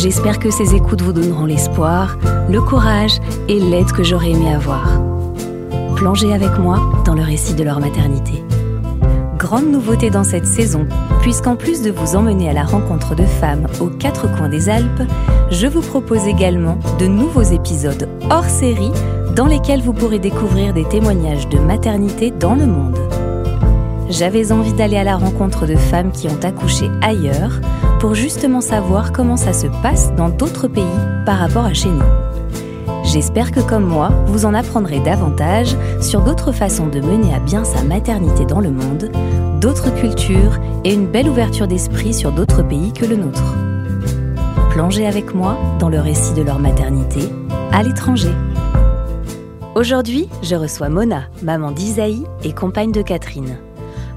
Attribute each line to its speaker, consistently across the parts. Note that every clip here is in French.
Speaker 1: J'espère que ces écoutes vous donneront l'espoir, le courage et l'aide que j'aurais aimé avoir. Plongez avec moi dans le récit de leur maternité. Grande nouveauté dans cette saison, puisqu'en plus de vous emmener à la rencontre de femmes aux quatre coins des Alpes, je vous propose également de nouveaux épisodes hors série dans lesquels vous pourrez découvrir des témoignages de maternité dans le monde. J'avais envie d'aller à la rencontre de femmes qui ont accouché ailleurs pour justement savoir comment ça se passe dans d'autres pays par rapport à chez nous. J'espère que comme moi, vous en apprendrez davantage sur d'autres façons de mener à bien sa maternité dans le monde, d'autres cultures et une belle ouverture d'esprit sur d'autres pays que le nôtre. Plongez avec moi dans le récit de leur maternité à l'étranger. Aujourd'hui, je reçois Mona, maman d'Isaïe et compagne de Catherine.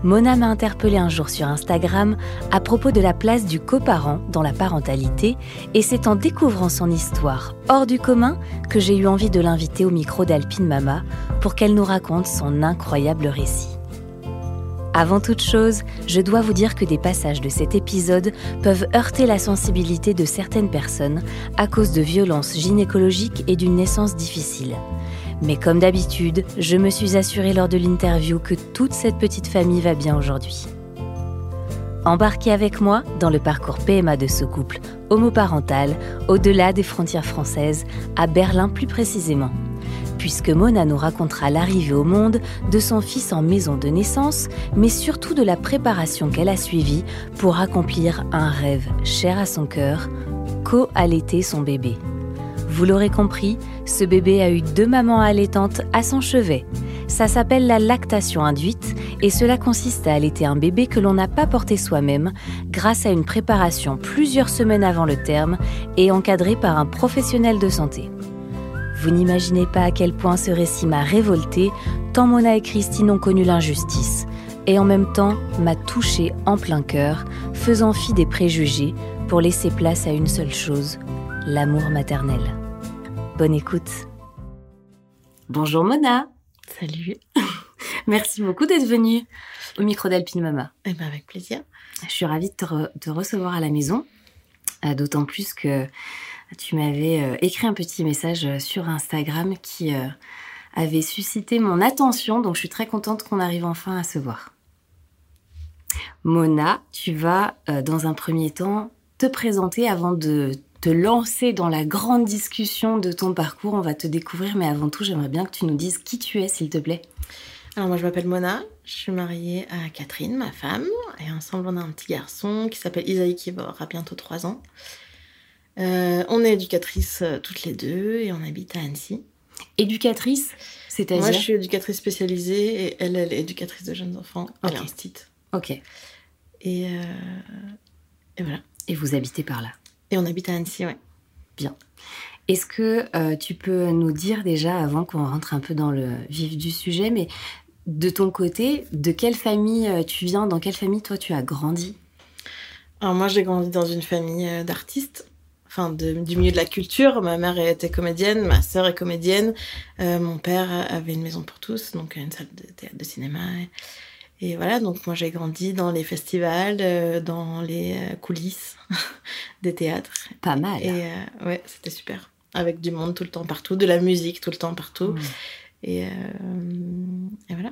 Speaker 1: Mona m'a interpellé un jour sur Instagram à propos de la place du coparent dans la parentalité et c'est en découvrant son histoire hors du commun que j'ai eu envie de l'inviter au micro d'Alpine Mama pour qu'elle nous raconte son incroyable récit. Avant toute chose, je dois vous dire que des passages de cet épisode peuvent heurter la sensibilité de certaines personnes à cause de violences gynécologiques et d'une naissance difficile. Mais comme d'habitude, je me suis assurée lors de l'interview que toute cette petite famille va bien aujourd'hui. Embarquez avec moi dans le parcours PMA de ce couple homoparental, au-delà des frontières françaises, à Berlin plus précisément. Puisque Mona nous racontera l'arrivée au monde de son fils en maison de naissance, mais surtout de la préparation qu'elle a suivie pour accomplir un rêve cher à son cœur, co-allaiter son bébé. Vous l'aurez compris, ce bébé a eu deux mamans allaitantes à son chevet. Ça s'appelle la lactation induite et cela consiste à allaiter un bébé que l'on n'a pas porté soi-même grâce à une préparation plusieurs semaines avant le terme et encadrée par un professionnel de santé. Vous n'imaginez pas à quel point ce récit m'a révoltée, tant Mona et Christine ont connu l'injustice, et en même temps m'a touchée en plein cœur, faisant fi des préjugés pour laisser place à une seule chose, l'amour maternel. Bonne écoute. Bonjour Mona.
Speaker 2: Salut.
Speaker 1: Merci beaucoup d'être venue au micro d'Alpine Mama.
Speaker 2: Eh ben avec plaisir.
Speaker 1: Je suis ravie de te, recevoir à la maison, euh, d'autant plus que tu m'avais euh, écrit un petit message euh, sur Instagram qui avait suscité mon attention, donc je suis très contente qu'on arrive enfin à se voir. Mona, tu vas dans un premier temps te présenter avant de te lancer dans la grande discussion de ton parcours. On va te découvrir, mais avant tout, j'aimerais bien que tu nous dises qui tu es, s'il te plaît.
Speaker 2: Alors moi, je m'appelle Mona, je suis mariée à Catherine, ma femme, et ensemble, on a un petit garçon qui s'appelle Isaïe, qui aura bientôt 3 ans. Euh, on est éducatrices euh, toutes les deux et on habite à Annecy.
Speaker 1: Éducatrice C'est-à-dire
Speaker 2: Moi, je suis éducatrice spécialisée et elle, elle est éducatrice de jeunes enfants à l'Institut.
Speaker 1: Ok.
Speaker 2: Et, euh, et voilà.
Speaker 1: Et vous habitez par là
Speaker 2: et on habite à Annecy, ouais.
Speaker 1: Bien. Est-ce que euh, tu peux nous dire déjà, avant qu'on rentre un peu dans le vif du sujet, mais de ton côté, de quelle famille euh, tu viens, dans quelle famille toi tu as grandi?
Speaker 2: Alors moi j'ai grandi dans une famille euh, d'artistes, enfin du milieu de la culture. Ma mère était comédienne, ma sœur est comédienne, mon père avait une maison pour tous, donc une salle de théâtre, de cinéma. Et voilà, donc moi j'ai grandi dans les festivals, euh, dans les euh, coulisses des théâtres.
Speaker 1: Pas mal.
Speaker 2: Et euh, ouais, c'était super. Avec du monde tout le temps partout, de la musique tout le temps partout. Et, et, voilà.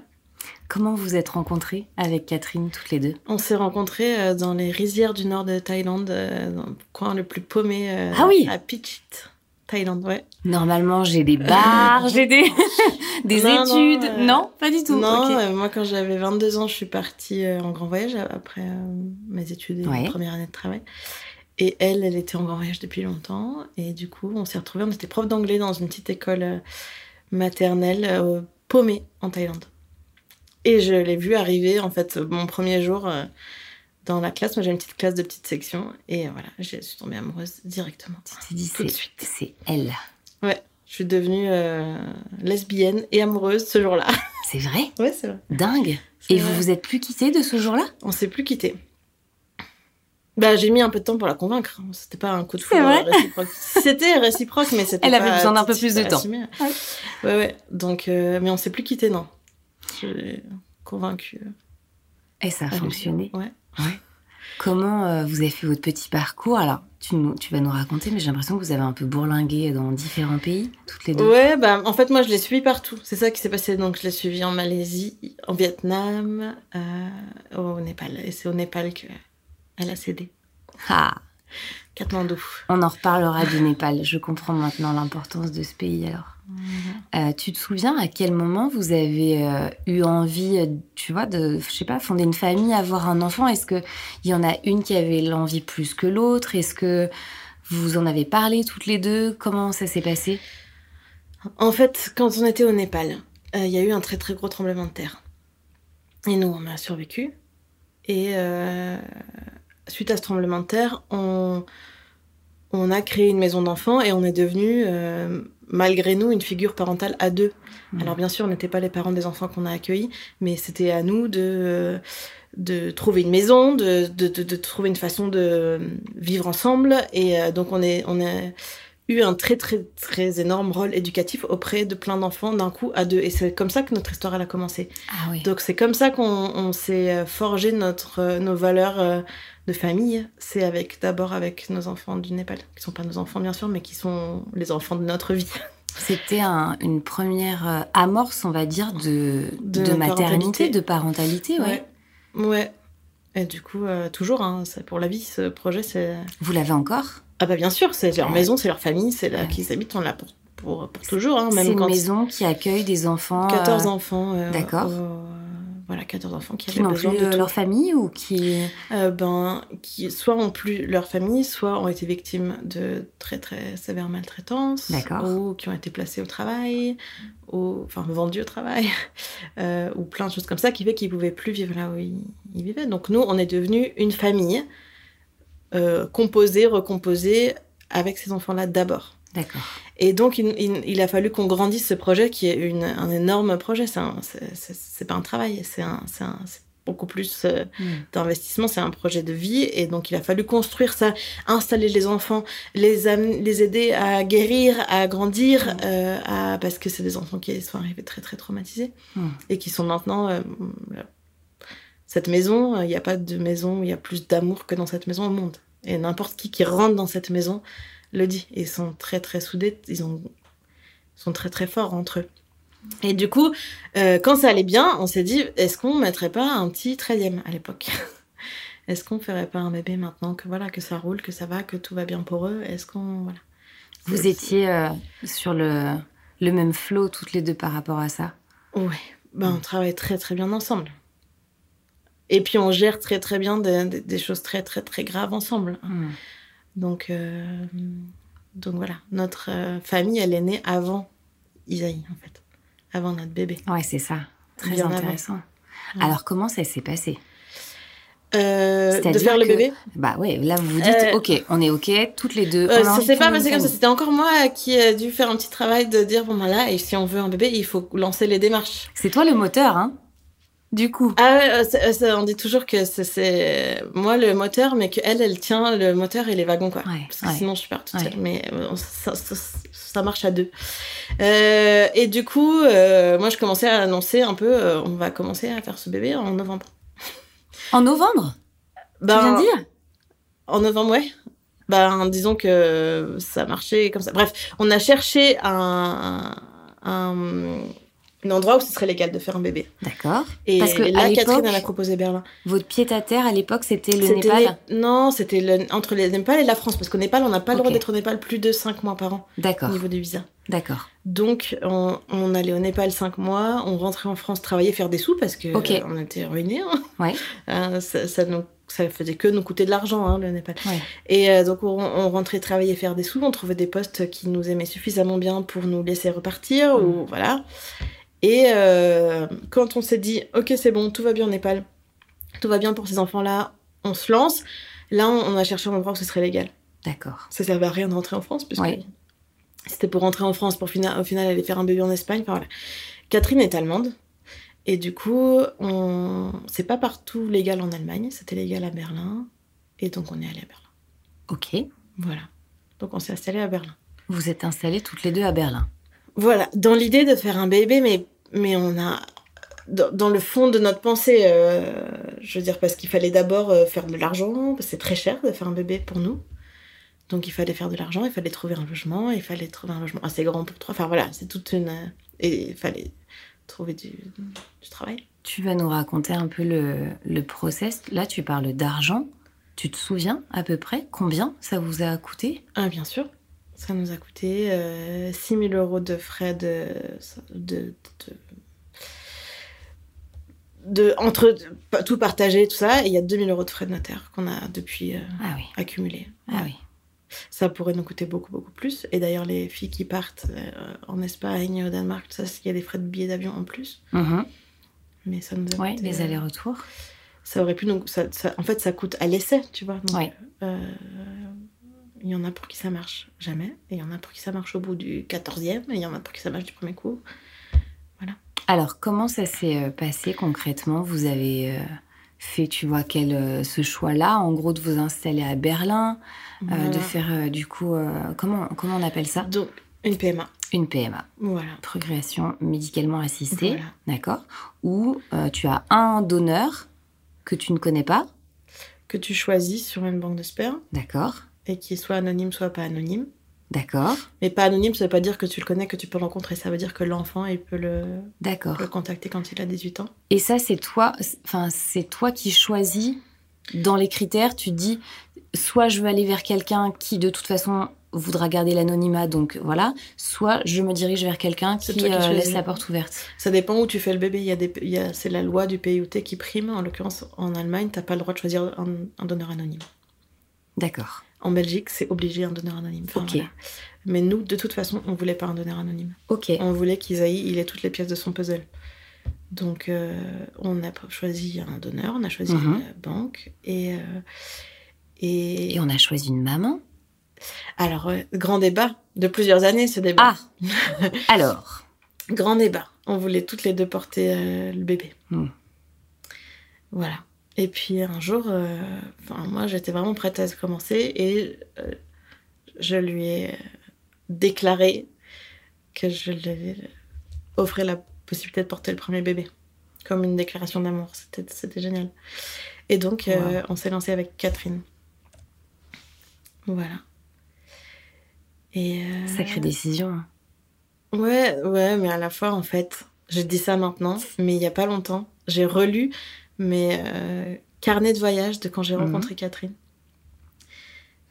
Speaker 1: Comment vous êtes rencontrés avec Catherine toutes les deux?
Speaker 2: On s'est rencontrés dans les rizières du nord de Thaïlande, dans le coin le plus paumé
Speaker 1: ah oui
Speaker 2: à Pichit. Thaïlande, ouais.
Speaker 1: Normalement, j'ai des bars, j'ai des, des études. Euh, non, pas du tout.
Speaker 2: Non, euh, moi, quand j'avais 22 ans, je suis partie euh, en grand voyage après mes études et ma première année de travail. Et elle, elle était en grand voyage depuis longtemps. Et du coup, on s'est retrouvés, on était prof d'anglais dans une petite école maternelle paumée en Thaïlande. Et je l'ai vue arriver, en fait, mon premier jour dans la classe. Moi, j'ai une petite classe de petite section. Et voilà, je suis tombée amoureuse directement.
Speaker 1: Tu t'es dit, c'est, elle.
Speaker 2: Ouais, je suis devenue euh, lesbienne et amoureuse ce jour-là.
Speaker 1: C'est vrai?
Speaker 2: Ouais, c'est vrai.
Speaker 1: Dingue. Et
Speaker 2: vrai.
Speaker 1: vous vous êtes plus quittés de ce jour-là?
Speaker 2: On s'est plus quittés. Bah, j'ai mis un peu de temps pour la convaincre. C'était pas un coup de foudre réciproque. C'était réciproque, mais c'était
Speaker 1: Elle avait
Speaker 2: pas
Speaker 1: besoin d'un peu plus de temps.
Speaker 2: assumé.
Speaker 1: Ouais.
Speaker 2: Ouais, ouais. Donc, euh, mais on s'est plus quittés, non. J'ai convaincu.
Speaker 1: Et ça a
Speaker 2: Ah,
Speaker 1: fonctionné.
Speaker 2: Ouais.
Speaker 1: Comment euh, vous avez fait votre petit parcours? Alors, tu, nous- tu vas nous raconter, mais j'ai l'impression que vous avez un peu bourlingué dans différents pays, toutes les deux.
Speaker 2: Ouais, bah, en fait, moi, je l'ai suivi partout. C'est ça qui s'est passé. Donc, je l'ai suivi en Malaisie, en Vietnam, euh, au Népal. Et c'est au Népal qu'elle a cédé.
Speaker 1: Ah,
Speaker 2: Katmandou.
Speaker 1: on en reparlera du Népal. Je comprends maintenant l'importance de ce pays alors. Euh, tu te souviens à quel moment vous avez euh, eu envie, euh, tu vois, de, je sais pas, fonder une famille, avoir un enfant? Est-ce que il y en a une qui avait l'envie plus que l'autre? Est-ce que vous en avez parlé toutes les deux? Comment ça s'est passé?
Speaker 2: En fait, quand on était au Népal, euh, il y a eu un très très gros tremblement de terre. Et nous, on a survécu. Et suite à ce tremblement de terre, on, on a créé une maison d'enfants et on est devenu, euh, malgré nous, une figure parentale à deux.
Speaker 1: Mhm.
Speaker 2: Alors bien sûr, on n'était pas les parents des enfants qu'on a accueillis, mais c'était à nous de, de trouver une maison, de, de, de, de trouver une façon de vivre ensemble. Et euh, donc on est, on eu un très très très énorme rôle éducatif auprès de plein d'enfants d'un coup à deux. Et c'est comme ça que notre histoire elle a commencé.
Speaker 1: Ah oui.
Speaker 2: Donc c'est comme ça qu'on on s'est euh, forgé notre, euh, nos valeurs euh, de famille. C'est avec d'abord avec nos enfants du Népal, qui sont pas nos enfants bien sûr, mais qui sont les enfants de notre vie.
Speaker 1: C'était un- une première amorce, on va dire, de,
Speaker 2: De
Speaker 1: de, maternité,
Speaker 2: parentalité.
Speaker 1: de parentalité, ouais.
Speaker 2: Ouais. Ouais. Et du coup, euh, toujours, hein, c'est pour la vie, ce projet, c'est.
Speaker 1: Vous l'avez encore?
Speaker 2: Ah bah bien sûr, c'est leur
Speaker 1: Ouais.
Speaker 2: maison, c'est leur famille, c'est là
Speaker 1: Ouais.
Speaker 2: qu'ils habitent, on l'a pour, pour, pour toujours. Hein,
Speaker 1: C'est une maison qui accueille des enfants
Speaker 2: 14
Speaker 1: euh,
Speaker 2: enfants. euh,
Speaker 1: D'accord.
Speaker 2: Voilà, 14 enfants qui,
Speaker 1: qui
Speaker 2: avaient besoin
Speaker 1: plus
Speaker 2: de tout.
Speaker 1: leur famille ou qui...
Speaker 2: Euh, ben, qui soit ont plus leur famille, soit ont été victimes de très très sévères maltraitances,
Speaker 1: D'accord.
Speaker 2: ou qui ont été placés au travail, ou enfin vendus au travail, euh, ou plein de choses comme ça qui fait qu'ils pouvaient plus vivre là où ils, ils vivaient. Donc nous, on est devenu une famille euh, composée, recomposée avec ces enfants-là d'abord.
Speaker 1: D'accord.
Speaker 2: Et donc, il, il- il a fallu qu'on grandisse ce projet qui est une, un énorme projet. C'est pas un travail, c'est un- un- beaucoup plus euh,
Speaker 1: Mm.
Speaker 2: d'investissement, c'est un projet de vie. Et donc, il a fallu construire ça, installer les enfants, les, les aider à guérir, à grandir,
Speaker 1: Mm.
Speaker 2: euh, à, parce que c'est des enfants qui sont arrivés très, très traumatisés
Speaker 1: Mm.
Speaker 2: et qui sont maintenant. euh, cette maison, euh, il n'y a pas de maison où il y a plus d'amour que dans cette maison au monde. Et n'importe qui qui rentre dans cette maison le dit. Ils sont très très soudés, ils ont, sont très très forts entre eux. Et du coup, euh, quand ça allait bien, on s'est dit, est-ce qu'on mettrait pas un petit 13e à l'époque? Est-ce qu'on ferait pas un bébé maintenant que voilà que ça roule, que ça va, que tout va bien pour eux? Est-ce qu'on voilà.
Speaker 1: Vous étiez euh, sur le, le même flot toutes les deux par rapport à ça?
Speaker 2: Ouais, ben, on travaille très très bien ensemble. Et puis on gère très très bien des, des- des choses très très très graves ensemble.
Speaker 1: Mm.
Speaker 2: Donc, euh, donc voilà, notre euh, famille, elle est née avant Isaïe, en fait. Avant notre bébé.
Speaker 1: Ouais, c'est ça. Très
Speaker 2: Bien
Speaker 1: intéressant. Alors, comment ça s'est passé?
Speaker 2: Euh, de faire le bébé?
Speaker 1: Bah ouais, là vous vous dites,
Speaker 2: Euh,
Speaker 1: ok, on est ok, toutes les deux.
Speaker 2: Euh,
Speaker 1: a
Speaker 2: Ça s'est pas passé comme ça. C'était encore moi qui ai dû faire un petit travail de dire bon, bah là, et si on veut un bébé, il faut lancer les démarches.
Speaker 1: C'est toi le moteur, hein Du coup.
Speaker 2: Ah ouais, euh, euh, on dit toujours que c'est- moi le moteur, mais que elle, elle tient le moteur et les wagons, quoi.
Speaker 1: Ouais,
Speaker 2: Parce que
Speaker 1: ouais.
Speaker 2: sinon, je pars toute
Speaker 1: Ouais.
Speaker 2: seule. Mais euh, ça, marche à deux. Euh, et du coup, euh, moi, je commençais à annoncer un peu, euh, on va commencer à faire ce bébé en novembre.
Speaker 1: En novembre? Tu
Speaker 2: Ben,
Speaker 1: viens de dire?
Speaker 2: En novembre, ouais. Ben, disons que ça marchait comme ça. Bref, on a cherché un, un, un endroit où ce serait légal de faire un bébé.
Speaker 1: D'accord.
Speaker 2: Et,
Speaker 1: Parce que
Speaker 2: et là, Catherine, elle a proposé Berlin.
Speaker 1: Votre pied à terre à l'époque, c'était le Népal
Speaker 2: les- Non, c'était le- entre le Népal et la France. Parce qu'au Népal, on n'a pas le droit d'être au Népal plus de 5 mois par an au
Speaker 1: D'accord,
Speaker 2: niveau des visas.
Speaker 1: d'accord.
Speaker 2: Donc, on, on allait au Népal 5 mois, on rentrait en France travailler, faire des sous parce que euh, on était ruinés. hein.
Speaker 1: Ouais.
Speaker 2: Euh, ça, ça, nous, ça faisait que nous coûter de l'argent, hein, le Népal.
Speaker 1: Ouais.
Speaker 2: Et euh, donc, on, on rentrait travailler, faire des sous, on trouvait des postes qui nous aimaient suffisamment bien pour nous laisser repartir,
Speaker 1: Mm.
Speaker 2: ou voilà. Et euh, quand on s'est dit, ok, c'est bon, tout va bien au Népal, tout va bien pour ces enfants-là, on se lance. Là, on, a cherché un endroit où ce serait légal.
Speaker 1: D'accord.
Speaker 2: Ça servait à rien de rentrer en France, puisque c'était pour rentrer en France, pour fina- au final aller faire un bébé en Espagne. Enfin, voilà. Catherine est allemande. Et du coup, on... c'est pas partout légal en Allemagne, c'était légal à Berlin. Et donc, on est allé à Berlin.
Speaker 1: Ok.
Speaker 2: Voilà. Donc, on s'est installé à Berlin.
Speaker 1: Vous êtes installées toutes les deux à Berlin.
Speaker 2: Voilà, dans l'idée de faire un bébé, mais, mais on a. Dans, dans le fond de notre pensée, euh, je veux dire, parce qu'il fallait d'abord euh, faire de l'argent, parce que c'est très cher de faire un bébé pour nous. Donc il fallait faire de l'argent, il fallait trouver un logement, il fallait trouver un logement assez grand pour trois. Enfin voilà, c'est toute une. euh, Et il fallait trouver du, du travail.
Speaker 1: Tu vas nous raconter un peu le, le process. Là, tu parles d'argent. Tu te souviens à peu près combien ça vous a coûté?
Speaker 2: Ah, bien sûr. Ça nous a coûté euh, 6 000 euros de frais de. de, de, de- entre tout partager, tout ça, et il y a 2 000 euros de frais de notaire qu'on a depuis euh,
Speaker 1: Ah oui.
Speaker 2: accumulés.
Speaker 1: Ah oui.
Speaker 2: Ça pourrait nous coûter beaucoup, beaucoup plus. Et d'ailleurs, les filles qui partent euh, en Espagne, au Danemark, tout ça, il y a des frais de billets d'avion en plus.
Speaker 1: Mhm.
Speaker 2: Mais ça nous a
Speaker 1: Ouais,
Speaker 2: coûté,
Speaker 1: les
Speaker 2: euh,
Speaker 1: allers-retours.
Speaker 2: Ça aurait pu nous. ça- ça- en fait, ça coûte à l'essai, tu vois. Donc,
Speaker 1: Ouais.
Speaker 2: euh, il y en a pour qui ça marche jamais. Et il y en a pour qui ça marche au bout du 14e. Et il y en a pour qui ça marche du premier coup.
Speaker 1: Alors, comment ça s'est euh, passé concrètement? Vous avez euh, fait, tu vois, quel, euh, ce choix-là, en gros, de vous installer à Berlin, euh,
Speaker 2: Voilà.
Speaker 1: de faire, euh, du coup, euh, comment, comment on appelle ça?
Speaker 2: Donc, une PMA.
Speaker 1: Une PMA,
Speaker 2: Voilà.
Speaker 1: progression médicalement assistée,
Speaker 2: Voilà.
Speaker 1: d'accord? Où tu as un donneur que tu ne connais pas,
Speaker 2: Que tu choisis sur une banque de sperme.
Speaker 1: d'accord
Speaker 2: Et qui est soit anonyme, soit pas anonyme.
Speaker 1: D'accord,
Speaker 2: Mais pas anonyme, ça veut pas dire que tu le connais, que tu peux le rencontrer. Ça veut dire que l'enfant, il peut le,
Speaker 1: d'accord.
Speaker 2: le contacter quand il a 18 ans.
Speaker 1: Et ça, c'est toi, enfin, c'est toi qui choisis dans les critères. Tu dis, soit je veux aller vers quelqu'un qui, de toute façon, voudra garder l'anonymat, donc voilà. Soit je me dirige vers quelqu'un qui,
Speaker 2: qui
Speaker 1: euh, laisse la porte ouverte.
Speaker 2: Ça dépend où tu fais le bébé. Il y a des, il y a, c'est la loi du pays où t'es qui prime. En l'occurrence, en Allemagne, t'as pas le droit de choisir un, un donneur anonyme.
Speaker 1: D'accord.
Speaker 2: En Belgique, c'est obligé un donneur anonyme. Enfin,
Speaker 1: Ok.
Speaker 2: voilà. Mais nous, de toute façon, on voulait pas un donneur anonyme.
Speaker 1: Ok.
Speaker 2: On voulait qu'Isaïe, il ait toutes les pièces de son puzzle. Donc, euh, on a choisi un donneur, on a choisi
Speaker 1: Mhm.
Speaker 2: une banque. Et, euh, et...
Speaker 1: Et on a choisi une maman.
Speaker 2: alors, euh, grand débat de plusieurs années, ce débat.
Speaker 1: Ah Alors
Speaker 2: Grand débat. On voulait toutes les deux porter le bébé.
Speaker 1: Hmm.
Speaker 2: Voilà. Et puis un jour, euh, enfin, moi j'étais vraiment prête à commencer et euh, je lui ai déclaré que je lui offrais la possibilité de porter le premier bébé. Comme une déclaration d'amour. C'était, génial. Et donc, euh, on s'est lancé avec Catherine. Voilà. Et euh,
Speaker 1: Sacrée décision. hein.
Speaker 2: Ouais, ouais, mais à la fois, en fait, je dis ça maintenant, mais il y a pas longtemps, j'ai relu mes euh, carnets de voyage de quand j'ai
Speaker 1: Mhm.
Speaker 2: rencontré Catherine.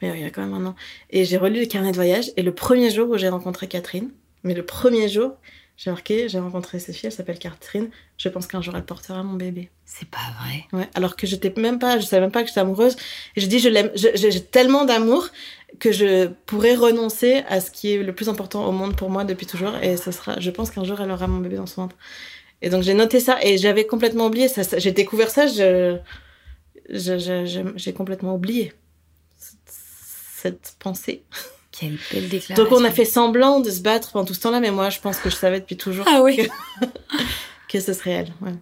Speaker 2: Mais il y a quand même un an. Et j'ai relu les carnets de voyage, et le premier jour où j'ai rencontré Catherine, mais le premier jour, j'ai marqué, j'ai rencontré cette fille, elle s'appelle Catherine, je pense qu'un jour elle portera mon bébé.
Speaker 1: C'est pas vrai.
Speaker 2: Ouais, alors que j'étais même pas, je savais même pas que j'étais amoureuse. Et je dis, je l'aime, j'ai tellement d'amour que je pourrais renoncer à ce qui est le plus important au monde pour moi depuis toujours. Et ce sera, je pense qu'un jour elle aura mon bébé dans son ventre. Et donc j'ai noté ça et j'avais complètement oublié ça. ça- j'ai découvert ça, je, je- je- je- j'ai complètement oublié cette, cette pensée.
Speaker 1: Quelle belle déclaration.
Speaker 2: Donc on a fait semblant de se battre pendant tout ce temps-là, mais moi je pense que je savais depuis toujours
Speaker 1: Ah oui.
Speaker 2: que ce serait elle. ouais.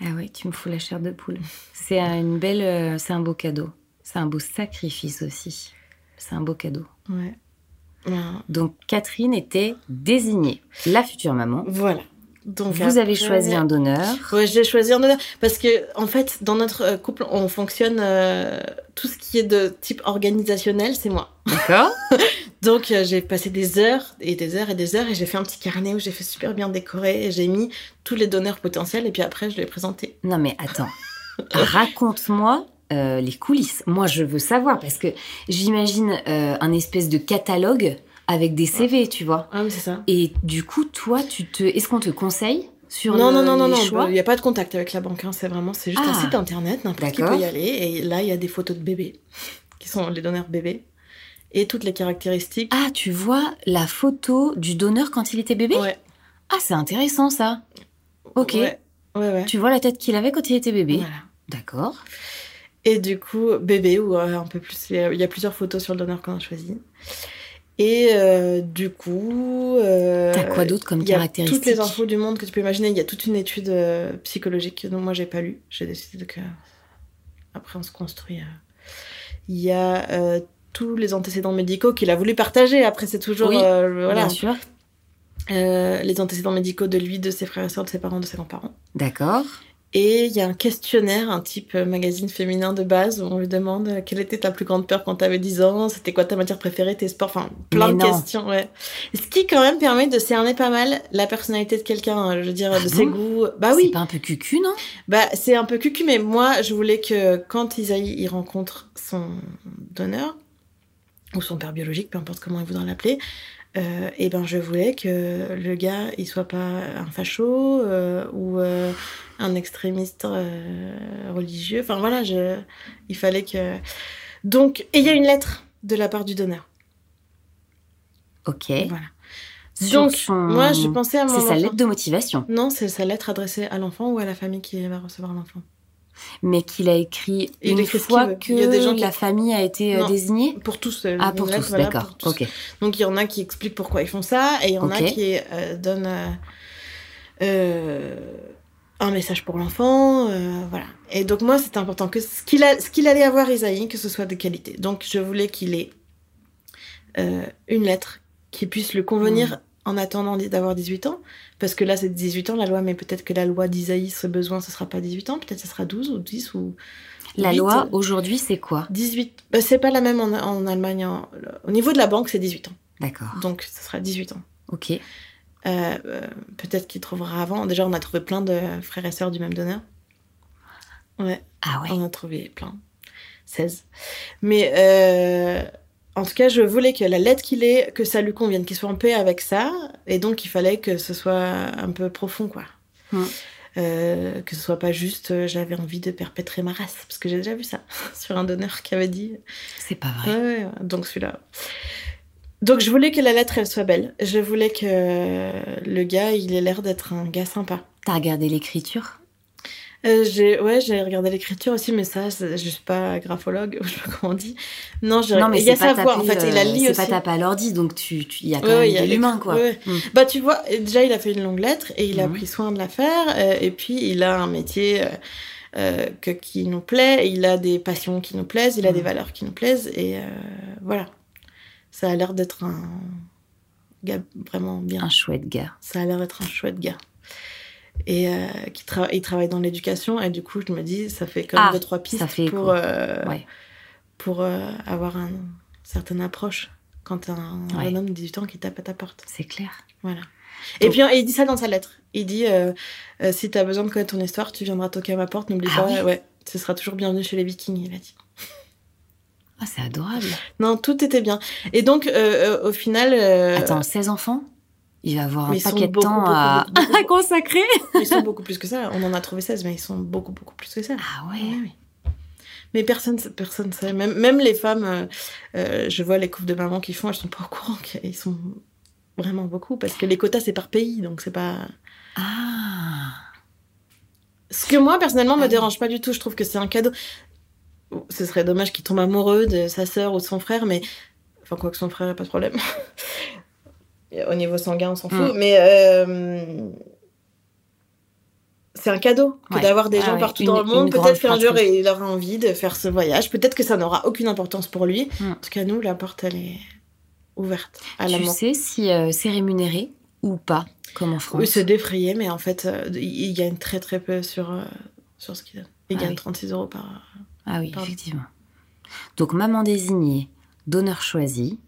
Speaker 1: Ah oui, tu me fous la chair de poule. C'est un- une belle, euh, c'est un beau cadeau. C'est un beau sacrifice aussi. C'est un beau cadeau.
Speaker 2: Ouais.
Speaker 1: Donc Catherine était désignée la future maman.
Speaker 2: Voilà. Donc
Speaker 1: Vous avez choisi un donneur.
Speaker 2: Ouais, j'ai choisi un donneur parce que en fait, dans notre euh, couple, on fonctionne euh, tout ce qui est de type organisationnel, c'est moi.
Speaker 1: D'accord.
Speaker 2: Donc euh, j'ai passé des heures et des heures et des heures et j'ai fait un petit carnet où j'ai fait super bien décorer et j'ai mis tous les donneurs potentiels et puis après je les ai présentés.
Speaker 1: Non mais attends. Raconte-moi euh, les coulisses. Moi je veux savoir parce que j'imagine un espèce de catalogue avec des CV, tu vois.
Speaker 2: Ah oui, c'est ça.
Speaker 1: Et du coup, toi, tu te, est-ce qu'on te conseille sur
Speaker 2: Non,
Speaker 1: le-
Speaker 2: non, non, non, non, il n'y a pas de contact avec la banque, hein, c'est vraiment, c'est juste un
Speaker 1: Ah.
Speaker 2: site internet, n'importe qui peut y aller et là il y a des photos de bébés qui sont les donneurs bébés et toutes les caractéristiques.
Speaker 1: Ah, tu vois la photo du donneur quand il était bébé?
Speaker 2: Ouais.
Speaker 1: Ah, c'est intéressant ça. Ok.
Speaker 2: Ouais, ouais, ouais.
Speaker 1: Tu vois la tête qu'il avait quand il était bébé?
Speaker 2: Voilà.
Speaker 1: D'accord.
Speaker 2: Et du coup, bébé, ou euh, un peu plus. Il y a plusieurs photos sur le donneur qu'on a choisi. Et euh, du coup. euh,
Speaker 1: T'as quoi d'autre comme
Speaker 2: il y a
Speaker 1: caractéristique
Speaker 2: toutes les infos du monde que tu peux imaginer. Il y a toute une étude euh, psychologique dont moi j'ai pas lu. J'ai décidé que après on se construit. euh. Il y a tous les antécédents médicaux qu'il a voulu partager. Après c'est toujours
Speaker 1: Oui,
Speaker 2: voilà
Speaker 1: Bien sûr.
Speaker 2: Les antécédents médicaux de lui, de ses frères et sœurs, de ses parents, de ses grands-parents.
Speaker 1: D'accord.
Speaker 2: Et il y a un questionnaire, un type euh, magazine féminin de base, où on lui demande euh, quelle était ta plus grande peur quand t'avais 10 ans, c'était quoi ta matière préférée, tes sports, enfin plein
Speaker 1: Mais
Speaker 2: de
Speaker 1: non.
Speaker 2: questions, ouais. Ce qui quand même permet de cerner pas mal la personnalité de quelqu'un, hein, je veux dire,
Speaker 1: Ah
Speaker 2: de ses goûts. Bah
Speaker 1: C'est
Speaker 2: oui,
Speaker 1: pas un peu cucu, non?
Speaker 2: Bah c'est un peu cucu, mais moi je voulais que quand Isaïe il rencontre son donneur, ou son père biologique, peu importe comment il voudra l'appeler, euh, et ben je voulais que le gars il soit pas un facho euh, ou euh, un extrémiste euh, religieux. Enfin voilà, je, il fallait que. Donc, et il y a une lettre de la part du donneur.
Speaker 1: Ok.
Speaker 2: Voilà. Donc,
Speaker 1: son-
Speaker 2: moi je pensais à mon
Speaker 1: C'est sa lettre de motivation,
Speaker 2: Non, c'est sa lettre adressée à l'enfant ou à la famille qui va recevoir l'enfant.
Speaker 1: mais qu'il a écrit
Speaker 2: Il
Speaker 1: une
Speaker 2: écrit
Speaker 1: fois
Speaker 2: qu'il veut.
Speaker 1: que
Speaker 2: Il y a des gens qui-
Speaker 1: la famille a été euh,
Speaker 2: Non.
Speaker 1: désignée?
Speaker 2: Pour tous. euh,
Speaker 1: Ah, pour
Speaker 2: lettre,
Speaker 1: tous,
Speaker 2: voilà,
Speaker 1: d'accord. Ok.
Speaker 2: Donc il y en a qui expliquent pourquoi ils font ça et il y en
Speaker 1: Ok.
Speaker 2: a qui euh, donnent euh, euh, un message pour l'enfant, euh, voilà. Et donc moi c'est important que ce qu'il allait avoir Isaïe, que ce soit de qualité. Donc je voulais qu'il ait euh, une lettre qui puisse le convenir
Speaker 1: Mm.
Speaker 2: en attendant d'avoir 18 ans, parce que là c'est 18 ans la loi, mais peut-être que la loi d'Isaïe, ce besoin, ce sera pas 18 ans, peut-être ce sera 12 ou 10 ou
Speaker 1: La loi aujourd'hui, c'est quoi?
Speaker 2: 18. Bah, c'est pas la même en, en Allemagne. en- au niveau de la banque, c'est 18 ans.
Speaker 1: D'accord.
Speaker 2: Donc, ce sera 18 ans.
Speaker 1: Ok.
Speaker 2: Euh, euh, Peut-être qu'il trouvera avant. Déjà, on a trouvé plein de frères et sœurs du même donneur. Ouais,
Speaker 1: Ah ouais.
Speaker 2: on a trouvé plein. 16. Mais euh, en tout cas, je voulais que la lettre qu'il ait, que ça lui convienne, qu'il soit en paix avec ça. Et donc, il fallait que ce soit un peu profond, quoi.
Speaker 1: Mm.
Speaker 2: Euh, que ce soit pas juste euh, j'avais envie de perpétrer ma race parce que j'ai déjà vu ça sur un donneur qui avait dit
Speaker 1: C'est pas vrai.
Speaker 2: Ouais. donc celui-là. Donc je voulais que la lettre elle soit belle. Je voulais que le gars il ait l'air d'être un gars sympa.
Speaker 1: T'as regardé l'écriture?
Speaker 2: Euh, j'ai ouais j'ai regardé l'écriture aussi mais ça c'est- je suis pas graphologue je sais pas comment on dit. Non j'ai
Speaker 1: Non, mais
Speaker 2: il y a
Speaker 1: c'est
Speaker 2: sa voix en fait il a
Speaker 1: euh, C'est
Speaker 2: aussi.
Speaker 1: pas tapé à l'ordi, donc tu, tu- il y a quand
Speaker 2: Ouais,
Speaker 1: même
Speaker 2: il y a
Speaker 1: de l'humain, quoi.
Speaker 2: ouais,
Speaker 1: Mm.
Speaker 2: Bah tu vois et déjà il a fait une longue lettre et il a pris soin de la faire euh, et puis il a un métier euh, euh, que, qui nous plaît, il a des passions qui nous plaisent, il a
Speaker 1: Mhm.
Speaker 2: des valeurs qui nous plaisent et euh, voilà. Ça a l'air d'être un gars vraiment bien.
Speaker 1: Un chouette gars.
Speaker 2: Ça a l'air d'être un chouette gars. Et euh, qui tra- il travaille dans l'éducation et du coup je me dis ça fait quand même
Speaker 1: Ah,
Speaker 2: deux trois pistes
Speaker 1: fait
Speaker 2: pour euh,
Speaker 1: Ouais.
Speaker 2: pour euh, avoir un, une certaine approche quand un,
Speaker 1: Ouais.
Speaker 2: un homme de 18 ans qui tape à ta porte.
Speaker 1: C'est clair.
Speaker 2: Voilà. Et puis il dit ça dans sa lettre. Il dit si t'as besoin de connaître ton histoire, tu viendras toquer à ma porte. N'oublie
Speaker 1: Ah
Speaker 2: pas,
Speaker 1: oui
Speaker 2: ouais, ce sera toujours bienvenu chez les Vikings. Il a dit.
Speaker 1: Ah, c'est adorable.
Speaker 2: Non, tout était bien. Et donc euh, euh, au final, euh,
Speaker 1: Attends, 16 enfants? Il va avoir
Speaker 2: mais
Speaker 1: un paquet de
Speaker 2: beaucoup,
Speaker 1: temps
Speaker 2: beaucoup,
Speaker 1: à...
Speaker 2: beaucoup, beaucoup,
Speaker 1: à consacrer.
Speaker 2: ils sont beaucoup plus que ça. On en a trouvé 16, mais ils sont beaucoup beaucoup plus que ça.
Speaker 1: Ah ouais.
Speaker 2: Mais personne, personne sait. Même, même les femmes, euh, je vois les couples de mamans qui font, elles sont pas au courant qu'ils sont vraiment beaucoup parce que les quotas c'est par pays, donc c'est pas.
Speaker 1: Ah.
Speaker 2: Ce que moi personnellement
Speaker 1: Ah
Speaker 2: me
Speaker 1: oui.
Speaker 2: dérange pas du tout. Je trouve que c'est un cadeau. Ce serait dommage qu'il tombe amoureux de sa sœur ou de son frère, mais enfin quoi que son frère, pas de problème. Au niveau sanguin, on s'en fout.
Speaker 1: Mm.
Speaker 2: Mais euh, c'est un cadeau que
Speaker 1: Ouais.
Speaker 2: d'avoir des
Speaker 1: Ah
Speaker 2: gens
Speaker 1: ouais.
Speaker 2: partout
Speaker 1: Une-
Speaker 2: dans le monde. Peut-être qu'un jour il aura envie de faire ce voyage. Peut-être que ça n'aura aucune importance pour lui.
Speaker 1: Mm.
Speaker 2: En tout cas, nous, la porte elle est ouverte à
Speaker 1: Tu sais si euh, c'est rémunéré ou pas, comme en France?
Speaker 2: Oui, c'est défrayé, mais en fait, euh, il il gagne très très peu sur, euh, sur ce qu'il donne. Il
Speaker 1: Ah
Speaker 2: gagne
Speaker 1: oui.
Speaker 2: 36 euros par.
Speaker 1: Ah oui,
Speaker 2: Pardon.
Speaker 1: effectivement. Donc, maman désignée, donneur choisi.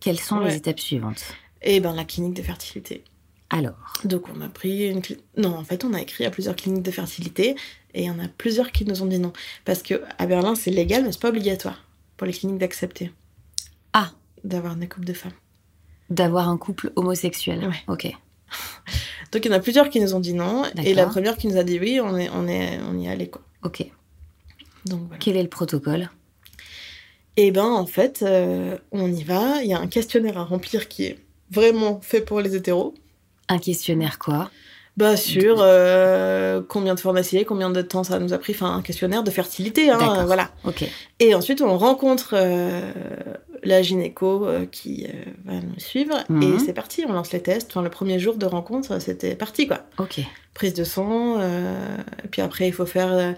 Speaker 1: Quelles sont
Speaker 2: Ouais.
Speaker 1: les étapes suivantes?
Speaker 2: Et ben la clinique de fertilité.
Speaker 1: Alors,
Speaker 2: Donc on a pris une cli- non en fait on a écrit à plusieurs cliniques de fertilité et il y en a plusieurs qui nous ont dit non parce que à Berlin c'est légal mais c'est pas obligatoire pour les cliniques d'accepter.
Speaker 1: Ah.
Speaker 2: D'avoir des couples de femmes.
Speaker 1: d'avoir un couple homosexuel.
Speaker 2: Ouais.
Speaker 1: Ok.
Speaker 2: Donc il y en a plusieurs qui nous ont dit non et la première qui nous a dit oui on est on est on y est allé quoi.
Speaker 1: Ok.
Speaker 2: Donc voilà.
Speaker 1: Quel est le protocole?
Speaker 2: Et ben en fait euh, on y va il y a un questionnaire à remplir qui est vraiment fait pour les hétéros.
Speaker 1: Un questionnaire quoi?
Speaker 2: Bah sur euh, combien de pharmacies, combien de temps ça nous a pris, enfin un questionnaire de fertilité, hein, voilà.
Speaker 1: Ok.
Speaker 2: Et ensuite on rencontre euh, la gynéco euh, qui euh, va nous suivre
Speaker 1: Mhm.
Speaker 2: et c'est parti, on lance les tests. Enfin le premier jour de rencontre c'était parti quoi.
Speaker 1: Ok.
Speaker 2: Prise de sang, euh, et puis après il faut faire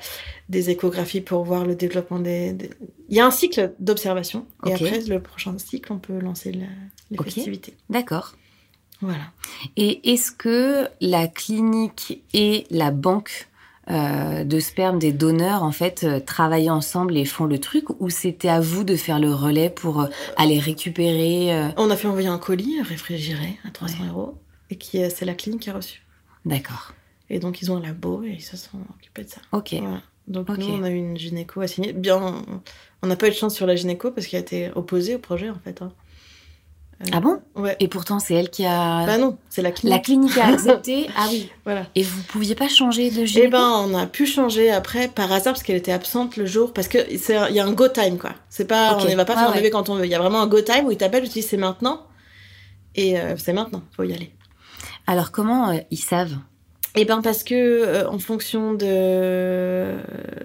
Speaker 2: des échographies pour voir le développement des. des- Il y a un cycle d'observation et après le prochain cycle on peut lancer la- les
Speaker 1: Ok.
Speaker 2: festivités.
Speaker 1: D'accord.
Speaker 2: Voilà.
Speaker 1: Et est-ce que la clinique et la banque euh, de sperme des donneurs, en fait, euh, travaillent ensemble et font le truc Ou c'était à vous de faire le relais pour euh, aller récupérer
Speaker 2: On a fait envoyer un colis réfrigéré à 300
Speaker 1: Ouais.
Speaker 2: euros et qui c'est la clinique qui a reçu.
Speaker 1: D'accord.
Speaker 2: Et donc ils ont un labo et ils se sont occupés de ça.
Speaker 1: Ok.
Speaker 2: Voilà. Donc nous on a eu une gynéco assignée. Bien, on- on n'a pas eu de chance sur la gynéco parce qu'elle a été opposée au projet en fait. hein.
Speaker 1: Ah bon
Speaker 2: Ouais.
Speaker 1: Et pourtant, c'est elle qui a...
Speaker 2: Bah non, c'est la clinique.
Speaker 1: la clinique a accepté Ah oui.
Speaker 2: Voilà.
Speaker 1: Et vous pouviez pas changer de
Speaker 2: Eh
Speaker 1: gynéco
Speaker 2: ben, on a pu changer après par hasard parce qu'elle était absente le jour parce que il y a un go time quoi. C'est pas on ne va pas faire
Speaker 1: Ouais,
Speaker 2: un bébé
Speaker 1: ouais.
Speaker 2: quand on veut. Il y a vraiment un go time où ils t'appellent, ils te disent c'est maintenant et euh, c'est maintenant, faut y aller.
Speaker 1: Alors, comment euh, ils savent
Speaker 2: Eh ben parce que euh, en fonction de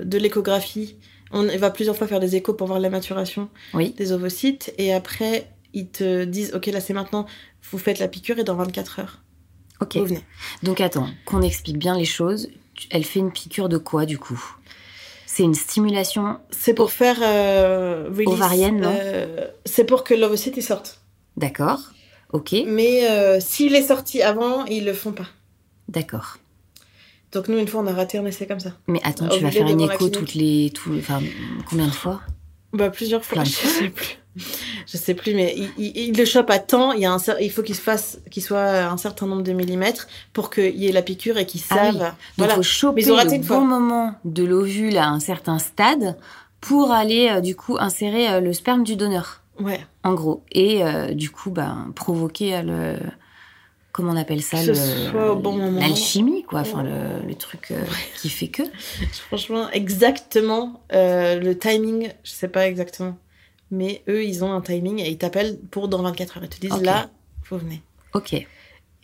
Speaker 2: de l'échographie, on va plusieurs fois faire des échos pour voir la maturation
Speaker 1: Oui.
Speaker 2: des ovocytes et après ils te disent ok là c'est maintenant, vous faites la piqûre et dans 24 heures
Speaker 1: Ok.
Speaker 2: vous venez.
Speaker 1: Donc attends, qu'on explique bien les choses. Elle fait une piqûre de quoi du coup? C'est une stimulation.
Speaker 2: C'est pour faire euh, release,
Speaker 1: Ovarienne, non?
Speaker 2: euh, C'est pour que l'ovocyte sorte.
Speaker 1: D'accord. Ok.
Speaker 2: Mais euh, s'il est sorti avant, ils le font pas.
Speaker 1: D'accord.
Speaker 2: Donc nous une fois on a raté un essai comme ça.
Speaker 1: Mais attends, tu vas faire une écho toutes les, tout, enfin, combien de fois?
Speaker 2: Bah plusieurs fois,
Speaker 1: Plein
Speaker 2: je
Speaker 1: fois.
Speaker 2: sais plus. Je sais plus, mais il, il- il le chope à temps. Il y a un, il faut qu'il se fasse, qu'il soit un certain nombre de millimètres pour qu'il y ait la piqûre et qu'ils
Speaker 1: Ah
Speaker 2: savent.
Speaker 1: oui. Donc,
Speaker 2: Voilà.
Speaker 1: faut choper
Speaker 2: Mais
Speaker 1: le bon
Speaker 2: fois.
Speaker 1: moment de l'ovule à un certain stade pour aller euh, du coup insérer euh, le sperme du donneur,
Speaker 2: Ouais.
Speaker 1: en gros, et euh, du coup ben provoquer euh, le comment on appelle ça
Speaker 2: au bon moment.
Speaker 1: l'alchimie quoi, enfin le, le truc euh, qui fait que.
Speaker 2: Franchement, exactement euh, le timing, je sais pas exactement. Mais eux, ils ont un timing et ils t'appellent pour dans 24 heures. Ils te disent là, faut venir.
Speaker 1: Ok.
Speaker 2: Et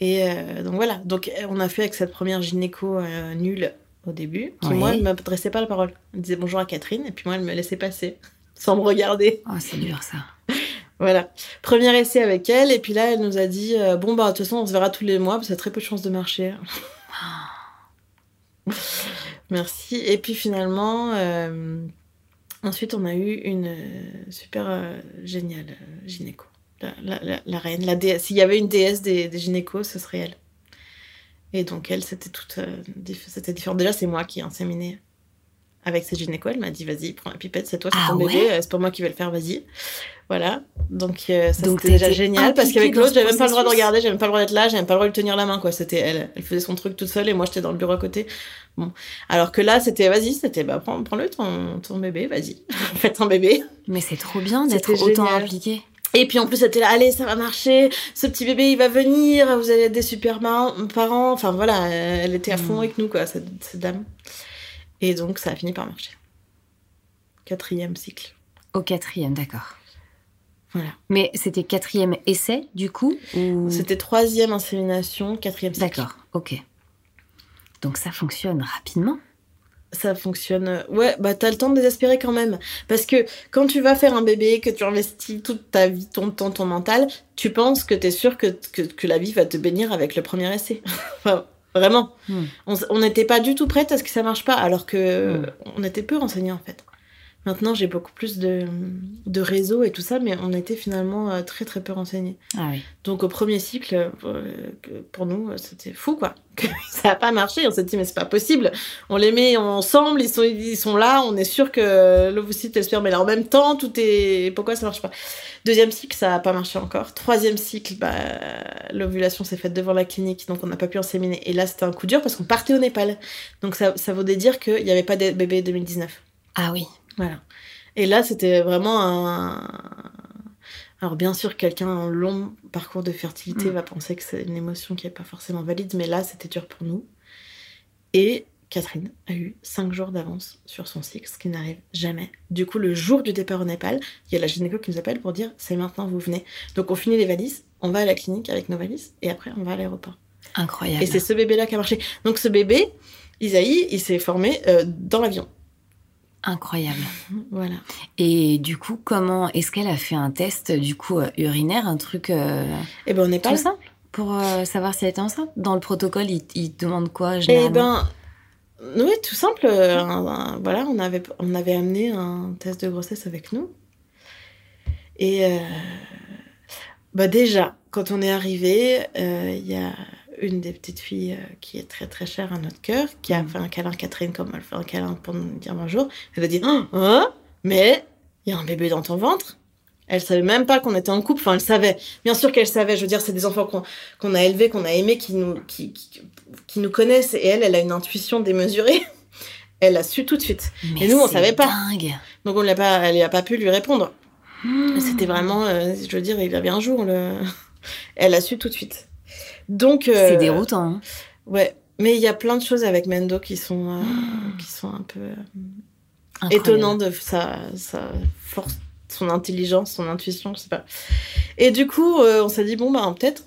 Speaker 2: euh, donc voilà. Donc on a fait avec cette première gynéco nulle au début, qui moi ne m'adressait pas la parole. Elle disait bonjour à Catherine et puis moi elle me laissait passer sans me regarder.
Speaker 1: Oh, c'est dur ça.
Speaker 2: Voilà. Premier essai avec elle et puis là elle nous a dit euh, bon bah de toute façon on se verra tous les mois parce que ça a très peu de chances de marcher. Merci. Et puis finalement euh, ensuite on a eu une euh, super géniale gynéco. La, la, la, la reine, la déesse. S'il y avait une déesse des, des gynécos, ce serait elle. Et donc elle, c'était toute, c'était différent. Déjà, c'est moi qui ai inséminé avec cette gynéco. Elle m'a dit, vas-y, prends la pipette, c'est toi, c'est
Speaker 1: Ah
Speaker 2: ton
Speaker 1: ouais
Speaker 2: bébé, euh, c'est pas moi qui vais le faire, vas-y. Voilà. Donc euh, ça, c'était déjà génial parce
Speaker 1: impliquée
Speaker 2: qu'avec l'autre, j'avais même pas le droit de regarder, j'avais même pas le droit d'être là, j'avais même pas le droit de lui tenir la main, quoi. C'était elle. Elle faisait son truc toute seule et moi, j'étais dans le bureau à côté. Bon. Alors que là, c'était, vas-y, c'était, bah, prends- prends-le, ton, ton bébé, vas-y. Faites un bébé.
Speaker 1: Mais c'est trop bien d'être autant
Speaker 2: génial.
Speaker 1: impliqué.
Speaker 2: Et puis en plus, c'était là, allez, ça va marcher, ce petit bébé, il va venir, vous allez être des super parents. Enfin voilà, elle était à fond
Speaker 1: Mm.
Speaker 2: avec nous, quoi, cette, cette dame. Et donc, ça a fini par marcher. Quatrième cycle.
Speaker 1: Au quatrième, d'accord.
Speaker 2: Voilà.
Speaker 1: Mais c'était quatrième essai, du coup ou...
Speaker 2: C'était troisième insémination, quatrième cycle.
Speaker 1: D'accord, ok. Donc ça fonctionne rapidement.
Speaker 2: Ça fonctionne. euh, Ouais, bah t'as le temps de désespérer quand même. Parce que quand tu vas faire un bébé, que tu investis toute ta vie, ton temps, ton mental, tu penses que t'es sûr que, que, que la vie va te bénir avec le premier essai. enfin, vraiment.
Speaker 1: Hmm.
Speaker 2: On n'était pas du tout prête à ce que ça marche pas, alors que
Speaker 1: Hmm.
Speaker 2: on était peu renseignés en fait. Maintenant, j'ai beaucoup plus de, de réseaux et tout ça, mais on était finalement euh, très très peu renseignés.
Speaker 1: Ah oui.
Speaker 2: Donc au premier cycle, euh, pour nous, euh, c'était fou quoi. Ça n'a pas marché. On s'est dit mais c'est pas possible. On les met ensemble, ils sont ils sont là. On est sûr que l'ovocyte et le sperme est là en même temps. Tout est pourquoi ça marche pas? Deuxième cycle, ça a pas marché encore. Troisième cycle, bah l'ovulation s'est faite devant la clinique, donc on n'a pas pu inséminer. Et là c'était un coup dur parce qu'on partait au Népal. Donc ça ça voulait dire qu'il n'y avait pas de bébé 2019.
Speaker 1: Ah oui.
Speaker 2: Voilà. Et là, c'était vraiment un. Alors, bien sûr, quelqu'un en long parcours de fertilité
Speaker 1: Mm.
Speaker 2: va penser que c'est une émotion qui n'est pas forcément valide, mais là, c'était dur pour nous. Et Catherine a eu 5 jours d'avance sur son cycle, ce qui n'arrive jamais. Du coup, le jour du départ au Népal, il y a la gynéco qui nous appelle pour dire c'est maintenant, vous venez. Donc, on finit les valises, on va à la clinique avec nos valises, et après, on va à l'aéroport.
Speaker 1: Incroyable.
Speaker 2: Et c'est ce bébé-là qui a marché. Donc ce bébé, Isaïe, il s'est formé euh, dans l'avion.
Speaker 1: Incroyable.
Speaker 2: Voilà.
Speaker 1: Et du coup, comment est-ce qu'elle a fait un test du coup euh, urinaire, un truc euh,
Speaker 2: Et ben on n'est pas
Speaker 1: tout simple pour euh, savoir si elle était enceinte? Dans le protocole, il, demande quoi
Speaker 2: Eh ben, oui, tout simple. un- un- voilà, on avait, on avait amené un test de grossesse avec nous. Et bah déjà, quand on est arrivé, il y a une des petites filles euh, qui est très très chère à notre cœur, qui a
Speaker 1: Mhm.
Speaker 2: fait un câlin à Catherine comme elle fait un câlin pour nous dire bonjour. Elle a dit Hein Hein Mais il y a un bébé dans ton ventre Elle savait même pas qu'on était en couple. Enfin, elle savait. Bien sûr qu'elle savait. Je veux dire, c'est des enfants qu'on qu'on a élevés, qu'on a aimés, qui nous, qui, qui, qui nous connaissent. Et elle, elle a une intuition démesurée. Elle a su tout de suite.
Speaker 1: Mais
Speaker 2: et nous, on savait pas.
Speaker 1: Dingue.
Speaker 2: Donc, on l'a pas, elle n'a pas pu lui répondre.
Speaker 1: Mmh.
Speaker 2: C'était vraiment, euh, je veux dire, il avait un jour. Le... Elle a su tout de suite. Donc. euh,
Speaker 1: C'est déroutant. hein.
Speaker 2: Ouais. Mais il y a plein de choses avec Mendo qui sont, euh, qui sont un peu euh, étonnantes de sa, sa force, son intelligence, son intuition, je sais pas. Et du coup, on s'est dit, bon, bah, peut-être.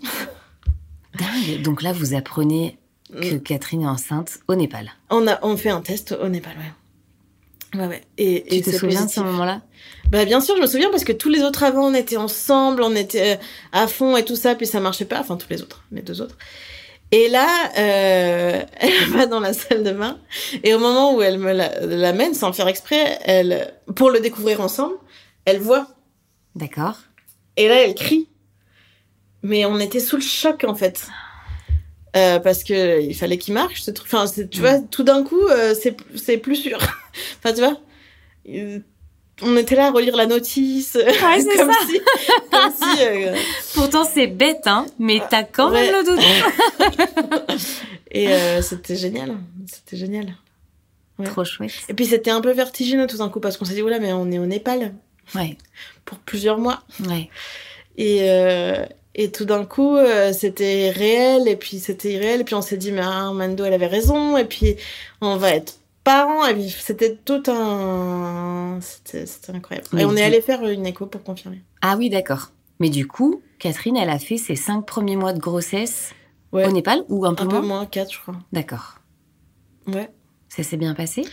Speaker 1: Donc là, vous apprenez
Speaker 2: Mm.
Speaker 1: que Catherine est enceinte au Népal.
Speaker 2: On a on fait un test au Népal, ouais. Ouais, ouais. Et,
Speaker 1: Tu
Speaker 2: et
Speaker 1: te souviens
Speaker 2: positif.
Speaker 1: de ce moment-là?
Speaker 2: Bah bien sûr, je me souviens parce que tous les autres avant, on était ensemble, on était euh, à fond et tout ça, puis ça marchait pas. Enfin, tous les autres, les deux autres. Et là, euh, elle va dans la salle de bain et au moment où elle me la- l'amène, sans faire exprès, elle, pour le découvrir ensemble, elle voit
Speaker 1: D'accord.
Speaker 2: et là, elle crie. Mais on était sous le choc en fait. Euh, parce que il fallait qu'il marche ce truc. Enfin, tu
Speaker 1: Mm.
Speaker 2: vois, tout d'un coup, euh, c'est c'est plus sûr. Enfin, tu vois, euh, on était là à relire la notice,
Speaker 1: c'est
Speaker 2: comme
Speaker 1: ça.
Speaker 2: si, comme si. euh,
Speaker 1: Pourtant, c'est bête, hein, mais t'as quand même le doute.
Speaker 2: et euh, c'était génial, c'était génial. Ouais.
Speaker 1: Trop chouette.
Speaker 2: Et puis c'était un peu vertigineux tout d'un coup parce qu'on s'est dit oula, mais on est au Népal
Speaker 1: Ouais,
Speaker 2: pour plusieurs mois.
Speaker 1: ouais.
Speaker 2: Et, euh, et tout d'un coup, euh, c'était réel, et puis c'était irréel, et puis on s'est dit, mais ah, Mando, elle avait raison, et puis on va être parents, c'était tout un... C'était incroyable.
Speaker 1: Mais
Speaker 2: et on est allé faire une écho pour confirmer.
Speaker 1: Ah oui, d'accord. Mais du coup, Catherine, elle a fait ses cinq premiers mois de grossesse
Speaker 2: Ouais,
Speaker 1: au Népal ou un peu
Speaker 2: un peu
Speaker 1: moins
Speaker 2: moins, 4, je crois.
Speaker 1: D'accord.
Speaker 2: Ouais.
Speaker 1: Ça s'est bien passé?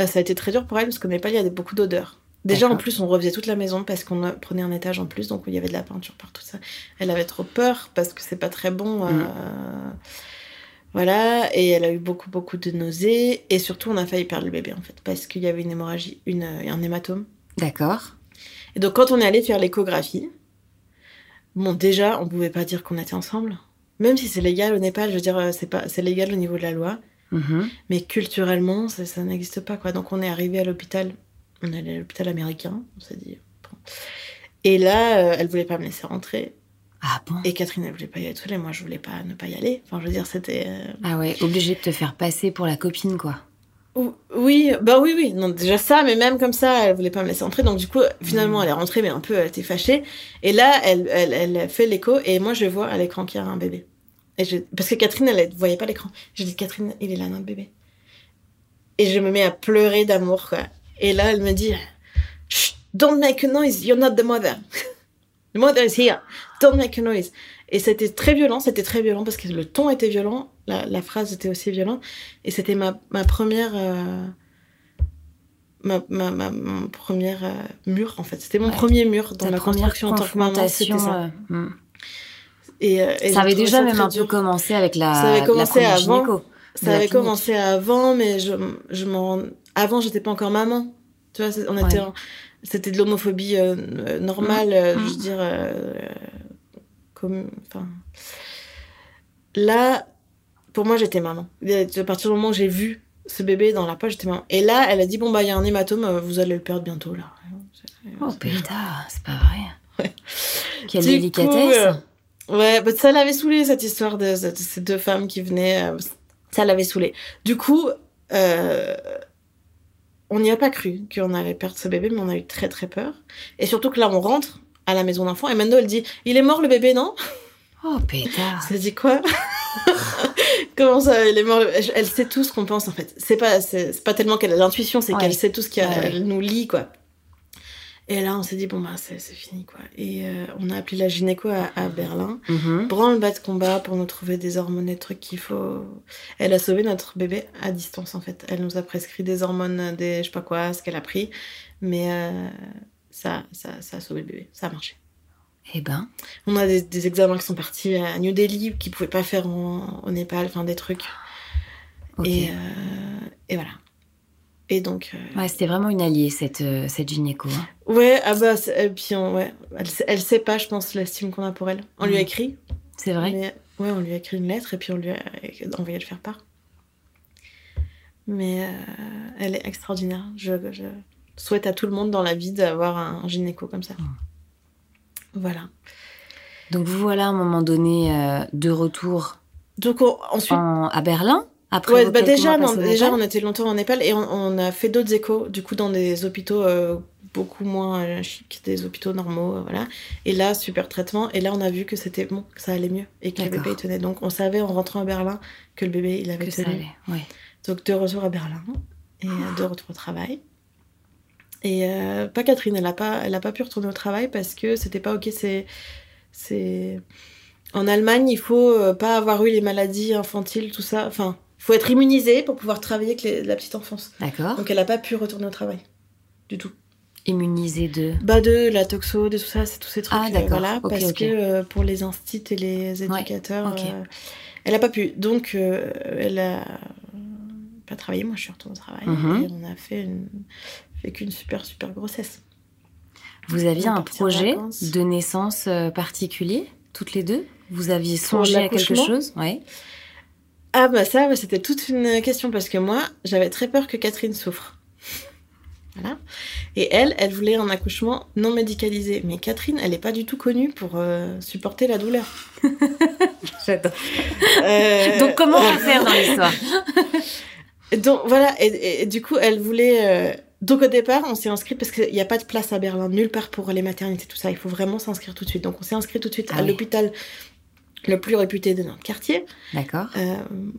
Speaker 2: Euh, ça a été très dur pour elle, parce qu'au Népal, il y a beaucoup d'odeurs. Déjà, en plus, on refaisait toute la maison parce qu'on a- prenait un étage en plus, donc il y avait de la peinture partout. Ça. Elle avait trop peur parce que c'est pas très bon. euh,
Speaker 1: Mm.
Speaker 2: Voilà, et elle a eu beaucoup, beaucoup de nausées. Et surtout, on a failli perdre le bébé, en fait, parce qu'il y avait une hémorragie, une, un hématome.
Speaker 1: D'accord.
Speaker 2: Et donc, quand on est allé faire l'échographie, bon, déjà, on pouvait pas dire qu'on était ensemble. Même si c'est légal au Népal, je veux dire, euh, c'est pas, c'est légal au niveau de la loi.
Speaker 1: Mhm.
Speaker 2: Mais culturellement, ça, ça n'existe pas, quoi. Donc, on est arrivé à l'hôpital. On est allé à l'hôpital américain, on s'est dit. bon. Et là, euh, elle voulait pas me laisser rentrer.
Speaker 1: Ah bon?
Speaker 2: Et Catherine, elle voulait pas y seule. Et moi, je voulais pas ne pas y aller. Enfin, je veux dire, c'était. euh,
Speaker 1: Ah ouais, obligé de te faire passer pour la copine, quoi.
Speaker 2: ou- Oui, bah oui, oui. Non, déjà ça, mais même comme ça, elle voulait pas me laisser rentrer. Donc, du coup, finalement,
Speaker 1: Mm.
Speaker 2: elle est rentrée, mais un peu, elle était fâchée. Et là, elle, elle, elle fait l'écho. Et moi, je vois à l'écran qu'il y a un bébé. Et je... Parce que Catherine, elle ne voyait pas l'écran. Je dis, Catherine, il est là, notre bébé. Et je me mets à pleurer d'amour, quoi. Et là, elle me dit, don't make a noise, you're not the mother. the mother is here. Don't make a noise. Et c'était très violent, c'était très violent parce que le ton était violent, la, la phrase était aussi violente. Et c'était ma, ma première. euh, Ma, ma, ma, mon euh, mur, en fait. C'était mon
Speaker 1: Ouais.
Speaker 2: premier mur dans la
Speaker 1: première
Speaker 2: construction en tant que maman, c'était ça.
Speaker 1: euh, hmm.
Speaker 2: Et, euh, et
Speaker 1: Ça avait déjà même un peu commencé avec la,
Speaker 2: Ça avait
Speaker 1: la
Speaker 2: commencé
Speaker 1: première
Speaker 2: avant.
Speaker 1: gynéco.
Speaker 2: Ça
Speaker 1: la
Speaker 2: avait
Speaker 1: clinique.
Speaker 2: commencé avant, mais je, je m'en... Avant, j'étais pas encore maman. Tu vois, on était
Speaker 1: Ouais.
Speaker 2: C'était de l'homophobie normale, euh,
Speaker 1: Mm.
Speaker 2: je veux dire... comme... Enfin... Là, pour moi, j'étais maman. À partir du moment où j'ai vu ce bébé dans la poche, j'étais maman. Et là, elle a dit, bon, bah, il y a un hématome, euh, vous allez le perdre bientôt, là.
Speaker 1: Oh pétard, c'est pas vrai. Quelle
Speaker 2: Du coup,
Speaker 1: délicatesse.
Speaker 2: euh, Ouais, bah, ça l'avait saoulé cette histoire de, de ces deux femmes qui venaient. euh, ça l'avait saoulé. Du coup, euh, on n'y a pas cru qu'on allait perdre ce bébé, mais on a eu très très peur. Et surtout que là, on rentre à la maison d'enfant et Mando, elle dit Il est mort le bébé, non?
Speaker 1: Oh pétard.
Speaker 2: Ça dit quoi? Comment ça, il est mort le- Elle elle sait tout ce qu'on pense en fait. C'est pas, c'est pas tellement qu'elle a l'intuition, c'est
Speaker 1: Ouais.
Speaker 2: qu'elle sait tout ce qu'il y a.
Speaker 1: Ouais, ouais.
Speaker 2: Elle nous lit quoi. Et là, on s'est dit, bon, bah, c'est fini, quoi. Et euh, on a appelé la gynéco à, à Berlin.
Speaker 1: Mhm.
Speaker 2: Branle-bas de combat pour nous trouver des hormones, des trucs qu'il faut. Elle a sauvé notre bébé à distance, en fait. Elle nous a prescrit des hormones, des je sais pas quoi, ce qu'elle a pris. Mais euh, ça, ça, ça a sauvé le bébé. Ça a marché.
Speaker 1: Eh ben,
Speaker 2: On a des, des examens qui sont partis à New Delhi, qu'ils pouvaient pas faire en- au Népal, enfin des trucs.
Speaker 1: ok.
Speaker 2: Et, euh, et voilà. Et donc. euh,
Speaker 1: Ouais, c'était vraiment une alliée, cette, euh, cette gynéco. hein.
Speaker 2: Ouais, ah bah, et puis on, ouais, elle, elle sait pas, je pense, l'estime qu'on a pour elle. On lui a écrit,
Speaker 1: C'est vrai
Speaker 2: mais ouais, on lui a écrit une lettre et puis on lui a envoyé le faire part. Mais euh, elle est extraordinaire. Je, je souhaite à tout le monde dans la vie d'avoir un gynéco comme ça. Voilà.
Speaker 1: Donc vous voilà à un moment donné euh, de retour
Speaker 2: Donc on- ensuite,
Speaker 1: en- à Berlin. Après
Speaker 2: ouais, bah déjà,
Speaker 1: au
Speaker 2: déjà, on était longtemps en Népal et on, on a fait d'autres échos, du coup, dans des hôpitaux euh, beaucoup moins euh, chics, des hôpitaux normaux, euh, voilà. Et là, super traitement. Et là, on a vu que c'était bon, que ça allait mieux et que le bébé il tenait. Donc, on savait en rentrant à Berlin que le bébé il avait
Speaker 1: que ça
Speaker 2: tenu.
Speaker 1: allait. Ouais.
Speaker 2: Donc, de retour à Berlin et euh, de retour au travail. Et euh, pas Catherine, elle a pas, elle a pas pu retourner au travail parce que c'était pas ok. C'est, c'est en Allemagne, il faut euh, pas avoir eu les maladies infantiles, tout ça. Enfin, il faut être immunisé pour pouvoir travailler avec les- la petite enfance.
Speaker 1: D'accord.
Speaker 2: Donc, elle a pas pu retourner au travail du tout.
Speaker 1: Immunisé de?
Speaker 2: Bah de la toxo, de tout ça, c'est tous ces trucs.
Speaker 1: Ah,
Speaker 2: euh,
Speaker 1: d'accord.
Speaker 2: voilà, parce que euh, pour les instits et les éducateurs, euh, elle a pas pu. Donc, euh, elle a pas travaillé. Moi, je suis retournée au travail
Speaker 1: Mhm.
Speaker 2: et on a fait une vécu une super super grossesse.
Speaker 1: Vous aviez un projet de naissance euh, particulier, toutes les deux? Vous aviez songé à quelque chose? Ouais.
Speaker 2: Ah bah ça, c'était toute une question parce que moi, j'avais très peur que Catherine souffre. Voilà. Et elle, elle voulait un accouchement non médicalisé. Mais Catherine, elle n'est pas du tout connue pour euh, supporter la douleur.
Speaker 1: J'adore.
Speaker 2: Euh,
Speaker 1: Donc comment on faire dans l'histoire?
Speaker 2: Donc voilà, et, et- et du coup, elle voulait. euh, Donc au départ, on s'est inscrit parce qu'il n'y a pas de place à Berlin, nulle part pour les maternités, tout ça. Il faut vraiment s'inscrire tout de suite. Donc on s'est inscrit tout de suite
Speaker 1: Ah
Speaker 2: à
Speaker 1: oui.
Speaker 2: l'hôpital le plus réputé de notre quartier.
Speaker 1: D'accord.
Speaker 2: euh,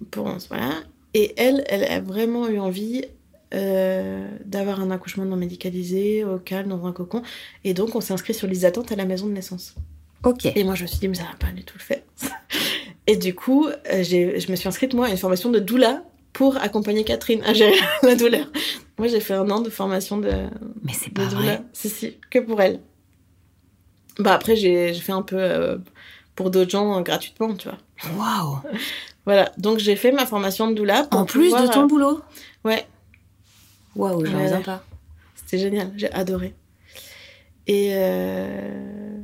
Speaker 2: pour voilà. Et elle, elle a vraiment eu envie euh, d'avoir un accouchement non médicalisé, au calme, dans un cocon. Et donc on s'est inscrit sur liste d'attente à la maison de naissance.
Speaker 1: Ok.
Speaker 2: Et moi, je me suis dit, mais ça va pas du tout le faire. Et du coup, euh, je me suis inscrite, moi, à une formation de doula pour accompagner Catherine à gérer la douleur. Moi, j'ai fait un an de formation de,
Speaker 1: Mais c'est pas
Speaker 2: doula.
Speaker 1: vrai.
Speaker 2: Si, si, que pour elle. Bah après, j'ai fait un peu euh, pour d'autres gens euh, gratuitement, tu vois.
Speaker 1: Waouh
Speaker 2: Voilà, donc j'ai fait ma formation de doula. Pour
Speaker 1: En plus de ton
Speaker 2: euh,
Speaker 1: boulot
Speaker 2: Ouais,
Speaker 1: Waouh, j'en reviens pas.
Speaker 2: C'était génial, j'ai adoré. Et euh,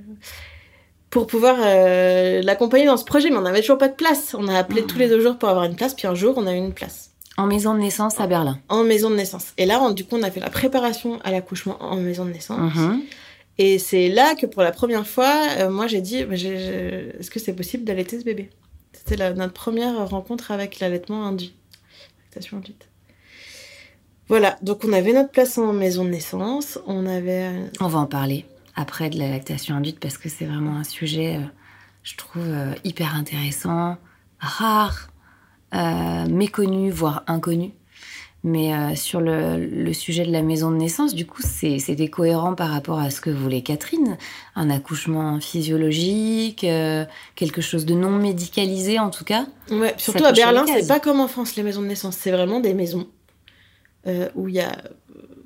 Speaker 2: pour pouvoir euh, l'accompagner dans ce projet, mais on n'avait toujours pas de place. On a appelé
Speaker 1: Oh.
Speaker 2: tous les deux jours pour avoir une place, puis un jour, on a eu une place
Speaker 1: En maison de naissance à Berlin.
Speaker 2: en maison de naissance. Et là, on- du coup, on a fait la préparation à l'accouchement en maison de naissance.
Speaker 1: Mhm.
Speaker 2: Et c'est là que pour la première fois, euh, moi, j'ai dit, bah, est-ce que c'est possible d'allaiter ce bébé? C'était notre première rencontre avec l'allaitement induit. Lactation induite. Voilà, donc on avait notre place en maison de naissance, on avait... euh,
Speaker 1: On va en parler après de la lactation induite parce que c'est vraiment un sujet, euh, je trouve, euh, hyper intéressant, rare, euh, méconnu, voire inconnu. Mais sur le, le sujet de la maison de naissance, du coup, c'est- c'était cohérent par rapport à ce que voulait Catherine. Un accouchement physiologique, quelque chose de non médicalisé en tout cas.
Speaker 2: Ouais, surtout à Berlin, c'est pas comme en France les maisons de naissance, c'est vraiment des maisons où il y a.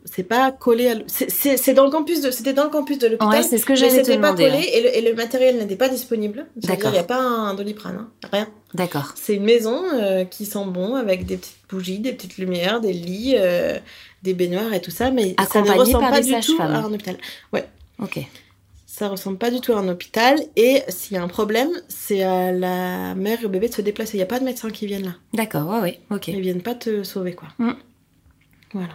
Speaker 2: C'est pas collé à. c'est- dans le campus de. C'était dans le campus de l'hôpital.
Speaker 1: Ouais, c'est ce que j'allais te
Speaker 2: c'était pas
Speaker 1: demander.
Speaker 2: collé
Speaker 1: ouais.
Speaker 2: et, le, et le matériel n'était pas disponible.
Speaker 1: D'accord.
Speaker 2: Il n'y a pas un doliprane, hein, rien.
Speaker 1: D'accord.
Speaker 2: C'est une maison euh, qui sent bon avec des petites bougies, des petites lumières, des lits, euh, des baignoires et tout ça, mais ça ne ressemble pas du tout à un hôpital.
Speaker 1: Ok.
Speaker 2: Ça ressemble pas du tout à un hôpital et s'il y a un problème, c'est à la mère et au bébé de se déplacer. Il n'y a pas de médecins qui viennent là.
Speaker 1: D'accord, ouais, ouais, ok.
Speaker 2: Ils viennent pas te sauver, quoi.
Speaker 1: Mm.
Speaker 2: Voilà.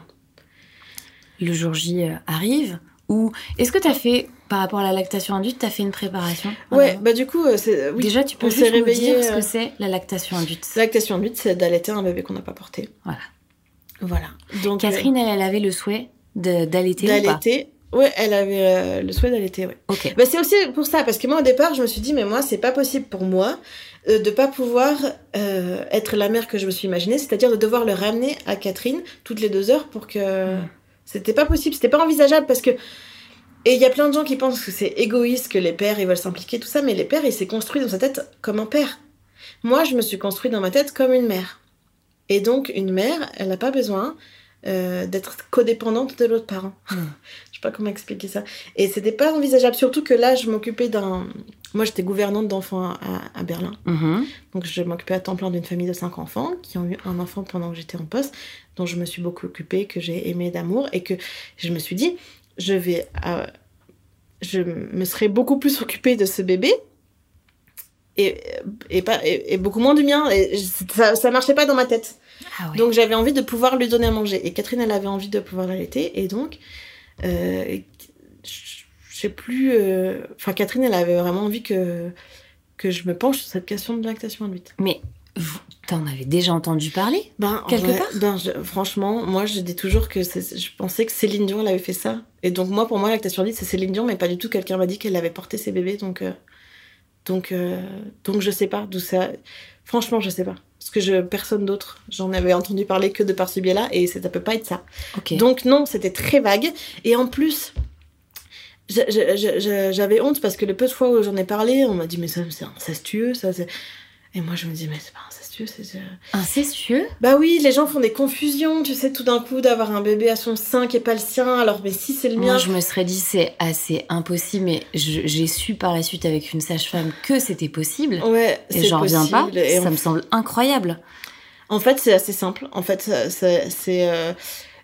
Speaker 1: Le jour J euh, arrive ou est-ce que tu as fait par rapport à la lactation induite tu as fait une préparation
Speaker 2: Ouais, bah du coup, euh, c'est oui.
Speaker 1: déjà tu peux juste nous dire ce
Speaker 2: euh,
Speaker 1: que c'est la lactation induite
Speaker 2: Lactation induite, c'est d'allaiter un bébé qu'on n'a pas porté.
Speaker 1: Voilà.
Speaker 2: Voilà. Donc
Speaker 1: Catherine elle, elle avait le souhait
Speaker 2: euh,
Speaker 1: d'allaiter ou pas
Speaker 2: d'allaiter. Ouais, elle avait euh, le souhait d'allaiter, ouais.
Speaker 1: ok
Speaker 2: Bah, c'est aussi pour ça, parce que moi au départ, je me suis dit, mais moi, c'est pas possible pour moi euh, de pas pouvoir euh, être la mère que je me suis imaginée, c'est-à-dire de devoir le ramener à Catherine toutes les deux heures pour que.
Speaker 1: Mm.
Speaker 2: C'était pas possible, c'était pas envisageable parce que Et il y a plein de gens qui pensent que c'est égoïste, que les pères, ils veulent s'impliquer, tout ça, mais les pères, il s'est construit dans sa tête comme un père. Moi, je me suis construit dans ma tête comme une mère. Et donc, une mère, elle n'a pas besoin euh, d'être codépendante de l'autre parent.
Speaker 3: Mm.
Speaker 2: Je sais pas comment expliquer ça. Et c'était pas envisageable, surtout que là, je m'occupais d'un. Moi, j'étais gouvernante d'enfants à, à Berlin.
Speaker 3: Mhm.
Speaker 2: Donc, je m'occupais à temps plein d'une famille de cinq enfants qui ont eu un enfant pendant que j'étais en poste, dont je me suis beaucoup occupée, que j'ai aimé d'amour et que je me suis dit, je vais. euh, je me serais beaucoup plus occupée de ce bébé. Et, et, pas, et, et beaucoup moins du mien. Et ça, ça marchait pas dans ma tête.
Speaker 3: Ah ouais.
Speaker 2: Donc j'avais envie de pouvoir lui donner à manger. Et Catherine, elle avait envie de pouvoir l'allaiter. Et donc, euh, je sais plus. euh, Enfin, Catherine, elle avait vraiment envie que, que je me penche sur cette question de lactation induite.
Speaker 3: Mais vous- t'en avais déjà entendu parler
Speaker 2: Ben, en
Speaker 3: Quelque
Speaker 2: vrai,
Speaker 3: part?
Speaker 2: ben, je- franchement, moi, je dis toujours que je pensais que Céline Dion, elle avait fait ça. Et donc, moi, pour moi, lactation induite, c'est Céline Dion, mais pas du tout. Quelqu'un m'a dit qu'elle avait porté ses bébés. Donc, euh, donc, euh, donc, je sais pas d'où ça. Franchement, je sais pas. Parce que je, personne d'autre, j'en avais entendu parler que de par ce biais-là, et ça peut pas être ça. Donc non, c'était très vague. Et en plus, j'avais honte parce que le peu de fois où j'en ai parlé, on m'a dit mais ça c'est incestueux, ça c'est. Et moi je me dis mais c'est pas incestueux, c'est. c'est-
Speaker 3: Incestueux
Speaker 2: Bah oui, les gens font des confusions, tu sais, tout d'un coup d'avoir un bébé à son sein qui est pas le sien, alors mais si c'est le mien.
Speaker 3: Moi, je me serais dit c'est assez impossible, mais j'ai su par la suite avec une sage-femme que c'était possible.
Speaker 2: Ouais,
Speaker 3: Et
Speaker 2: c'est
Speaker 3: j'en reviens pas.
Speaker 2: Et
Speaker 3: Ça me semble incroyable.
Speaker 2: En fait, c'est assez simple. En fait, c'est, euh,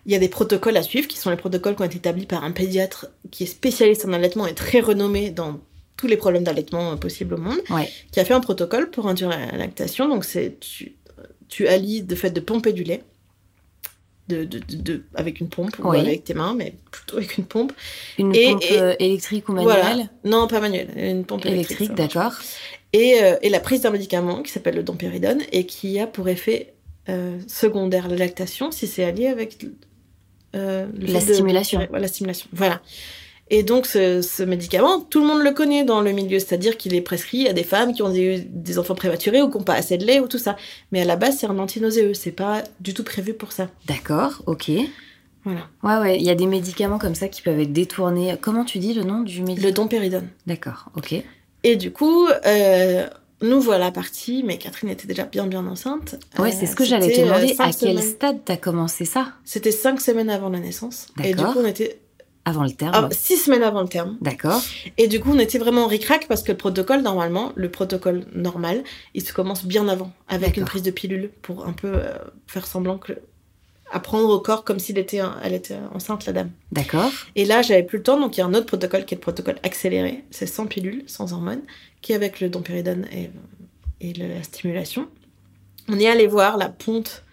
Speaker 2: Il y a des protocoles à suivre qui sont les protocoles qui ont été établis par un pédiatre qui est spécialiste en allaitement et très renommé dans tous les problèmes d'allaitement euh, possibles au monde,
Speaker 3: Ouais.
Speaker 2: qui a fait un protocole pour induire la lactation. Donc, c'est tu, tu allies le fait de pomper du lait de, de, de- de- avec une pompe ou avec tes mains, mais plutôt avec une pompe.
Speaker 3: Une
Speaker 2: Et-
Speaker 3: pompe
Speaker 2: et-
Speaker 3: euh, électrique ou manuelle
Speaker 2: Voilà. Non, pas manuelle, une pompe électrique.
Speaker 3: Électrique, d'accord.
Speaker 2: Et, euh, et la prise d'un médicament qui s'appelle le dompéridone et qui a pour effet euh, secondaire la lactation si c'est allié avec euh,
Speaker 3: La stimulation.
Speaker 2: Ouais, la stimulation. Voilà. Et donc ce, ce médicament, tout le monde le connaît dans le milieu, c'est-à-dire qu'il est prescrit à des femmes qui ont des, des enfants prématurés ou qui n'ont pas assez de lait ou tout ça. Mais à la base, c'est un antinauséeux, c'est pas du tout prévu pour ça.
Speaker 3: D'accord, ok.
Speaker 2: Voilà.
Speaker 3: Ouais, ouais, il y a des médicaments comme ça qui peuvent être détournés. Comment tu dis le nom du médicament?
Speaker 2: Le dompéridone.
Speaker 3: D'accord, ok.
Speaker 2: Et du coup, euh, nous voilà partis, mais Catherine était déjà bien bien enceinte.
Speaker 3: Ouais,
Speaker 2: Euh,
Speaker 3: c'est ce que j'allais te
Speaker 2: euh,
Speaker 3: demander. à quel
Speaker 2: semaines.
Speaker 3: stade t'as commencé ça?
Speaker 2: C'était cinq semaines avant la naissance. Et du coup, on était
Speaker 3: Avant le terme
Speaker 2: ah, six semaines avant le terme.
Speaker 3: D'accord.
Speaker 2: Et du coup, on était vraiment en ric-rac parce que le protocole, normalement, le protocole normal, il se commence bien avant, avec une prise de pilule pour un peu euh, faire semblant que. apprendre au corps comme s'il était, elle était enceinte, la dame.
Speaker 3: D'accord.
Speaker 2: Et là, j'avais plus le temps, donc il y a un autre protocole qui est le protocole accéléré. C'est sans pilule, sans hormones, qui est avec le dompéridone et, et le- la stimulation. On est allé voir la ponte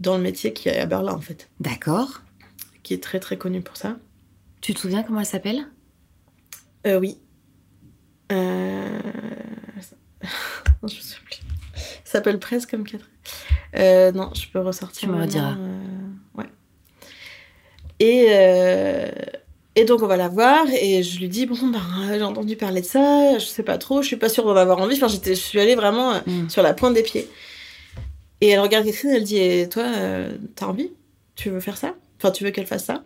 Speaker 2: dans le métier qui est à Berlin, en fait,
Speaker 3: D'accord.
Speaker 2: qui est très très connue pour ça.
Speaker 3: Tu te souviens comment elle s'appelle?
Speaker 2: Euh, oui. Euh... non, je me souviens plus. Ça s'appelle presque comme Catherine. Euh, non, je peux ressortir.
Speaker 3: Tu me rediras.
Speaker 2: euh, Ouais. Et, euh, et donc, on va la voir. Et je lui dis Bon, ben, j'ai entendu parler de ça. Je sais pas trop. Je suis pas sûre d'en avoir envie. Enfin, j'étais, je suis allée vraiment euh,
Speaker 3: Hmm.
Speaker 2: sur la pointe des pieds. Et elle regarde Catherine. Elle dit Et toi, t'as envie? Tu veux faire ça? Enfin, tu veux qu'elle fasse ça?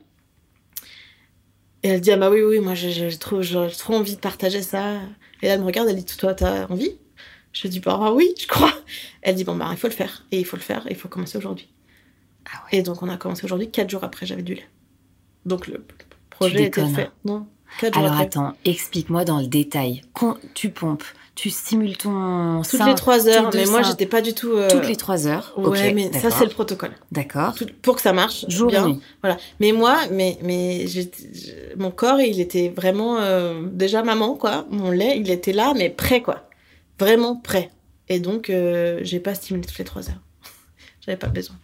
Speaker 2: Et elle dit, ah bah oui, oui, moi j'ai trop, trop envie de partager ça. Et là, elle me regarde, elle dit, toi, t'as envie? Je dis, bah ah oui, je crois. Elle dit, bon, bah il faut le faire. Et il faut le faire, et il faut commencer aujourd'hui.
Speaker 3: Ah ouais.
Speaker 2: Et donc, on a commencé aujourd'hui, quatre jours après, j'avais du lait. Donc, le projet était fait. Non, quatre jours
Speaker 3: Alors
Speaker 2: après.
Speaker 3: attends, explique-moi dans le détail. Con- tu pompes, tu stimules ton
Speaker 2: Toutes
Speaker 3: sein
Speaker 2: les trois heures, mais moi, j'étais pas du tout. euh,
Speaker 3: toutes les trois heures.
Speaker 2: Ouais,
Speaker 3: Ok,
Speaker 2: mais ça, c'est le protocole.
Speaker 3: D'accord.
Speaker 2: Pour que ça marche.
Speaker 3: Jour
Speaker 2: bien.
Speaker 3: et nuit.
Speaker 2: Voilà. Mais moi, mais, mais mon corps, il était vraiment euh, déjà maman, quoi. Mon lait, il était là, mais prêt, quoi. Vraiment prêt. Et donc, euh, j'ai pas stimulé toutes les trois heures. J'avais pas besoin.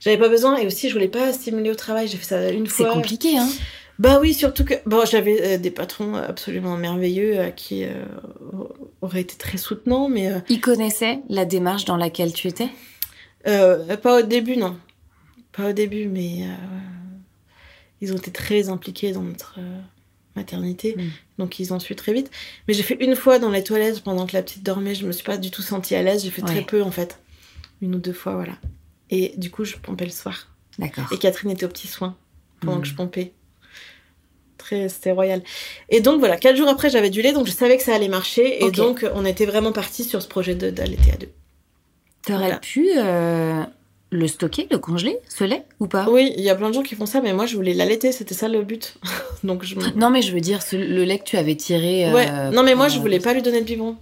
Speaker 2: J'avais pas besoin, et aussi, je voulais pas stimuler au travail. J'ai fait ça une
Speaker 3: C'est
Speaker 2: fois.
Speaker 3: compliqué, hein
Speaker 2: Bah oui, surtout que bon, j'avais euh, des patrons absolument merveilleux euh, qui euh, auraient été très soutenants, mais
Speaker 3: Ils connaissaient la démarche dans laquelle tu étais?
Speaker 2: Pas au début, non. Pas au début, mais ils ont été très impliqués dans notre maternité.
Speaker 3: Mm.
Speaker 2: Donc ils ont su très vite. Mais j'ai fait une fois dans les toilettes pendant que la petite dormait. Je me suis pas du tout sentie à l'aise. J'ai fait très peu en fait. Une ou deux fois, voilà. Et du coup, je pompais le soir.
Speaker 3: D'accord.
Speaker 2: Et Catherine était au petit soin pendant que je pompais. C'était royal. Et donc voilà, quatre jours après, j'avais du lait, donc je savais que ça allait marcher. Et donc, on était vraiment partis sur ce projet de- d'allaiter à deux.
Speaker 1: T'aurais
Speaker 2: Voilà.
Speaker 1: pu euh, le stocker, le congeler, ce lait, ou pas?
Speaker 2: Oui, il y a plein de gens qui font ça, mais moi, je voulais l'allaiter, c'était ça le but. donc je
Speaker 1: Non, mais je veux dire, ce- le lait que tu avais tiré. euh,
Speaker 2: Ouais, non, mais moi, je voulais pas lui donner de biberon.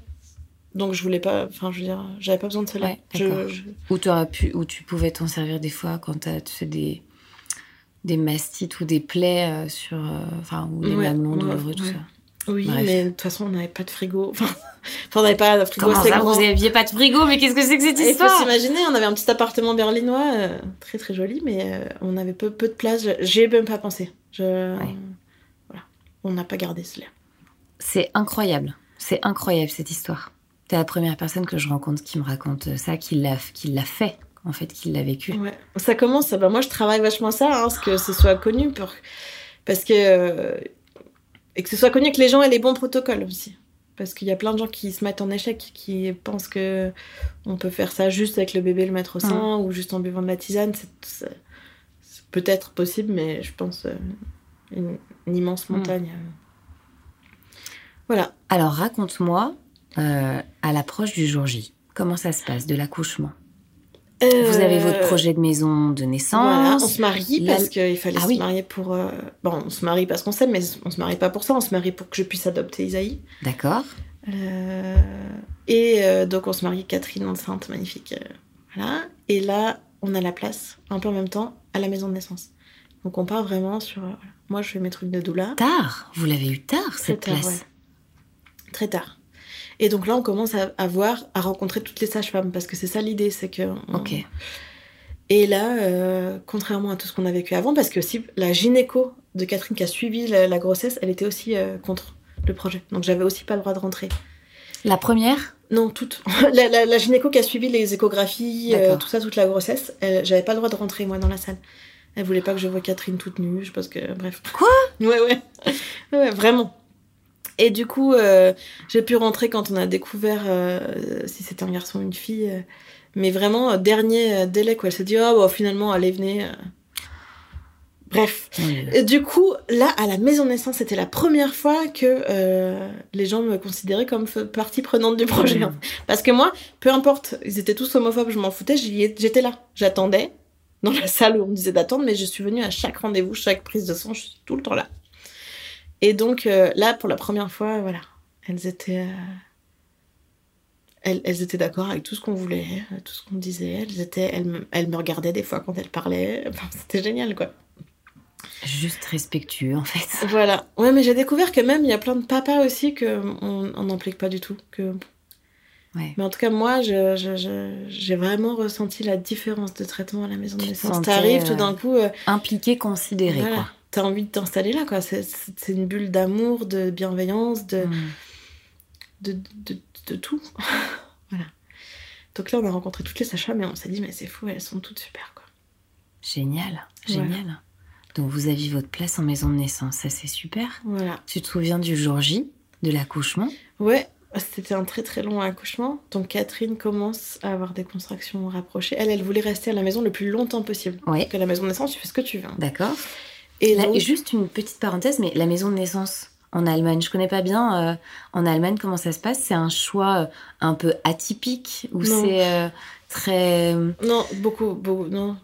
Speaker 2: Donc je voulais pas, enfin, je veux dire, j'avais pas besoin de cela.
Speaker 1: Ouais,
Speaker 2: je, je-
Speaker 1: Ou t'aurais pu, ou tu pouvais t'en servir des fois quand tu sais, des des mastites ou des plaies euh, sur, euh, enfin, ou des
Speaker 2: Ouais,
Speaker 1: mamelons
Speaker 2: ouais,
Speaker 1: douloureux, tout
Speaker 2: ouais.
Speaker 1: ça.
Speaker 2: Oui,
Speaker 1: Bref.
Speaker 2: mais de toute façon, on n'avait pas de frigo. Enfin, on n'avait pas de frigo
Speaker 1: Comment
Speaker 2: assez
Speaker 1: ça,
Speaker 2: grand.
Speaker 1: vous aviez pas de frigo Mais qu'est-ce que c'est que cette
Speaker 2: Et Il faut
Speaker 1: histoire?
Speaker 2: s'imaginer, on avait un petit appartement berlinois, euh, très très joli, mais euh, on avait peu, peu de place. Je- J'y ai même pas pensé. Je...
Speaker 1: Ouais.
Speaker 2: Voilà. On n'a pas gardé cela.
Speaker 1: C'est incroyable. C'est incroyable cette histoire. T'es la première personne que je rencontre qui me raconte ça, qui l'a, qui l'a fait, en fait, qui l'a vécu.
Speaker 2: Ouais. Ça commence, bah, moi je travaille vachement ça, hein, ce que ce soit connu, pour... parce que. euh, Et que ce soit connu que les gens aient les bons protocoles aussi. Parce qu'il y a plein de gens qui se mettent en échec, qui pensent que on peut faire ça juste avec le bébé, le mettre au sein, ou juste en buvant de la tisane. C'est, peut-être possible, mais je pense euh, une, une immense
Speaker 1: Mm.
Speaker 2: montagne. euh. Voilà.
Speaker 1: Alors raconte-moi, euh, à l'approche du jour J, comment ça se passe de l'accouchement? Vous avez
Speaker 2: Euh,
Speaker 1: votre projet de maison de
Speaker 2: Voilà, on
Speaker 1: naissance.
Speaker 2: se marie
Speaker 1: La-
Speaker 2: parce qu'il fallait
Speaker 1: Ah
Speaker 2: se
Speaker 1: oui.
Speaker 2: marier pour. euh, Bon, on se marie parce qu'on s'aime, mais on se marie pas pour ça. On se marie pour que je puisse adopter Isaïe.
Speaker 1: D'accord.
Speaker 2: Euh, Et euh, donc, on se marie Catherine enceinte, magnifique. euh, voilà. Et là, on a la place, un peu en même temps, à la maison de naissance. Donc, on part vraiment sur. euh. Moi, je fais mes trucs de doula.
Speaker 1: Tard. Vous l'avez eu tard cette
Speaker 2: tard,
Speaker 1: place.
Speaker 2: ouais. Très tard. Et donc là, on commence à, à voir, à rencontrer toutes les sages-femmes, parce que c'est ça l'idée, c'est que. on-
Speaker 1: Ok.
Speaker 2: Et là, euh, contrairement à tout ce qu'on a vécu avant, parce que aussi la gynéco de Catherine qui a suivi la, la grossesse, elle était aussi euh, contre le projet. Donc j'avais aussi pas le droit de rentrer.
Speaker 1: La première?
Speaker 2: Non, toute. la, la- la gynéco qui a suivi les échographies, euh, tout ça, toute la grossesse, j'avais pas le droit de rentrer moi dans la salle. Elle voulait pas que je voie Catherine toute nue, je pense que bref.
Speaker 1: Quoi?
Speaker 2: Ouais, ouais, ouais, vraiment. Et du coup, euh, j'ai pu rentrer quand on a découvert euh, si c'était un garçon ou une fille. euh, mais vraiment, dernier délai, quoi. Elle s'est dit, oh, bon, finalement, allez, venez. Bref. Et du coup, là, à la maison de naissance, c'était la première fois que euh, les gens me considéraient comme partie prenante du projet. Parce que moi, peu importe, ils étaient tous homophobes, je m'en foutais, j'étais là. J'attendais dans la salle où on me disait d'attendre, mais je suis venue à chaque rendez-vous, chaque prise de sang, je suis tout le temps là. Et donc, euh, là, pour la première fois, voilà, elles étaient. euh, Elles, elles étaient d'accord avec tout ce qu'on voulait, euh, tout ce qu'on disait. Elles, étaient, elles, me, elles me regardaient des fois quand elles parlaient. Enfin, C'était génial, quoi.
Speaker 1: Juste respectueux, en fait.
Speaker 2: Voilà. Ouais, mais j'ai découvert que même il y a plein de papas aussi que on n'implique pas du tout. Que...
Speaker 1: Ouais.
Speaker 2: Mais en tout cas, moi, j'ai vraiment ressenti la différence de traitement à la maison de
Speaker 1: Tu te
Speaker 2: naissance. T'arrives tout d'un coup, euh,
Speaker 1: Impliqué, considéré,
Speaker 2: voilà,
Speaker 1: quoi.
Speaker 2: T'as envie de t'installer là, quoi. C'est- une bulle d'amour, de bienveillance, de,
Speaker 1: Mm.
Speaker 2: de, de, de tout. voilà. Donc là, on a rencontré toutes les sages-femmes et on s'est dit, mais c'est fou, elles sont toutes super, quoi.
Speaker 1: Génial,
Speaker 2: Voilà.
Speaker 1: génial. Donc vous aviez votre place en maison de naissance, ça c'est super.
Speaker 2: Voilà.
Speaker 1: Tu te souviens du jour J, de l'accouchement?
Speaker 2: Ouais, c'était un très très long accouchement. Donc Catherine commence à avoir des contractions rapprochées. Elle, elle voulait rester à la maison le plus longtemps possible.
Speaker 1: Ouais.
Speaker 2: Parce que la maison de naissance, tu fais ce que tu veux. hein.
Speaker 1: D'accord.
Speaker 2: Et
Speaker 1: Là,
Speaker 2: donc-
Speaker 1: Juste une petite parenthèse, mais la maison de naissance en Allemagne, je connais pas bien. euh, en Allemagne, comment ça se passe? C'est un choix euh, un peu atypique ou c'est euh, très.
Speaker 2: Non, beaucoup, beaucoup, non.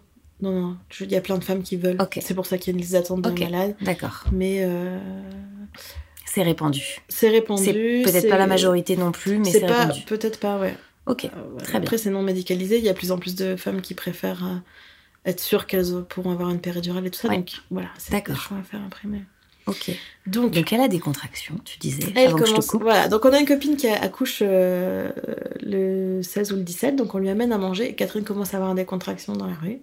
Speaker 2: Non, non, il y a plein de femmes qui veulent. C'est pour ça qu'il y a une liste d'attente de malades.
Speaker 1: D'accord.
Speaker 2: Mais euh,
Speaker 1: C'est répandu.
Speaker 2: c'est répandu.
Speaker 1: C'est peut-être pas la majorité non plus, mais c'est répandu.
Speaker 2: peut-être pas, ouais.
Speaker 1: Ok.
Speaker 2: Euh, ouais.
Speaker 1: Très
Speaker 2: Après, c'est non médicalisé. Il y a de plus en plus de femmes qui préfèrent être sûres qu'elles pourront avoir une péridurale et tout ça.
Speaker 1: Ouais.
Speaker 2: Donc voilà, c'est des choix à faire. Mais...
Speaker 1: Ok.
Speaker 2: Donc,
Speaker 1: Donc elle a des contractions, tu disais,
Speaker 2: Elle
Speaker 1: avant que je
Speaker 2: commence.
Speaker 1: te coupe.
Speaker 2: Voilà, donc on a une copine qui accouche euh, le 16 ou le 17, donc on lui amène à manger et Catherine commence à avoir des contractions dans la rue.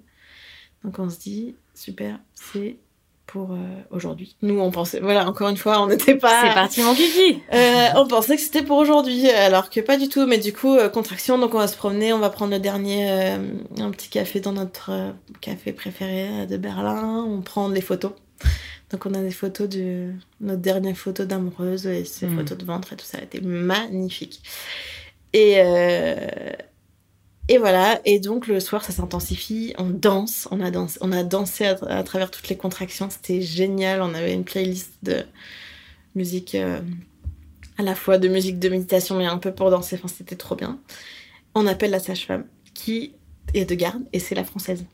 Speaker 2: Donc on se dit, super, c'est pour euh, aujourd'hui. Nous, on pensait, voilà, encore une fois, on n'était pas.
Speaker 1: C'est parti mon kiki
Speaker 2: Euh, on pensait que c'était pour aujourd'hui, alors que pas du tout. Mais du coup, euh, contraction, donc on va se promener, on va prendre le dernier, un petit café dans notre café préféré de Berlin, on prend des photos. Donc on a des photos de notre dernière photo d'amoureuse et ces
Speaker 1: Mm.
Speaker 2: photos de ventre et tout ça a été magnifique. Et, Et voilà, et donc le soir ça s'intensifie, on danse, on a dansé, on a dansé à, à travers toutes les contractions, c'était génial, on avait une playlist de musique, euh, à la fois de musique de méditation mais un peu pour danser, enfin c'était trop bien. On appelle la sage-femme qui est de garde et c'est la française.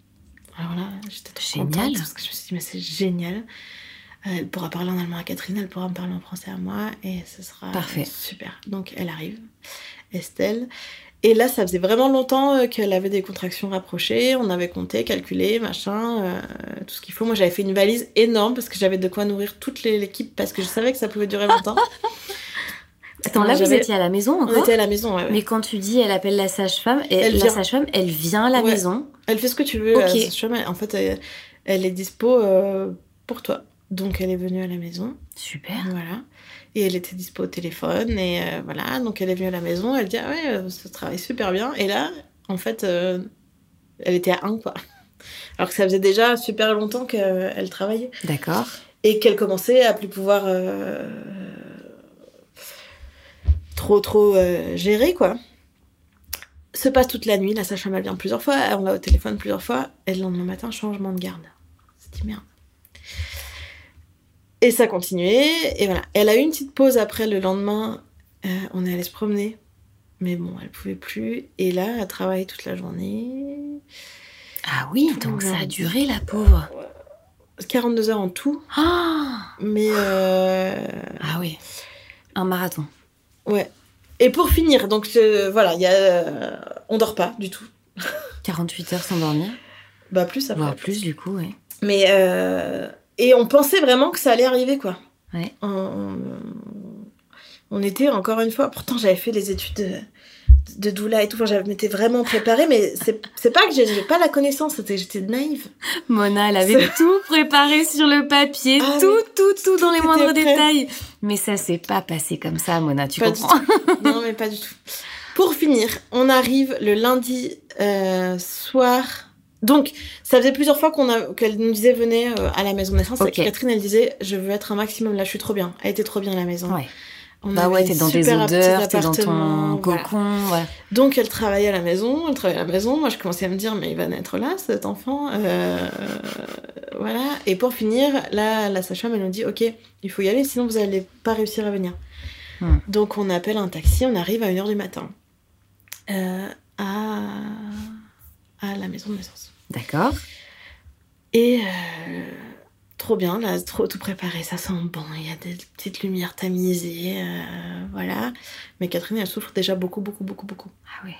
Speaker 2: Alors là, j'étais trop
Speaker 3: Génial.
Speaker 2: contente parce que je me suis dit mais c'est génial. Euh, Elle pourra parler en allemand à Catherine, elle pourra me parler en français à moi et ce sera
Speaker 3: Parfait.
Speaker 2: super. Donc elle arrive, Estelle. Et là, ça faisait vraiment longtemps euh, qu'elle avait des contractions rapprochées. On avait compté, calculé, machin, euh, tout ce qu'il faut. Moi, j'avais fait une valise énorme parce que j'avais de quoi nourrir toute l'équipe parce que je savais que ça pouvait durer longtemps.
Speaker 3: Attends, là, vous étiez à la maison
Speaker 2: On
Speaker 3: encore
Speaker 2: était à la maison, ouais, ouais.
Speaker 3: Mais quand tu dis elle appelle la sage-femme, et
Speaker 2: Elle
Speaker 3: la sage-femme, elle vient à la
Speaker 2: Ouais.
Speaker 3: maison.
Speaker 2: Elle fait ce que tu veux.
Speaker 3: Ok.
Speaker 2: euh, cette femme, elle- en fait, elle, elle est dispo euh, pour toi. Donc, elle est venue à la maison.
Speaker 3: Super.
Speaker 2: Voilà. Et elle était dispo au téléphone. Et euh, voilà. Donc, elle est venue à la maison. Elle dit Ah ouais, euh, ça travaille super bien. Et là, en fait, euh, elle était à 1, quoi. Alors que ça faisait déjà super longtemps qu'elle travaillait.
Speaker 3: D'accord.
Speaker 2: Et qu'elle commençait à plus pouvoir euh, trop, trop gérer, quoi. Se passe toute la nuit. La sage-femme, elle vient plusieurs fois. On l'a au téléphone plusieurs fois. Et le lendemain matin, changement de garde. C'est dit merde. Et ça continuait. Et voilà. Elle a eu une petite pause après le lendemain. euh, on est allé se promener. Mais bon, elle pouvait plus. Et là, elle travaillait toute la journée.
Speaker 3: Ah oui,
Speaker 2: Tout
Speaker 3: donc ça a duré la pauvre.
Speaker 2: 42 heures en tout.
Speaker 3: Ah,
Speaker 2: Mais euh,
Speaker 3: ah oui. Un marathon.
Speaker 2: ouais. Et pour finir, donc euh, voilà, il y a, euh, on dort pas du tout.
Speaker 3: 48 heures sans dormir.
Speaker 2: Bah plus après.
Speaker 3: Voire plus du coup, ouais.
Speaker 2: Mais et on pensait vraiment que ça allait arriver quoi.
Speaker 3: Ouais.
Speaker 2: On, on était encore une fois. Pourtant j'avais fait les études de, de doula et tout. Enfin, j'avais m'étais vraiment préparée, mais c'est pas que j'ai pas la connaissance. J'étais naïve.
Speaker 3: Mona, elle avait tout préparé sur le papier,
Speaker 2: Ah
Speaker 3: tout, tout, tout dans les moindres
Speaker 2: prêt.
Speaker 3: détails. Mais ça s'est pas passé comme ça, Mona, tu
Speaker 2: Pas
Speaker 3: comprends?
Speaker 2: non mais pas du tout. Pour finir, on arrive le lundi euh, soir. Donc, ça faisait plusieurs fois qu'on a qu'elle nous disait venez euh, à la maison de naissance. Catherine, elle disait je veux être un maximum là, je suis trop bien. Elle était trop bien à la maison.
Speaker 3: Ouais.
Speaker 2: On
Speaker 3: Bah ouais, t'es dans des odeurs, t'es dans ton cocon, voilà.
Speaker 2: Donc elle travaillait à la maison, elle travaillait à la maison. Moi, je commençais à me dire, mais il va naître là, cet enfant. Euh, voilà. Et pour finir, là, la sage-femme, elle nous dit, ok, il faut y aller, sinon vous allez pas réussir à venir.
Speaker 3: Hmm.
Speaker 2: Donc on appelle un taxi, on arrive à 1h du matin euh, à... à la maison de naissance.
Speaker 3: D'accord.
Speaker 2: Et euh, trop bien, là, trop tout préparé, ça sent bon, il y a des petites lumières tamisées, euh, voilà. Mais Catherine, elle souffre déjà beaucoup, beaucoup, beaucoup, beaucoup.
Speaker 3: Ah ouais.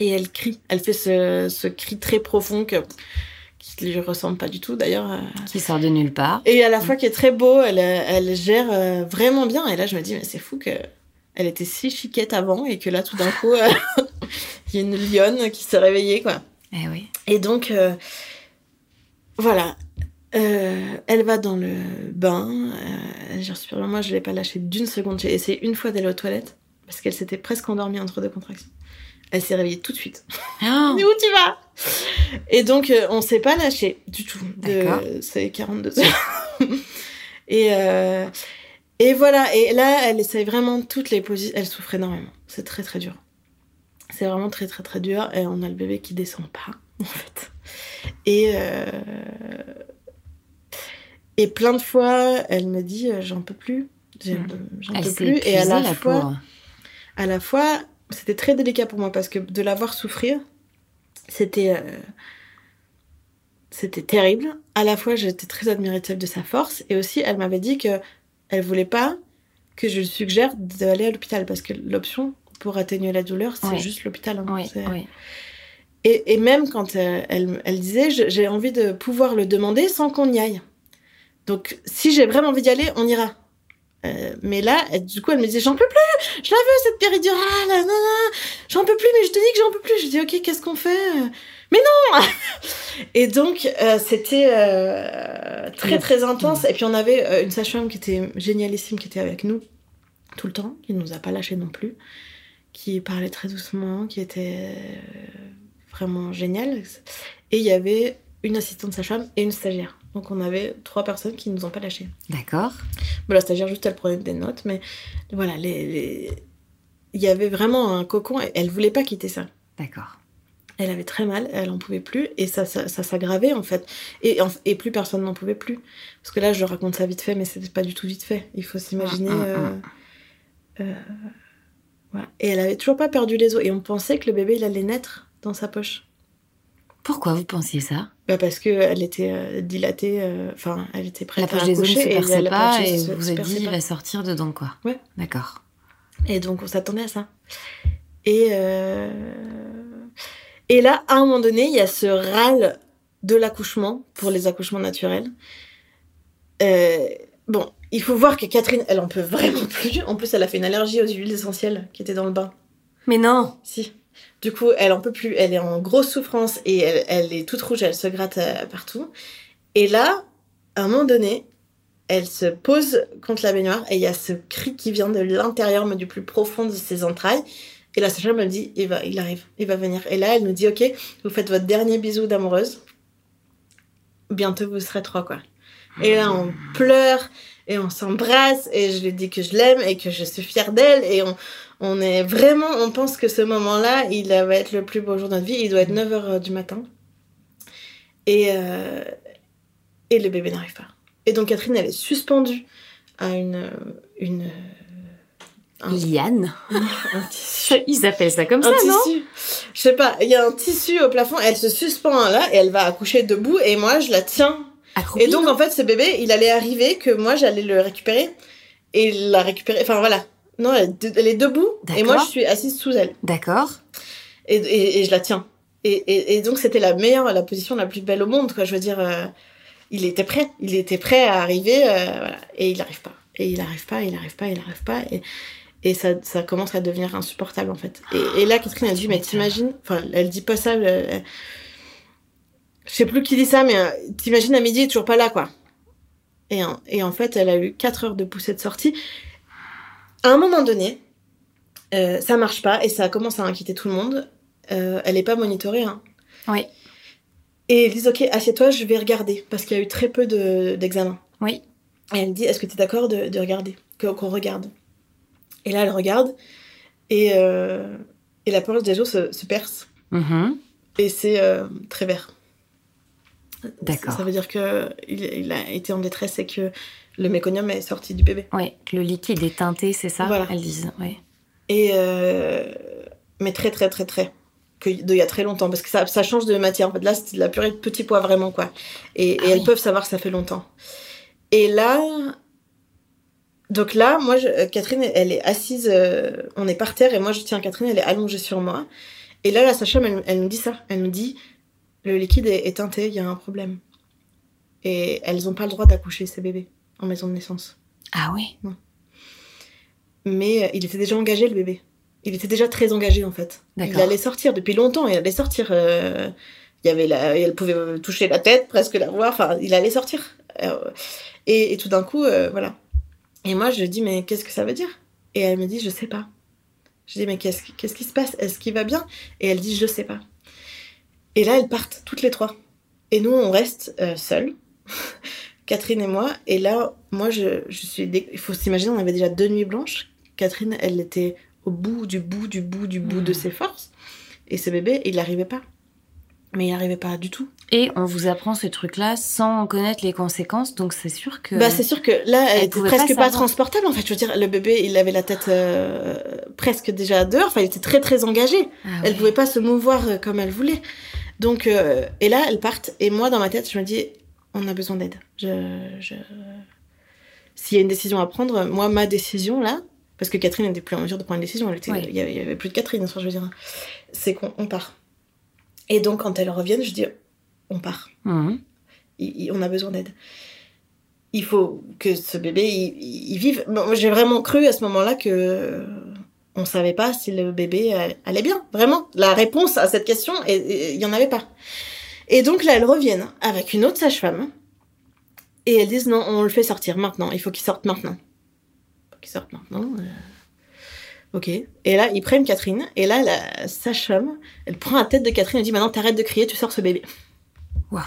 Speaker 2: Et elle crie, elle fait ce, ce cri très profond que, qui lui ressemble pas du tout d'ailleurs. euh.
Speaker 3: Qui sort de nulle part.
Speaker 2: Et à la fois qui est très beau, elle, elle gère euh, vraiment bien. Et là, je me dis, mais c'est fou que elle était si chiquette avant et que là, tout d'un coup, euh, il y a une lionne qui s'est réveillée, quoi.
Speaker 3: Eh oui.
Speaker 2: Et donc, euh, voilà. Euh, elle va dans le bain. Euh, super bien. Moi, je l'ai pas lâchée d'une seconde. J'ai essayé une fois d'aller aux toilettes parce qu'elle s'était presque endormie entre deux contractions. Elle s'est réveillée tout de suite. Mais où tu vas? Et donc, euh, on s'est pas lâché du tout.
Speaker 3: D'accord.
Speaker 2: De ces 42 heures. et, euh, et voilà. Et là, elle essaye vraiment toutes les positions. Elle souffre énormément. C'est très, très dur. C'est vraiment très, très, très dur. Et on a le bébé qui descend pas, en fait. Et, euh, et plein de fois, elle me dit euh, J'en peux plus.
Speaker 3: Hmm.
Speaker 2: J'en peux plus. Et à la
Speaker 3: la
Speaker 2: fois à la fois, c'était très délicat pour moi parce que de la voir souffrir, c'était euh, c'était terrible. À la fois, j'étais très admirative de sa force et aussi, elle m'avait dit que elle voulait pas que je lui suggère d'aller à l'hôpital parce que l'option pour atténuer la douleur, c'est
Speaker 3: Oui.
Speaker 2: juste l'hôpital. hein.
Speaker 3: Oui,
Speaker 2: C'est-
Speaker 3: oui.
Speaker 2: Et, et même quand euh, elle, elle disait, j'ai envie de pouvoir le demander sans qu'on y aille. Donc, si j'ai vraiment envie d'y aller, on ira. Euh, mais là, elle- du coup, elle me disait, j'en peux plus, je la veux cette péridurale, j'en peux plus, mais je te dis que j'en peux plus. Je dis, ok, qu'est-ce qu'on fait? Mais non Et donc, euh, c'était euh, très, très intense. Et puis, on avait une sage-femme qui était génialissime, qui était avec nous tout le temps, qui ne nous a pas lâchés non plus, qui parlait très doucement, qui était euh, vraiment géniale. Et il y avait une assistante sage-femme et une stagiaire. Donc, on avait trois personnes qui ne nous ont pas lâchés.
Speaker 3: D'accord.
Speaker 2: Bon, la stagiaire, juste, elle prenait des notes, mais voilà, les, les- il y avait vraiment un cocon, et elle voulait pas quitter ça.
Speaker 3: D'accord.
Speaker 2: Elle avait très mal, elle en pouvait plus, et ça, ça, ça s'aggravait en fait. Et, et plus personne n'en pouvait plus. Parce que là, je raconte ça vite fait, mais c'était pas du tout vite fait. Il faut s'imaginer.
Speaker 3: Mm, mm,
Speaker 2: euh, euh, voilà. Et elle avait toujours pas perdu les os. Et on pensait que le bébé, il allait naître dans sa poche.
Speaker 3: Pourquoi vous pensiez ça?
Speaker 2: Bah parce qu'elle était euh, dilatée, euh, enfin, elle était prête
Speaker 3: La poche
Speaker 2: à
Speaker 3: des os ne se
Speaker 2: et
Speaker 3: perçait pas et vous vous êtes dit il va sortir dedans quoi.
Speaker 2: Ouais.
Speaker 3: D'accord.
Speaker 2: Et donc on s'attendait à ça. Et, euh, et là, à un moment donné, il y a ce râle de l'accouchement pour les accouchements naturels. Euh, bon, il faut voir que Catherine, elle en peut vraiment plus. En plus, elle a fait une allergie aux huiles essentielles qui étaient dans le bain.
Speaker 3: Mais non
Speaker 2: Si. Du coup, elle en peut plus. Elle est en grosse souffrance et elle, elle est toute rouge. Elle se gratte euh, partout. Et là, à un moment donné, elle se pose contre la baignoire et il y a ce cri qui vient de l'intérieur, mais du plus profond de ses entrailles. Et la sage-femme me dit, il, va, il arrive, il va venir. Et là, elle nous dit, ok, vous faites votre dernier bisou d'amoureuse. Bientôt, vous serez trois, quoi. Et là, on pleure et on s'embrasse et je lui dis que je l'aime et que je suis fière d'elle et on, on est vraiment, on pense que ce moment-là, il va être le plus beau jour de notre vie. Il doit être 9h du matin. Et, euh, et le bébé n'arrive pas. Et donc Catherine, elle est suspendue à une... une un,
Speaker 3: Liane
Speaker 2: un tissu.
Speaker 3: Ils appellent ça comme
Speaker 2: Un
Speaker 3: ça, non
Speaker 2: tissu. Je sais pas, il y a un tissu au plafond, elle se suspend là et elle va accoucher debout et moi je la tiens Et donc, en fait, ce bébé, il allait arriver que moi, j'allais le récupérer et la récupérer. Enfin, voilà. Non, elle, est de- elle est debout et moi, je suis assise sous elle.
Speaker 3: D'accord.
Speaker 2: Et, et, et je la tiens. Et, et, donc, c'était la meilleure, la position la plus belle au monde, quoi. Je veux dire, euh, il était prêt. Il était prêt à arriver, euh, voilà. Et il n'arrive pas. Et il n'arrive pas, il n'arrive pas, il n'arrive pas. Et, et ça, ça commence à devenir insupportable, en fait. Et, là, Catherine, elle dit, mais t'imagines, enfin, elle dit pas ça, elle- je sais plus qui dit ça, mais euh, t'imagines à midi, il est toujours pas là, quoi. Et, en- et en fait, elle a eu 4 heures de poussée de sortie. À un moment donné, euh, ça marche pas et ça commence à inquiéter tout le monde. Euh, elle est pas monitorée, hein.
Speaker 3: Oui.
Speaker 2: Et ils disent, ok, assieds-toi, je vais regarder, parce qu'il y a eu très peu de- d'examens.
Speaker 3: Oui.
Speaker 2: Et elle dit, est-ce que tu es d'accord de, de regarder, qu'on regarde Et là, elle regarde, et, euh, et la poche des os se, se perce,
Speaker 3: Mhm.
Speaker 2: et c'est très vert.
Speaker 3: D'accord.
Speaker 2: Ça veut dire que il, a été en détresse et que le méconium est sorti du bébé.
Speaker 3: Oui, le liquide est teinté, c'est ça
Speaker 2: Voilà.
Speaker 3: Elles disent, oui.
Speaker 2: Et euh, mais très très très très que de il y a très longtemps parce que ça, ça change de matière en fait là c'est de la purée de petits pois vraiment quoi et,
Speaker 3: Ah
Speaker 2: et elles peuvent savoir que ça fait longtemps et là donc là moi je- euh, Catherine elle est assise euh, on est par terre et moi je tiens Catherine elle est allongée sur moi et là la sage-femme elle, elle nous dit ça elle nous dit le liquide est, est teinté il y a un problème et elles ont pas le droit d'accoucher ces bébés en maison de naissance
Speaker 3: Ah oui
Speaker 2: mais euh, il était déjà engagé le bébé. Il était déjà très engagé en fait. Il allait sortir depuis longtemps, il allait sortir. euh, Il y avait la, elle pouvait euh, toucher la tête, presque la voir. Enfin, il allait sortir. Et, et tout d'un coup, euh, voilà. Et moi, je dis mais qu'est-ce que ça veut dire? Et elle me dit je sais pas. Je dis mais qu'est-ce qui- qu'est-ce qui se passe? Est-ce qu'il va bien? Et elle dit je sais pas. Et là, elles partent toutes les trois. Et nous, on reste euh, seuls. Catherine et moi. Et là, moi, je, je suis. dé- Il faut s'imaginer, on avait déjà deux nuits blanches. Catherine, elle était au bout du bout du bout du bout de ses forces. Et ce bébé, il n'arrivait pas. Mais il n'arrivait pas du tout.
Speaker 3: Et on vous apprend ce truc-là sans connaître les conséquences, donc c'est sûr que...
Speaker 2: Bah, c'est sûr que là, elle,
Speaker 3: Elle
Speaker 2: était presque
Speaker 3: pas
Speaker 2: transportable en fait. Je veux dire, le bébé, il avait la tête euh, presque déjà dehors. Enfin, il était très très engagé.
Speaker 3: Ah
Speaker 2: Elle
Speaker 3: ouais.
Speaker 2: pouvait pas se mouvoir euh, comme elle voulait. Donc, euh, et là, elles partent. Et moi, dans ma tête, je me dis, on a besoin d'aide. Je, je... S'il y a une décision à prendre, moi, ma décision là, parce que Catherine n'était plus en mesure de prendre une décision, il, y avait, il y avait plus de Catherine, je veux dire, c'est qu'on on part. Et donc, quand elles reviennent, je dis, on part. Il- il- on a besoin d'aide. Il faut que ce bébé, il, il vive. Bon, J'ai vraiment cru à ce moment-là que on savait pas si le bébé euh, allait bien. Vraiment. La réponse à cette question, il y en avait pas. Et donc là, elles reviennent avec une autre sage-femme. Et elles disent non, on le fait sortir maintenant. Il faut qu'il sorte maintenant. Faut qu'il sorte maintenant. euh. Ok. Et là, ils prennent Catherine. Et là, la sage-femme, elle prend la tête de Catherine et dit maintenant, t'arrêtes de crier, tu sors ce bébé.
Speaker 3: Waouh.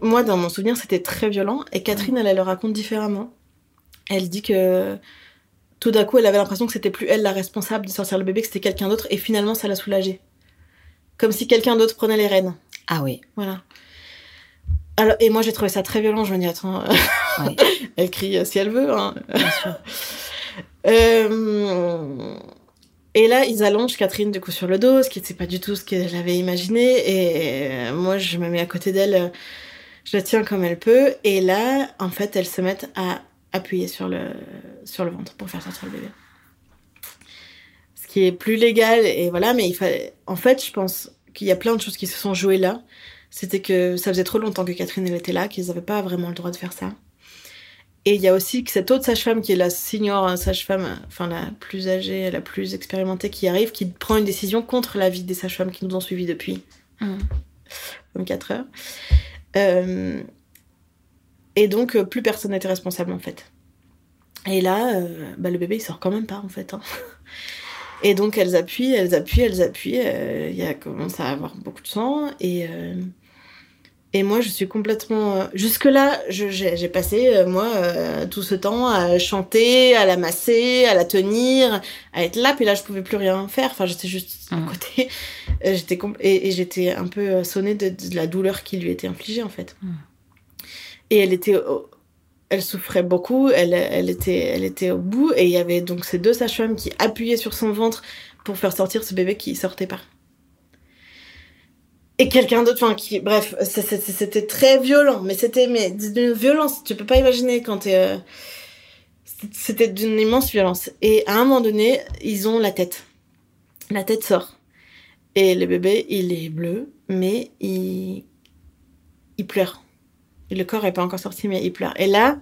Speaker 2: Moi, dans mon souvenir, c'était très violent. Et Catherine, elle, elle le raconte différemment. Elle dit que tout d'un coup, elle avait l'impression que c'était plus elle la responsable de sortir le bébé, que c'était quelqu'un d'autre. Et finalement, ça l'a soulagée. comme si quelqu'un d'autre prenait les rênes.
Speaker 3: Ah oui.
Speaker 2: Voilà. Alors, et moi, j'ai trouvé ça très violent. Je me dis, attends,
Speaker 3: Ouais.
Speaker 2: elle crie si elle veut. hein.
Speaker 3: Bien sûr.
Speaker 2: Euh, Et là, ils allongent Catherine du coup sur le dos, ce qui n'était pas du tout ce qu'elle avait imaginé. Et euh, moi, je me mets à côté d'elle, euh, je la tiens comme elle peut. Et là, en fait, elles se mettent à appuyer sur le, sur le ventre pour faire sortir le bébé. Ce qui est plus légal, et voilà, mais il fallait. En fait, je pense qu'il y a plein de choses qui se sont jouées là. C'était que ça faisait trop longtemps que Catherine elle était là, qu'ils n'avaient pas vraiment le droit de faire ça. Et il y a aussi que cette autre sage-femme qui est la senior sage-femme, enfin la plus âgée, la plus expérimentée qui arrive, qui prend une décision contre l'avis des sages-femmes qui nous ont suivis depuis
Speaker 3: Mm.
Speaker 2: 24 heures. Euh, et donc, euh, plus personne n'était responsable en fait. Et là, euh, bah, le bébé il sort quand même pas en fait. hein. Et donc, elles appuient, elles appuient, elles appuient. euh, Il y a commence à avoir beaucoup de sang. Et, euh, et moi, je suis complètement. Jusque-là, j'ai passé, moi, tout ce temps à chanter, à la masser, à la tenir, à être là. Puis là, je pouvais plus rien faire. Enfin, j'étais juste à
Speaker 3: Mhm.
Speaker 2: côté. J'étais et, et j'étais un peu sonnée de, de la douleur qui lui était infligée, en fait.
Speaker 3: Mhm.
Speaker 2: Et elle était. souffrait beaucoup, elle, était, au bout, et il y avait donc ces deux sages-femmes qui appuyaient sur son ventre pour faire sortir ce bébé qui sortait pas. Et quelqu'un d'autre, enfin, qui, bref, c'était très violent, mais c'était d'une violence, tu peux pas imaginer quand euh, C'était d'une immense violence. Et à un moment donné, ils ont la tête. La tête sort. Et le bébé, il est bleu, mais il, il pleure. Le corps est pas encore sorti, mais il pleure. Et là,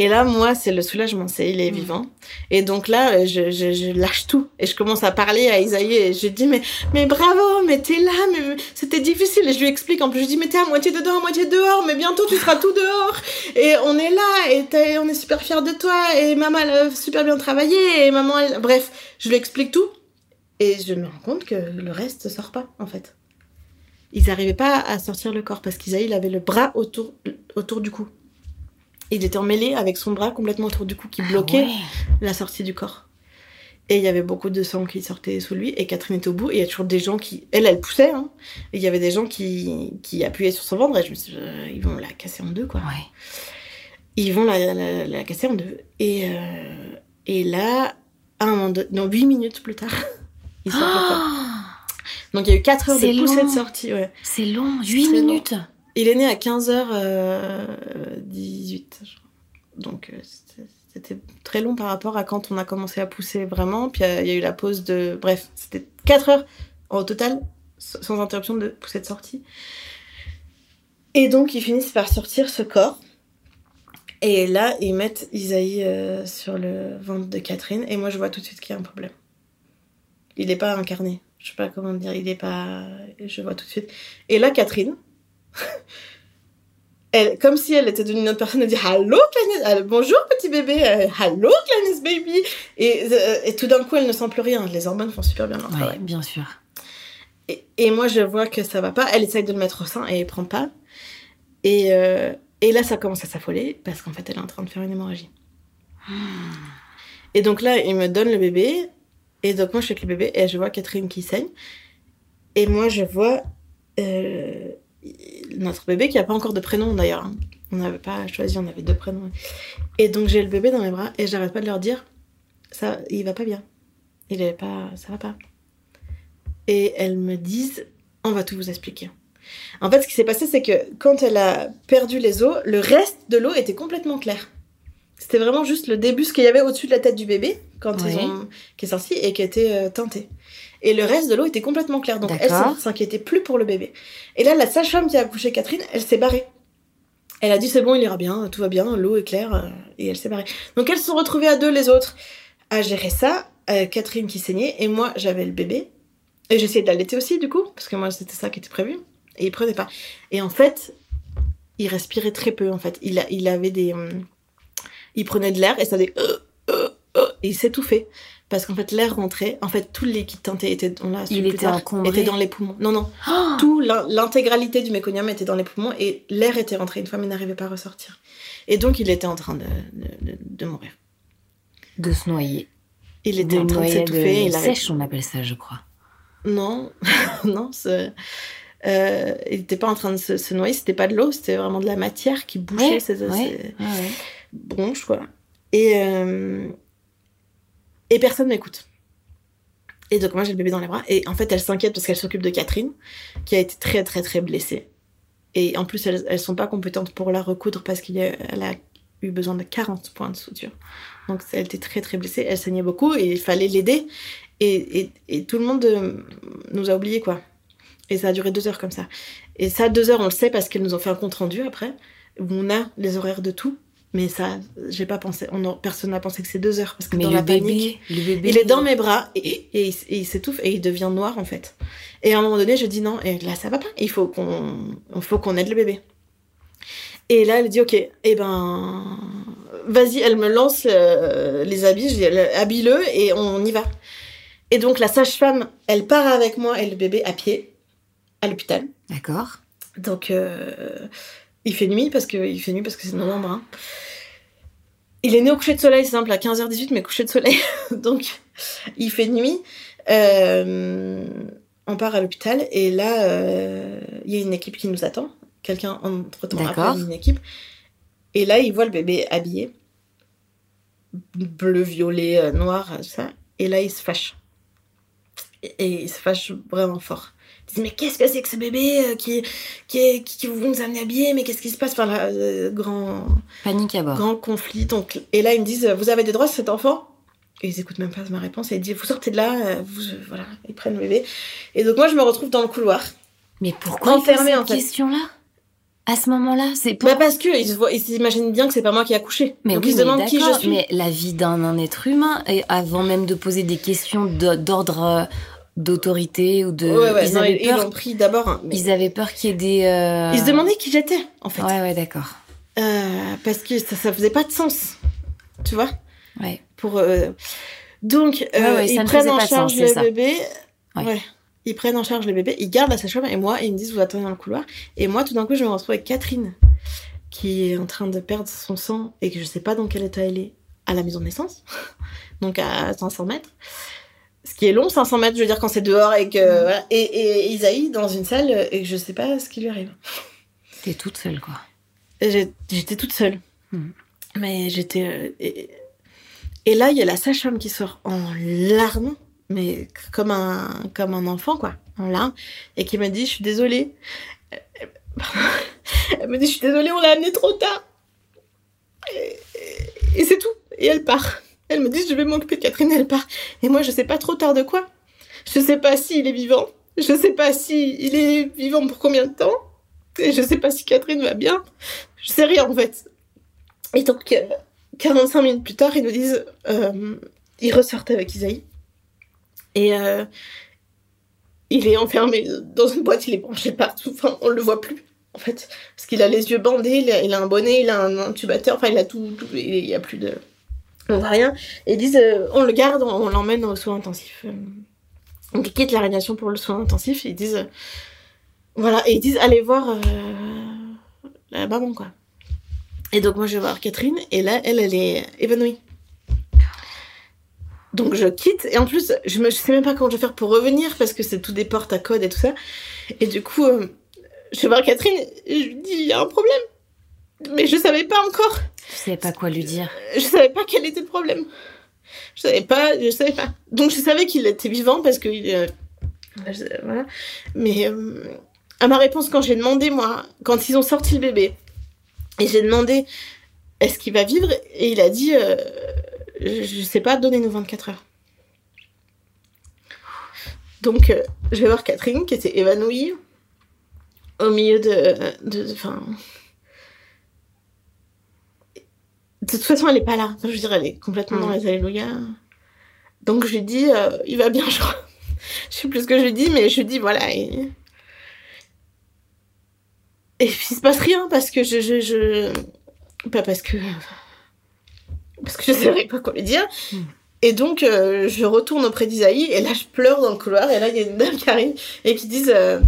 Speaker 2: et là, moi, c'est le soulagement, c'est il est
Speaker 3: Mm.
Speaker 2: vivant. Et donc là, euh, je, je, je lâche tout et je commence à parler à Isaïe et je dis mais mais bravo, mais t'es là, mais c'était difficile. Et je lui explique en plus, je dis mais t'es à moitié dedans, à moitié dehors, mais bientôt tu seras tout dehors. Et on est là et on est super fiers de toi et maman elle a super bien travaillé et maman elle... bref, je lui explique tout et je me rends compte que le reste sort pas en fait. Ils n'arrivaient pas à sortir le corps parce qu'Isaïe il avait le bras autour autour du cou. Il était emmêlé avec son bras complètement autour du cou qui bloquait
Speaker 3: Ah ouais.
Speaker 2: la sortie du corps. Et il y avait beaucoup de sang qui sortait sous lui, et Catherine était au bout, et il y a toujours des gens qui... Elle, elle poussait, hein, et il y avait des gens qui, qui appuyaient sur son ventre, et je me suis dit, euh, ils vont la casser en deux, quoi.
Speaker 3: Ouais.
Speaker 2: Ils vont la, la, la casser en deux. Et, euh, et là, un moment donné, non, huit minutes plus tard, ils sortent le corps.
Speaker 3: Ah,
Speaker 2: Donc il y a eu 4 heures de poussée de sortie, ouais.
Speaker 3: c'est long,
Speaker 2: C'est
Speaker 3: 8
Speaker 2: très long.
Speaker 3: minutes.
Speaker 2: Il est né à 15h18. Donc euh, c'était- c'était très long par rapport à quand on a commencé à pousser vraiment. Puis euh, il y a eu la pause de... Bref, c'était 4 heures au total, sans interruption de poussée de sortie. Et donc ils finissent par sortir ce corps. Et là, ils mettent Isaïe euh, sur le ventre de Catherine. Et moi, je vois tout de suite qu'il y a un problème. Il n'est pas incarné. Je sais pas comment dire. Il n'est pas... Je vois tout de suite. Et là, Catherine, elle, comme si elle était devenue une autre personne, elle dit Hello, Clarence, euh, bonjour petit bébé, euh, Hello, Clarence baby. Et, euh, et tout d'un coup, elle ne sent plus rien. Les hormones font super bien leur
Speaker 3: Ouais,
Speaker 2: travail.
Speaker 3: bien sûr.
Speaker 2: Et, et moi, je vois que ça va pas. Elle essaye de le mettre au sein et elle prend pas. Et, euh, et là, ça commence à s'affoler parce qu'en fait, elle est en train de faire une hémorragie. Et donc là, il me donne le bébé. Et donc moi, je suis avec le bébé et je vois Catherine qui saigne. Et moi, je vois euh, notre bébé qui n'a pas encore de prénom d'ailleurs. hein. On n'avait pas choisi, on avait deux prénoms. Et donc j'ai le bébé dans mes bras et j'arrête pas de leur dire ça, il va pas bien. Il est pas, ça va pas. Et elles me disent on va tout vous expliquer. En fait, ce qui s'est passé, c'est que quand elle a perdu les os, le reste de l'eau était complètement clair. C'était vraiment juste le début, ce qu'il y avait au-dessus de la tête du bébé, quand ils ont, qui est sorti et qui était euh, teinté. Et le reste de l'eau était complètement clair. Donc elle s'inquiétait plus pour le bébé. Et là, la sage-femme qui a accouché Catherine, elle s'est barrée. Elle a dit c'est bon, il ira bien, tout va bien, l'eau est claire, euh, et elle s'est barrée. Donc elles se sont retrouvées à deux, les autres, à gérer ça. Euh, Catherine qui saignait, et moi j'avais le bébé. Et j'essayais de l'allaiter aussi, du coup, parce que moi c'était ça qui était prévu. Et il prenait pas. Et en fait, il respirait très peu, en fait. Il, a, il avait des. hum, il prenait de l'air et ça des. euh, euh, euh, et il s'étouffait. Parce qu'en fait, l'air rentrait. En fait, tout le liquide teinté était. On l'a
Speaker 3: Il
Speaker 2: plus
Speaker 3: était
Speaker 2: tard,
Speaker 3: encombré.
Speaker 2: était dans les poumons. Non, non.
Speaker 3: Oh
Speaker 2: Tout l'in- l'intégralité du méconium était dans les poumons et l'air était rentré une fois, mais il n'arrivait pas à ressortir. Et donc, il était en train de, de, de- de mourir.
Speaker 3: de se noyer.
Speaker 2: Il
Speaker 3: De
Speaker 2: était en train de s'étouffer. il
Speaker 3: sèche, on appelle ça, je crois.
Speaker 2: Non, non, euh, il n'était pas en train de se, se noyer, c'était pas de l'eau, c'était vraiment de la matière qui bouchait
Speaker 3: Ouais,
Speaker 2: ses, ses
Speaker 3: Ouais, ouais.
Speaker 2: Bronches, quoi. Et, euh, et personne m'écoute. Et donc moi j'ai le bébé dans les bras, et en fait elle s'inquiète parce qu'elle s'occupe de Catherine, qui a été très très très blessée. Et en plus elles, elles sont pas compétentes pour la recoudre parce qu'elle a eu besoin de 40 points de suture. Donc elle était très très blessée, elle saignait beaucoup et il fallait l'aider. Et, et, tout le monde euh, nous a oubliés quoi. Et ça a duré deux heures comme ça. Et ça, deux heures, on le sait parce qu'elles nous ont fait un compte rendu après, où on a les horaires de tout. Mais ça, j'ai pas pensé. On personne n'a pensé que c'est deux heures parce que
Speaker 3: Mais
Speaker 2: dans
Speaker 3: le
Speaker 2: la
Speaker 3: bébé,
Speaker 2: panique,
Speaker 3: le bébé.
Speaker 2: il est dans mes bras et, et, il- et il s'étouffe et il devient noir en fait. Et à un moment donné, je dis non. Et là, ça va pas. Il faut qu'on, faut qu'on aide le bébé. Et là, elle dit ok. Eh ben, vas-y. Elle me lance euh, les habits. Je dis habille-le et on y va. Et donc la sage-femme, elle part avec moi et le bébé à pied à l'hôpital.
Speaker 3: D'accord.
Speaker 2: Donc, euh, il fait nuit parce que il fait nuit parce que c'est novembre. hein. Il est né au coucher de soleil, c'est simple, à 15h18, mais coucher de soleil. Donc, il fait nuit. Euh, on part à l'hôpital et là, euh, il y a une équipe qui nous attend. Quelqu'un, entre-temps, appelle une équipe. Et là, il voit le bébé habillé. Bleu, violet, euh, noir, tout ça. Et là, il se fâche. Et, et il se fâche vraiment fort. Dit, mais qu'est-ce que c'est que ce bébé euh, qui, qui, est- qui, qui vous nous amener habillés Mais qu'est-ce qui se passe? Enfin, là, euh, grand,
Speaker 3: Panique à bord.
Speaker 2: grand conflit. Donc, et là, ils me disent, euh, vous avez des droits sur cet enfant? Et ils écoutent même pas ma réponse. Et ils disent, vous sortez de là, euh, vous, euh, voilà, ils prennent le bébé. Et donc, moi, je me retrouve dans le couloir.
Speaker 3: Mais pourquoi
Speaker 2: Enfermé, en fait.
Speaker 3: question-là? À ce moment-là, c'est pour.
Speaker 2: Bah, parce que ils se voient- ils s'imaginent bien que c'est pas moi qui ai accouché.
Speaker 3: mais
Speaker 2: donc,
Speaker 3: oui,
Speaker 2: ils se demandent qui je suis.
Speaker 3: Mais la vie d'un un être humain, et avant même de poser des questions d'ordre d'autorité ou de.
Speaker 2: ouais, ouais,
Speaker 3: ils,
Speaker 2: non,
Speaker 3: avaient
Speaker 2: ils, ils
Speaker 3: peur,
Speaker 2: l'ont pris d'abord. hein, mais-
Speaker 3: ils avaient peur qu'il y ait des. euh,
Speaker 2: Ils se demandaient qui j'étais, en fait.
Speaker 3: Ouais, ouais, d'accord.
Speaker 2: Euh, parce que ça, ça faisait pas de sens. Tu vois
Speaker 3: Ouais.
Speaker 2: pour euh, donc
Speaker 3: Ouais,
Speaker 2: ils
Speaker 3: ne
Speaker 2: prennent en charge
Speaker 3: sens,
Speaker 2: le bébé
Speaker 3: ouais.
Speaker 2: ils prennent en charge le bébé ils gardent la sage-femme et moi ils me disent vous attendez dans le couloir et moi tout d'un coup je me retrouve avec Catherine qui est en train de perdre son sang et que je sais pas dans quel état elle est à la maison de naissance donc à 500 mètres ce qui est long 500 mètres je veux dire quand c'est dehors et que
Speaker 3: Mm.
Speaker 2: voilà. et, et Isaïe dans une salle et que je sais pas ce qui lui arrive
Speaker 3: T'es toute seule, quoi.
Speaker 2: J'étais toute seule.
Speaker 3: Mhm.
Speaker 2: Mais j'étais. euh, et, et là, il y a la sage-femme qui sort en larmes, mais comme un, comme un enfant, quoi, en larmes, et qui m'a dit Je suis désolée. Elle me dit Je suis désolée, on l'a amené trop tard. Et c'est tout. Et elle part. Elle me dit Je vais m'occuper de Catherine, elle part. Et moi, je sais pas trop tard de quoi. Je sais pas s'il est vivant. Je sais pas si il est vivant pour combien de temps. Et je sais pas si Catherine va bien. Je sais rien en fait. Et donc, euh, 45 minutes plus tard, ils nous disent, euh, ils ressortent avec Isaïe. Et euh, il est enfermé dans une boîte, il est branché partout, enfin, on le voit plus, en fait. Parce qu'il a les yeux bandés, il a, il un bonnet, il a un intubateur, enfin, il a tout, tout- il y a plus de... On voit rien. Ils disent, euh, on le garde, on, l'emmène au soin intensif. Euh, Donc, ils quittent la réanimation pour le soin intensif, ils disent... euh, voilà, et ils disent, allez voir euh, la maman, quoi. Et donc moi je vais voir Catherine et là elle elle est évanouie. Donc je quitte et en plus je me sais même pas comment je vais faire pour revenir parce que c'est tout des portes à code et tout ça. Et du coup euh, je vais voir Catherine et je lui dis il y a un problème. Mais je savais pas encore.
Speaker 3: Tu savais pas quoi lui dire.
Speaker 2: Je savais pas quel était le problème. Je savais pas, je savais pas. Donc je savais qu'il était vivant parce que euh, je- voilà. Mais euh, à ma réponse quand j'ai demandé moi quand ils ont sorti le bébé et j'ai demandé est-ce qu'il va vivre? Et il a dit euh, je, je sais pas donnez-nous 24 heures. Donc je vais voir Catherine qui était évanouie au milieu de de enfin de toute façon, elle est pas là. Je veux dire, elle est complètement dans
Speaker 3: Mm.
Speaker 2: les Alléluia. Donc, je lui dis, euh, il va bien, je crois. Je sais plus ce que je lui dis, mais je lui dis, voilà. Et, et puis, il se passe rien parce que je. je, je... Pas parce que. Parce que je savais pas quoi lui dire.
Speaker 3: Mm.
Speaker 2: Et donc, euh, je retourne auprès d'Isaïe, et là, je pleure dans le couloir, et là, il y a une dame qui arrive, et qui disent euh,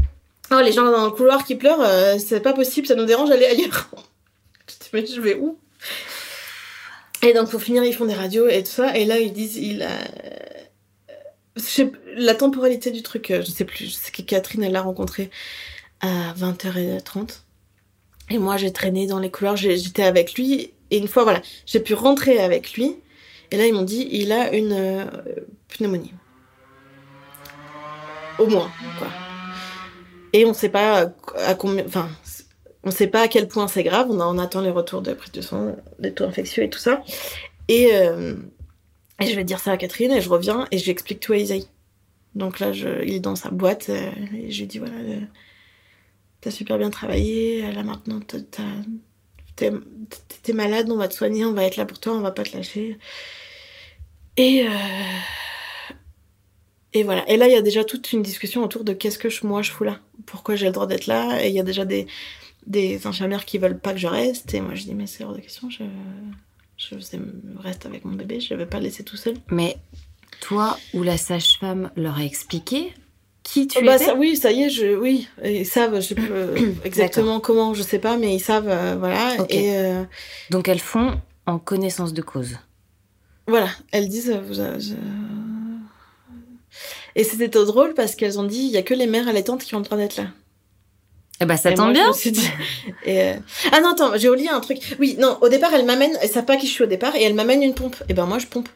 Speaker 2: Oh, les gens dans le couloir qui pleurent, euh, c'est pas possible, ça nous dérange, allez ailleurs. Je dis Mais je vais où? Et donc pour finir, ils font des radios et tout ça. Et là, ils disent, il a... sais- la temporalité du truc, euh, je sais plus. Je sais que Catherine, elle l'a rencontré à 20h30. Et moi, j'ai traîné dans les couloirs, j'étais avec lui. Et une fois, voilà, j'ai pu rentrer avec lui. Et là, ils m'ont dit, il a une euh, pneumonie. Au moins, quoi. Et on sait pas à combien. Enfin, on sait pas à quel point c'est grave. On, attend les retours de prise de sang, des taux infectieux et tout ça. Et, euh, je vais dire ça à Catherine et je reviens et je lui explique tout à Isaïe. Donc là, il est dans sa boîte euh, et je lui dis voilà, euh, t'as super bien travaillé. Là maintenant, t'es malade, on va te soigner, on va être là pour toi, on va pas te lâcher. Et et voilà. Et là, il y a déjà toute une discussion autour de qu'est-ce que je- moi je fous là, pourquoi j'ai le droit d'être là? Et il y a déjà des des infirmières qui veulent pas que je reste. Et moi, je dis mais c'est hors de question. Je je reste avec mon bébé, je vais pas le laisser tout seul.
Speaker 3: Mais toi ou la sage-femme leur a expliqué qui tu
Speaker 2: bah,
Speaker 3: étais
Speaker 2: ça, oui, ça y est, je, oui, ils savent, je euh, exactement comment, je sais pas, mais ils savent, euh, voilà. Et euh,
Speaker 3: Donc elles font en connaissance de cause.
Speaker 2: voilà, elles disent. je- Et c'était drôle parce qu'elles ont dit il y a que les mères allaitantes qui ont le droit d'être là.
Speaker 3: Eh ben ça
Speaker 2: Et
Speaker 3: tombe
Speaker 2: moi,
Speaker 3: bien.
Speaker 2: dit- Et euh, Ah non, attends, j'ai oublié un truc. Oui, non, au départ, elle m'amène, elle savent pas qui je suis au départ, et elle m'amène une pompe. Et ben moi, je pompe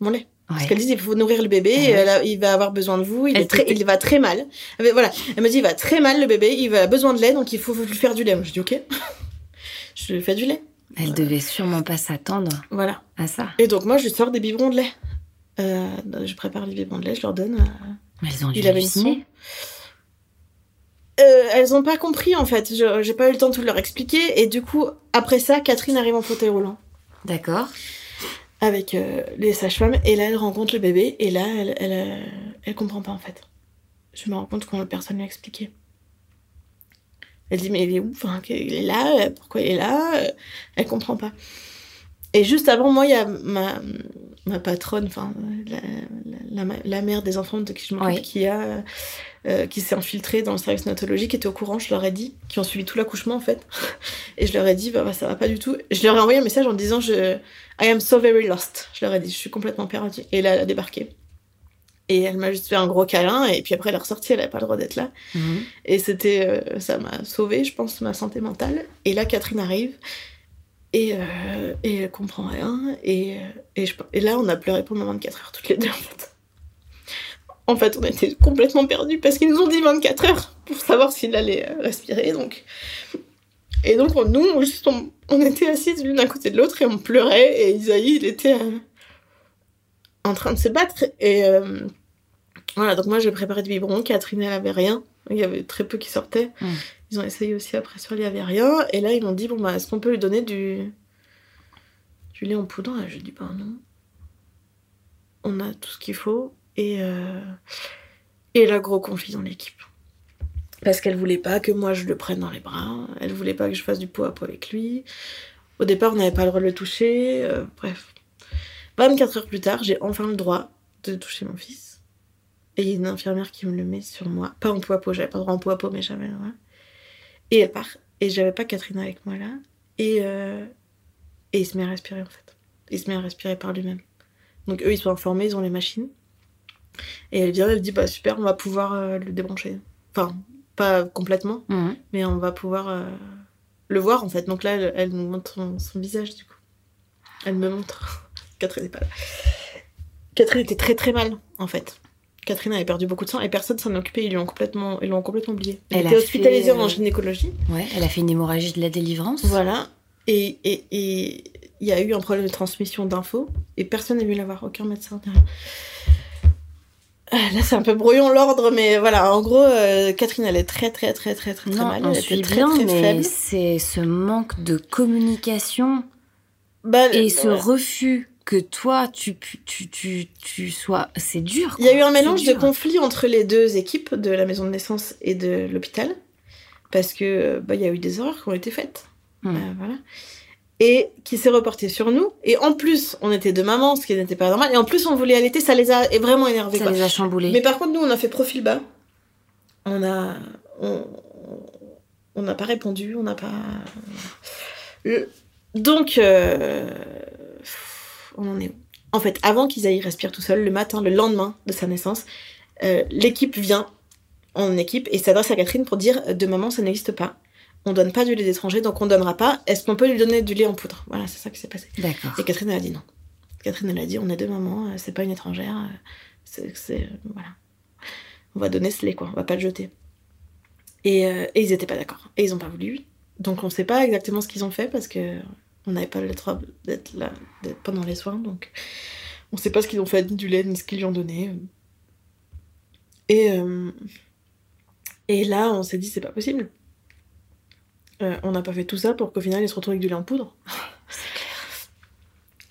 Speaker 2: mon lait. Parce qu'elle dit il faut nourrir le bébé,
Speaker 3: Ouais.
Speaker 2: et elle a- il va avoir besoin de vous, il,
Speaker 3: Elle
Speaker 2: est très, il va très mal. Mais voilà, elle me dit il va très mal le bébé, il va besoin de lait, donc il faut lui faire du lait. Moi, je dis ok, je lui fais du lait.
Speaker 3: Elle devait sûrement pas s'attendre
Speaker 2: Voilà.
Speaker 3: à ça.
Speaker 2: Et donc moi je lui sors des biberons de lait. Euh, je prépare les biberons de lait, je leur donne. euh.
Speaker 3: Mais elles ont dû
Speaker 2: Il avait une
Speaker 3: halluciner.
Speaker 2: Euh, elles ont pas compris en fait, j'ai pas eu le temps de tout leur expliquer, et du coup après ça, Catherine arrive en fauteuil roulant.
Speaker 3: D'accord.
Speaker 2: avec euh, les sages-femmes et là elle rencontre le bébé et là elle, elle, euh, elle comprend pas en fait. Je me rends compte quand personne lui a expliqué. Elle dit mais il est où? Enfin, Il est là, pourquoi il est là? Elle comprend pas. Et juste avant moi il y a ma, ma patronne, enfin la, la, mère des enfants de qui je m'occupe
Speaker 3: Oui.
Speaker 2: qui a euh, qui s'est infiltrée dans le service natologie, qui était au courant, je leur ai dit, qui ont suivi tout l'accouchement en fait. Et je leur ai dit bah, bah, ça va pas du tout. Je leur ai envoyé un message en disant je I am so very lost. Je leur ai dit, je suis complètement perdue. Et là, elle a débarqué. Et elle m'a juste fait un gros câlin. Et puis après, elle est ressortie. Elle n'avait pas le droit d'être là.
Speaker 3: Mhm.
Speaker 2: Et c'était, euh, ça m'a sauvé, je pense, ma santé mentale. Et là, Catherine arrive. Et, euh, et elle comprend rien. Et, euh, et, je- et là, on a pleuré pendant 24 heures, toutes les deux, en fait. En fait, on était complètement perdus parce qu'ils nous ont dit 24 heures pour savoir s'il allait euh, respirer. Donc, et donc, on- nous, on, juste, on, était assises l'une à côté de l'autre et on pleurait. Et Isaïe, il était en train de se battre. Et voilà, donc moi, j'ai préparé du biberon. Catherine, elle avait rien. Il y avait très peu qui sortaient.
Speaker 3: Mm.
Speaker 2: Ils ont essayé aussi après sur il y avait rien. Et là, ils m'ont dit bon, bah, est-ce qu'on peut lui donner du, du lait en poudre? Et j'ai dit bah non. On a tout ce qu'il faut. Et, euh, et là, gros conflit dans l'équipe. Parce qu'elle voulait pas que moi je le prenne dans les bras. Elle voulait pas que je fasse du pot à pot avec lui. Au départ, on n'avait pas le droit de le toucher. euh, bref. 24 heures plus tard, j'ai enfin le droit de toucher mon fils. Et il y a une infirmière qui me le met sur moi. Pas en pot à pot, j'avais pas le droit en pot à pot, mais le droit. Et elle part. Et j'avais pas Catherine avec moi là. Et, euh, et il se met à respirer en fait. Il se met à respirer par lui-même. Donc eux, ils sont informés, ils ont les machines. Et elle vient, elle dit bah super, on va pouvoir euh, le débrancher. Enfin, pas complètement,
Speaker 3: Mhm.
Speaker 2: mais on va pouvoir euh, le voir en fait. Donc là, elle, elle nous montre son, son visage du coup. Elle me montre. Catherine n'est pas là. Catherine était très très mal en fait. Catherine avait perdu beaucoup de sang et personne s'en occupait. Ils l'ont complètement, ils l'ont complètement oublié. Elle,
Speaker 3: Elle
Speaker 2: était hospitalisée
Speaker 3: fait, euh,
Speaker 2: en gynécologie.
Speaker 3: Ouais, elle a fait une hémorragie de la délivrance.
Speaker 2: Voilà. Et et- et il y a eu un problème de transmission d'infos et personne n'a vu l'avoir. Aucun médecin, rien. Ah, Là, c'est un peu brouillon l'ordre, mais voilà. En gros, euh, Catherine, elle est très, très, très, très, très, très
Speaker 3: Non,
Speaker 2: mal.
Speaker 3: on
Speaker 2: Elle était très,
Speaker 3: bien,
Speaker 2: très
Speaker 3: mais
Speaker 2: faible.
Speaker 3: c'est ce manque de communication
Speaker 2: Bah,
Speaker 3: et ce refus que toi, tu, tu, tu, tu sois... C'est dur.
Speaker 2: Il y a eu un mélange de conflits entre les deux équipes de la maison de naissance et de l'hôpital. Parce que euh, bah, il y a eu des erreurs qui ont été faites.
Speaker 3: Hmm.
Speaker 2: Euh, voilà. Et qui s'est reporté sur nous. Et en plus, on était deux mamans, ce qui n'était pas normal. Et en plus, on voulait allaiter, ça les a vraiment énervés.
Speaker 3: Ça
Speaker 2: quoi.
Speaker 3: les a chamboulés.
Speaker 2: Mais par contre, nous, on a fait profil bas. On a. On on n'a pas répondu, on n'a pas. Le- Donc. euh, On en est où En fait, avant qu'Isaïe respire tout seul, le matin, le lendemain de sa naissance, euh, l'équipe vient en équipe et s'adresse à Catherine pour dire de maman, ça n'existe pas. On donne pas du lait d'étranger, donc on donnera pas. Est-ce qu'on peut lui donner du lait en poudre? Voilà, c'est ça qui s'est passé.
Speaker 3: D'accord.
Speaker 2: Et Catherine, elle a dit non. Catherine, elle a dit on est deux mamans, euh, c'est pas une étrangère. euh, C'est, c'est- euh, voilà. On va donner ce lait, quoi. On va pas le jeter. Et, euh, et ils étaient pas d'accord. Et ils ont pas voulu. Donc on sait pas exactement ce qu'ils ont fait parce que on n'avait pas le droit d'être là d'être pendant les soins. Donc on sait pas ce qu'ils ont fait, ni du lait, ni ce qu'ils lui ont donné. Et, euh, et là, on s'est dit c'est pas possible. Euh, on n'a pas fait tout ça pour qu'au final, ils se retrouvent avec du lait en poudre.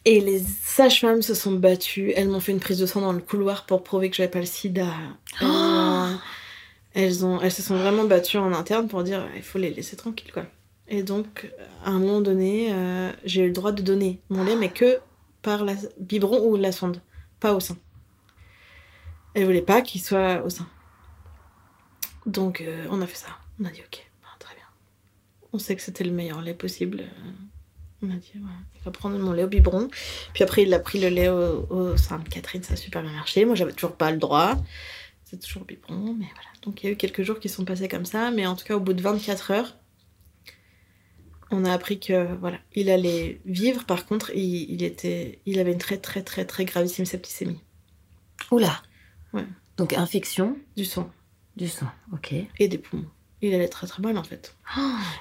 Speaker 2: Et les sages-femmes se sont battues. Elles m'ont fait une prise de sang dans le couloir pour prouver que j'avais pas le sida. Elles, ont- elles, ont, elles se sont vraiment battues en interne pour dire il faut les laisser tranquilles, quoi. Et donc, à un moment donné, euh, j'ai eu le droit de donner mon lait, mais que par la biberon ou la sonde, pas au sein. Elle voulait pas qu'il soit au sein. Donc, euh, on a fait ça. On a dit ok, très bien. On sait que c'était le meilleur lait possible. euh, on a dit, ouais, il va prendre mon lait au biberon. Puis après, il a pris le lait au, au sein de Catherine, ça a super bien marché. Moi, j'avais toujours pas le droit. C'est toujours biberon, mais voilà. Donc, il y a eu quelques jours qui sont passés comme ça. Mais en tout cas, au bout de 24 heures, on a appris que, voilà, il allait vivre. Par contre, il, il était, il avait une très, très, très, très gravissime septicémie.
Speaker 3: Oula.
Speaker 2: Ouais.
Speaker 3: Donc infection
Speaker 2: Du sang
Speaker 3: du sang. Ok.
Speaker 2: et des poumons. Il allait très, très mal, en fait.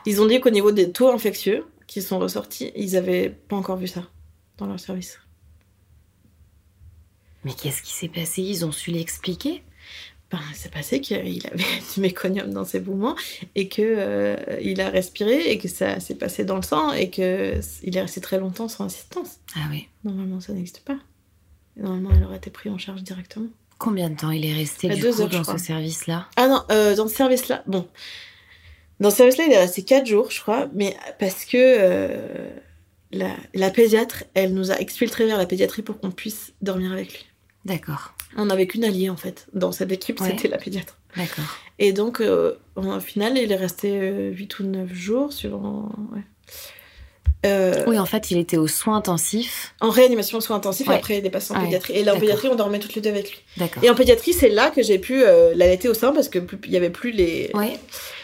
Speaker 2: Ils ont dit qu'au niveau des taux infectieux qui sont ressortis, ils avaient pas encore vu ça dans leur service.
Speaker 3: Mais qu'est-ce qui s'est passé? Ils ont su l'expliquer?
Speaker 2: Ben, c'est passé qu'il avait du méconium dans ses poumons et que euh, il a respiré et que ça s'est passé dans le sang et que il est resté très longtemps sans assistance.
Speaker 3: Ah oui.
Speaker 2: Normalement, ça n'existe pas. Normalement, il aurait été pris en charge directement.
Speaker 3: Combien de temps il est resté
Speaker 2: À
Speaker 3: du
Speaker 2: deux
Speaker 3: coup
Speaker 2: heures,
Speaker 3: dans ce service-là?
Speaker 2: Ah non, euh, dans ce service-là, bon. Dans ce service-là, il est resté 4 jours, je crois, mais parce que euh, la, la pédiatre, elle nous a exfiltré vers la pédiatrie pour qu'on puisse dormir avec lui.
Speaker 3: D'accord.
Speaker 2: On n'avait qu'une alliée, en fait. Dans cette équipe,
Speaker 3: Ouais.
Speaker 2: c'était la pédiatre.
Speaker 3: D'accord.
Speaker 2: Et donc, euh, au final, il est resté 8 ou 9 jours, suivant... ouais. Euh,
Speaker 3: Oui, en fait, il était aux soins intensifs.
Speaker 2: En réanimation soins intensifs,
Speaker 3: Ouais.
Speaker 2: et après, il est passé en pédiatrie. Et là, en pédiatrie, on dormait toutes les deux avec lui.
Speaker 3: D'accord.
Speaker 2: Et en pédiatrie, c'est là que j'ai pu euh, l'allaiter au sein, parce que plus- il y avait plus les...
Speaker 3: Oui.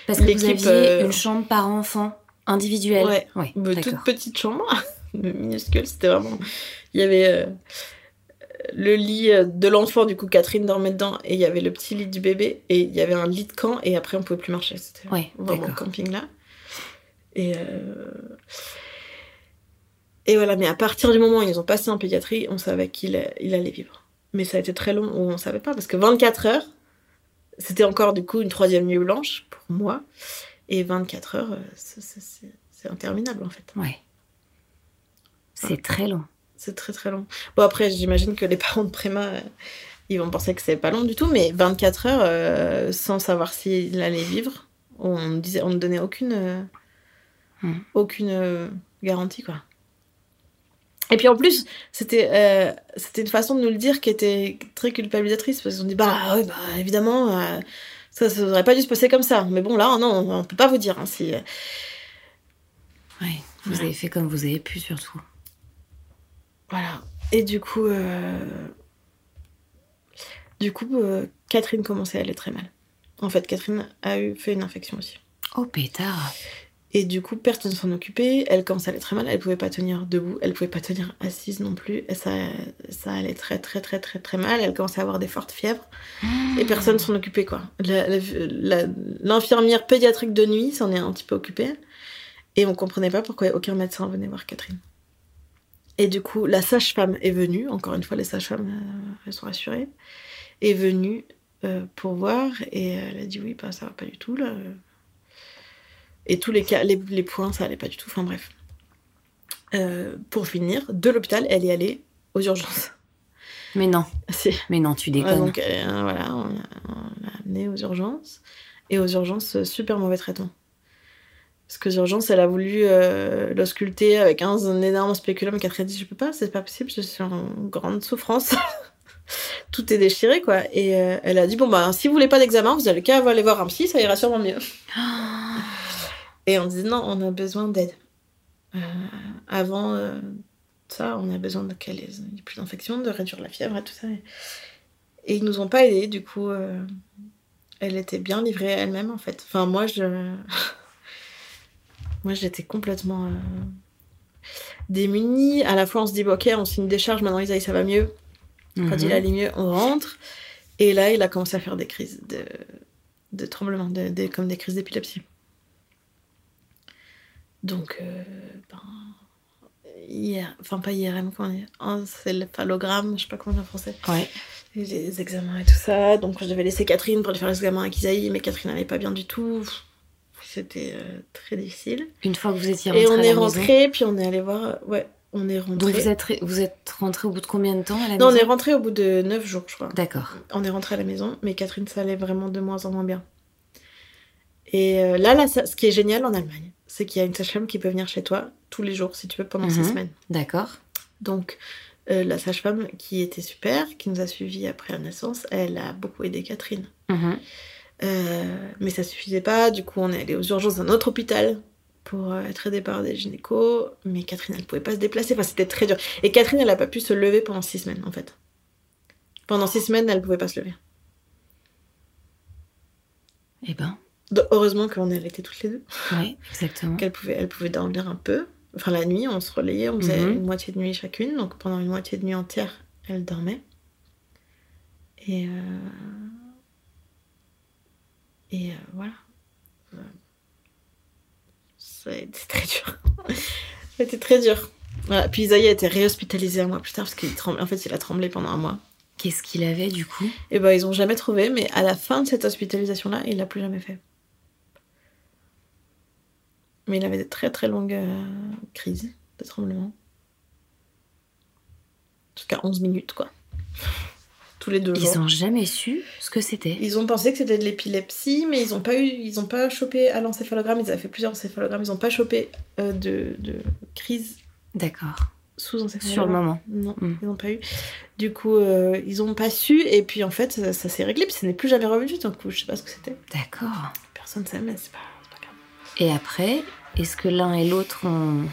Speaker 3: Parce que vous aviez
Speaker 2: euh,
Speaker 3: une chambre par enfant individuelle.
Speaker 2: Ouais.
Speaker 3: Ouais,
Speaker 2: Une toute petite chambre, minuscule, c'était vraiment... Il y avait euh, le lit euh, de l'enfant, du coup Catherine dormait dedans, et il y avait le petit lit du bébé, et il y avait un lit de camp, et après on pouvait plus marcher. C'était
Speaker 3: Ouais,
Speaker 2: vraiment camping là. Et, euh, et voilà, mais à partir du moment où ils ont passé en pédiatrie, on savait qu'il il allait vivre. Mais ça a été très long on savait pas, parce que 24 heures, c'était encore du coup une troisième nuit blanche pour moi. Et 24 heures, euh, c'est interminable en fait.
Speaker 3: Ouais. C'est très long.
Speaker 2: C'est très très long. Bon, après, j'imagine que les parents de Préma, euh, ils vont penser que c'est pas long du tout, mais 24 heures euh, sans savoir s'il allait vivre, on ne disait, on ne donnait aucune, euh,
Speaker 3: Hmm.
Speaker 2: aucune garantie, quoi. Et puis en plus, c'était c'était une façon de nous le dire qui était très culpabilisatrice, parce qu'on dit, bah oui, bah évidemment, ça ça aurait pas dû se passer comme ça. Mais bon, là, non, on peut pas vous dire. hein, si,
Speaker 3: Ouais. Vous avez fait comme vous avez pu, surtout.
Speaker 2: Voilà. Et du coup, euh, du coup, euh, Catherine commençait à aller très mal. En fait, Catherine a eu fait une infection aussi.
Speaker 3: Oh, pétard.
Speaker 2: Et du coup, personne s'en occupait. Elle commençait à aller très mal. Elle pouvait pas tenir debout. Elle pouvait pas tenir assise non plus. Et ça, ça allait très, très, très, très, très mal. Elle commençait à avoir des fortes fièvres. Et personne s'en occupait, quoi. L'infirmière pédiatrique de nuit s'en est un petit peu occupée. Et on comprenait pas pourquoi aucun médecin venait voir Catherine. Et du coup, la sage-femme est venue. Encore une fois, les sages-femmes, euh, elles sont rassurées. Est venue euh, pour voir. Et elle a dit oui, bah, ça va pas du tout, là. Et tous les cas, les, les points, ça allait pas du tout. Enfin bref. Euh, pour finir, de l'hôpital, elle est allée aux urgences.
Speaker 3: Mais non. Mais non, tu
Speaker 2: Ouais,
Speaker 3: déconnes.
Speaker 2: donc euh, voilà, on l'a amenée aux urgences. Et aux urgences, euh, super mauvais traitement. Parce qu'aux urgences, elle a voulu euh, l'ausculter avec un, un énorme spéculum. Catherine a dit Je peux pas, c'est pas possible, je suis en grande souffrance. Tout est déchiré, quoi. Et euh, elle a dit Bon, bah, si vous voulez pas d'examen, vous allez qu'à aller voir un psy, ça ira sûrement mieux. Et on dit Non, on a besoin d'aide. Euh, avant ça, on a besoin de qu'il y ait plus d'infections, de réduire la fièvre et tout ça. Et, ils nous ont pas aidés, du coup, elle était bien livrée elle-même en fait. Enfin, moi, je. Moi, j'étais complètement. Euh, démunie. À la fois, on se dit, ok, on signe des charges, maintenant Isaïe, ça va mieux. Quand il mhm. allait mieux, on rentre. Et là, il a commencé à faire des crises de, de tremblement, de, comme des crises d'épilepsie. Donc, euh, ben, enfin pas IRM, comment dire, encéphalogramme, je sais pas comment dire en français.
Speaker 3: Ouais.
Speaker 2: Les examens et tout ça. Donc, je devais laisser Catherine pour aller faire les examens avec Isaïe, mais Catherine n'allait pas bien du tout. C'était euh, très difficile.
Speaker 3: Une fois que vous étiez rentré
Speaker 2: Et on est rentré, puis on est allé voir. Ouais, on est rentré.
Speaker 3: Donc vous êtes, vous êtes rentré au bout de combien de temps à la
Speaker 2: non, on est rentré au bout de 9 jours, je crois.
Speaker 3: D'accord.
Speaker 2: On est rentré à la maison, mais Catherine, ça allait vraiment de moins en moins bien. Et euh, là, là ce qui est génial en Allemagne, c'est qu'il y a une sage-femme qui peut venir chez toi tous les jours, si tu veux, pendant six mhm. semaines.
Speaker 3: D'accord.
Speaker 2: Donc, euh, la sage-femme qui était super, qui nous a suivis après la naissance, elle a beaucoup aidé Catherine. Mhm. Euh, mais ça suffisait pas, du coup on est allé aux urgences d'un autre hôpital pour euh, être aidé par des gynécos, mais Catherine elle pouvait pas se déplacer, enfin c'était très dur. Et Catherine elle a pas pu se lever pendant six semaines en fait. Pendant six semaines elle pouvait pas se lever.
Speaker 3: Eh ben.
Speaker 2: heureusement qu'on est été toutes les deux.
Speaker 3: Oui, exactement.
Speaker 2: Qu'elle pouvait, elle pouvait dormir un peu. Enfin la nuit on se relayait, on faisait mhm. une moitié de nuit chacune, donc pendant une moitié de nuit entière elle dormait. Et euh, et euh, voilà. C'était très dur. C'était très dur. Voilà. Puis Isaïe a été réhospitalisé un mois plus tard parce qu'il tremblait. En fait, il a tremblé pendant un mois.
Speaker 3: Qu'est-ce qu'il avait du coup?
Speaker 2: Et eh ben, ils ont jamais trouvé, mais à la fin de cette hospitalisation-là, il l'a plus jamais fait. Mais il avait des très très longues euh, crises de tremblement. Jusqu'à 11 minutes, quoi les deux
Speaker 3: ils n'ont jamais su ce que c'était.
Speaker 2: Ils ont pensé que c'était de l'épilepsie, mais ils n'ont pas eu, ils ont pas chopé à l'encéphalogramme. Ils avaient fait plusieurs encéphalogrammes. Ils n'ont pas chopé euh, de, de, crise.
Speaker 3: D'accord.
Speaker 2: Sous encéphalogramme.
Speaker 3: Sur le moment.
Speaker 2: Non, hmm. ils n'ont pas eu. Du coup, euh, ils n'ont pas su. Et puis en fait, ça, s'est réglé. Puis ça n'est plus jamais revenu. Donc je sais pas ce que c'était.
Speaker 3: D'accord.
Speaker 2: Personne ne sait, mais c'est pas, pas grave.
Speaker 3: Et après, est-ce que l'un et l'autre ont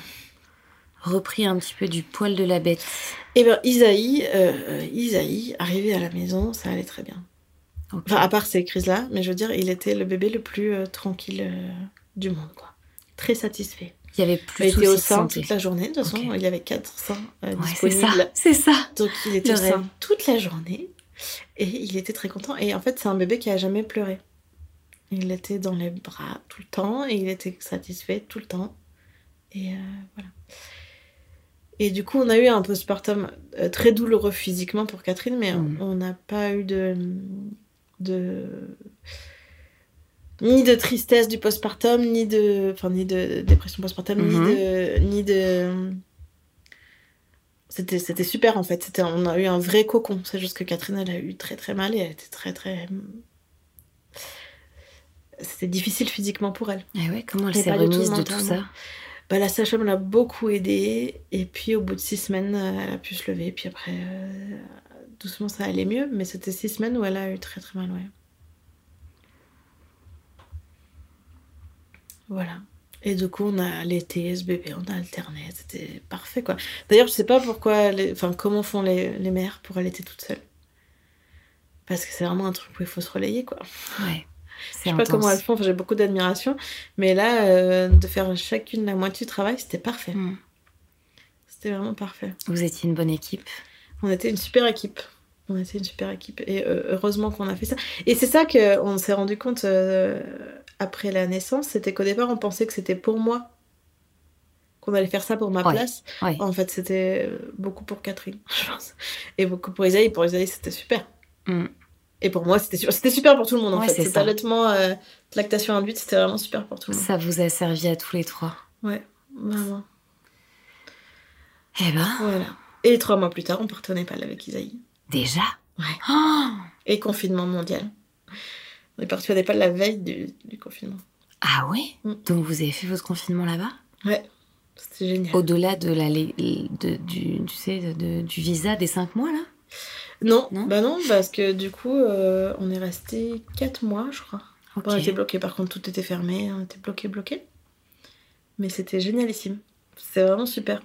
Speaker 3: repris un petit peu du poil de la bête
Speaker 2: Eh bien, Isaïe, euh, Isaïe, arrivé à la maison, ça allait très bien. Enfin, à part ces crises-là, mais je veux dire, il était le bébé le plus euh, tranquille euh, du monde, quoi. Très satisfait.
Speaker 3: Il y avait plus
Speaker 2: il était au sein toute la journée, de toute façon, il y avait quatre seins euh,
Speaker 3: disponibles. C'est ça, ça.
Speaker 2: Donc il était au sein toute la journée et il était très content. Et en fait, c'est un bébé qui a jamais pleuré. Il était dans les bras tout le temps et il était satisfait tout le temps. Et voilà. Et du coup, on a eu un postpartum euh, très douloureux physiquement pour Catherine, mais mm. on n'a pas eu de, de. ni de tristesse du postpartum, ni de. Enfin, ni de dépression postpartum, ni mm-hmm. de. Ni de c'était, c'était super en fait. C'était, on a eu un vrai cocon. C'est juste que Catherine, elle a eu très très mal et elle était très très. C'était difficile physiquement pour elle.
Speaker 3: Et eh ouais, comment elle s'est remise de tout ça?
Speaker 2: Bah, la sage-femme l'a beaucoup aidée. Et puis au bout de six semaines, euh, elle a pu se lever. Puis après, euh, doucement, ça allait mieux. Mais c'était six semaines où elle a eu très très mal. Voilà. Et du coup, on a allaité ce bébé, on a alterné, c'était parfait quoi. D'ailleurs, je sais pas pourquoi, enfin, comment font les, mères pour allaiter toutes seules. Parce que c'est vraiment un truc où il faut se relayer quoi. Je sais pas comment elles font, j'ai beaucoup d'admiration. Mais là, euh, de faire chacune la moitié du travail, c'était parfait. Hmm. C'était vraiment parfait.
Speaker 3: Vous étiez une bonne équipe
Speaker 2: On était une super équipe. On était une super équipe. Et euh, heureusement qu'on a fait ça. Et c'est ça qu'on s'est rendu compte euh, après la naissance, c'était qu'au départ, on pensait que c'était pour moi qu'on allait faire ça pour ma place. En fait, c'était beaucoup pour Catherine, je pense. Et beaucoup pour Isaïe. Pour Isaïe, c'était super. Hmm. Et pour moi, c'était super. C'était super pour tout le monde, en fait. Cet allaitement, euh, lactation induite, c'était vraiment super pour tout le monde.
Speaker 3: Ça vous a servi à tous les trois.
Speaker 2: Ouais, vraiment.
Speaker 3: Eh ben.
Speaker 2: Voilà. Et trois mois plus tard, on partait au Népal avec Isaïe.
Speaker 3: Déjà?
Speaker 2: Ouais. Oh Et confinement mondial. On est parti au Népal la veille du, confinement.
Speaker 3: Ah oui mm. Donc vous avez fait votre confinement là-bas?
Speaker 2: Ouais. C'était génial.
Speaker 3: Au-delà de la, de, du, tu sais, de, du visa des cinq mois, là?
Speaker 2: Non, bah non, parce que du coup, euh, on est resté 4 mois, je crois. On était bloqué, par contre, tout était fermé, on était bloqué, bloqué. Mais c'était génialissime. C'était vraiment super.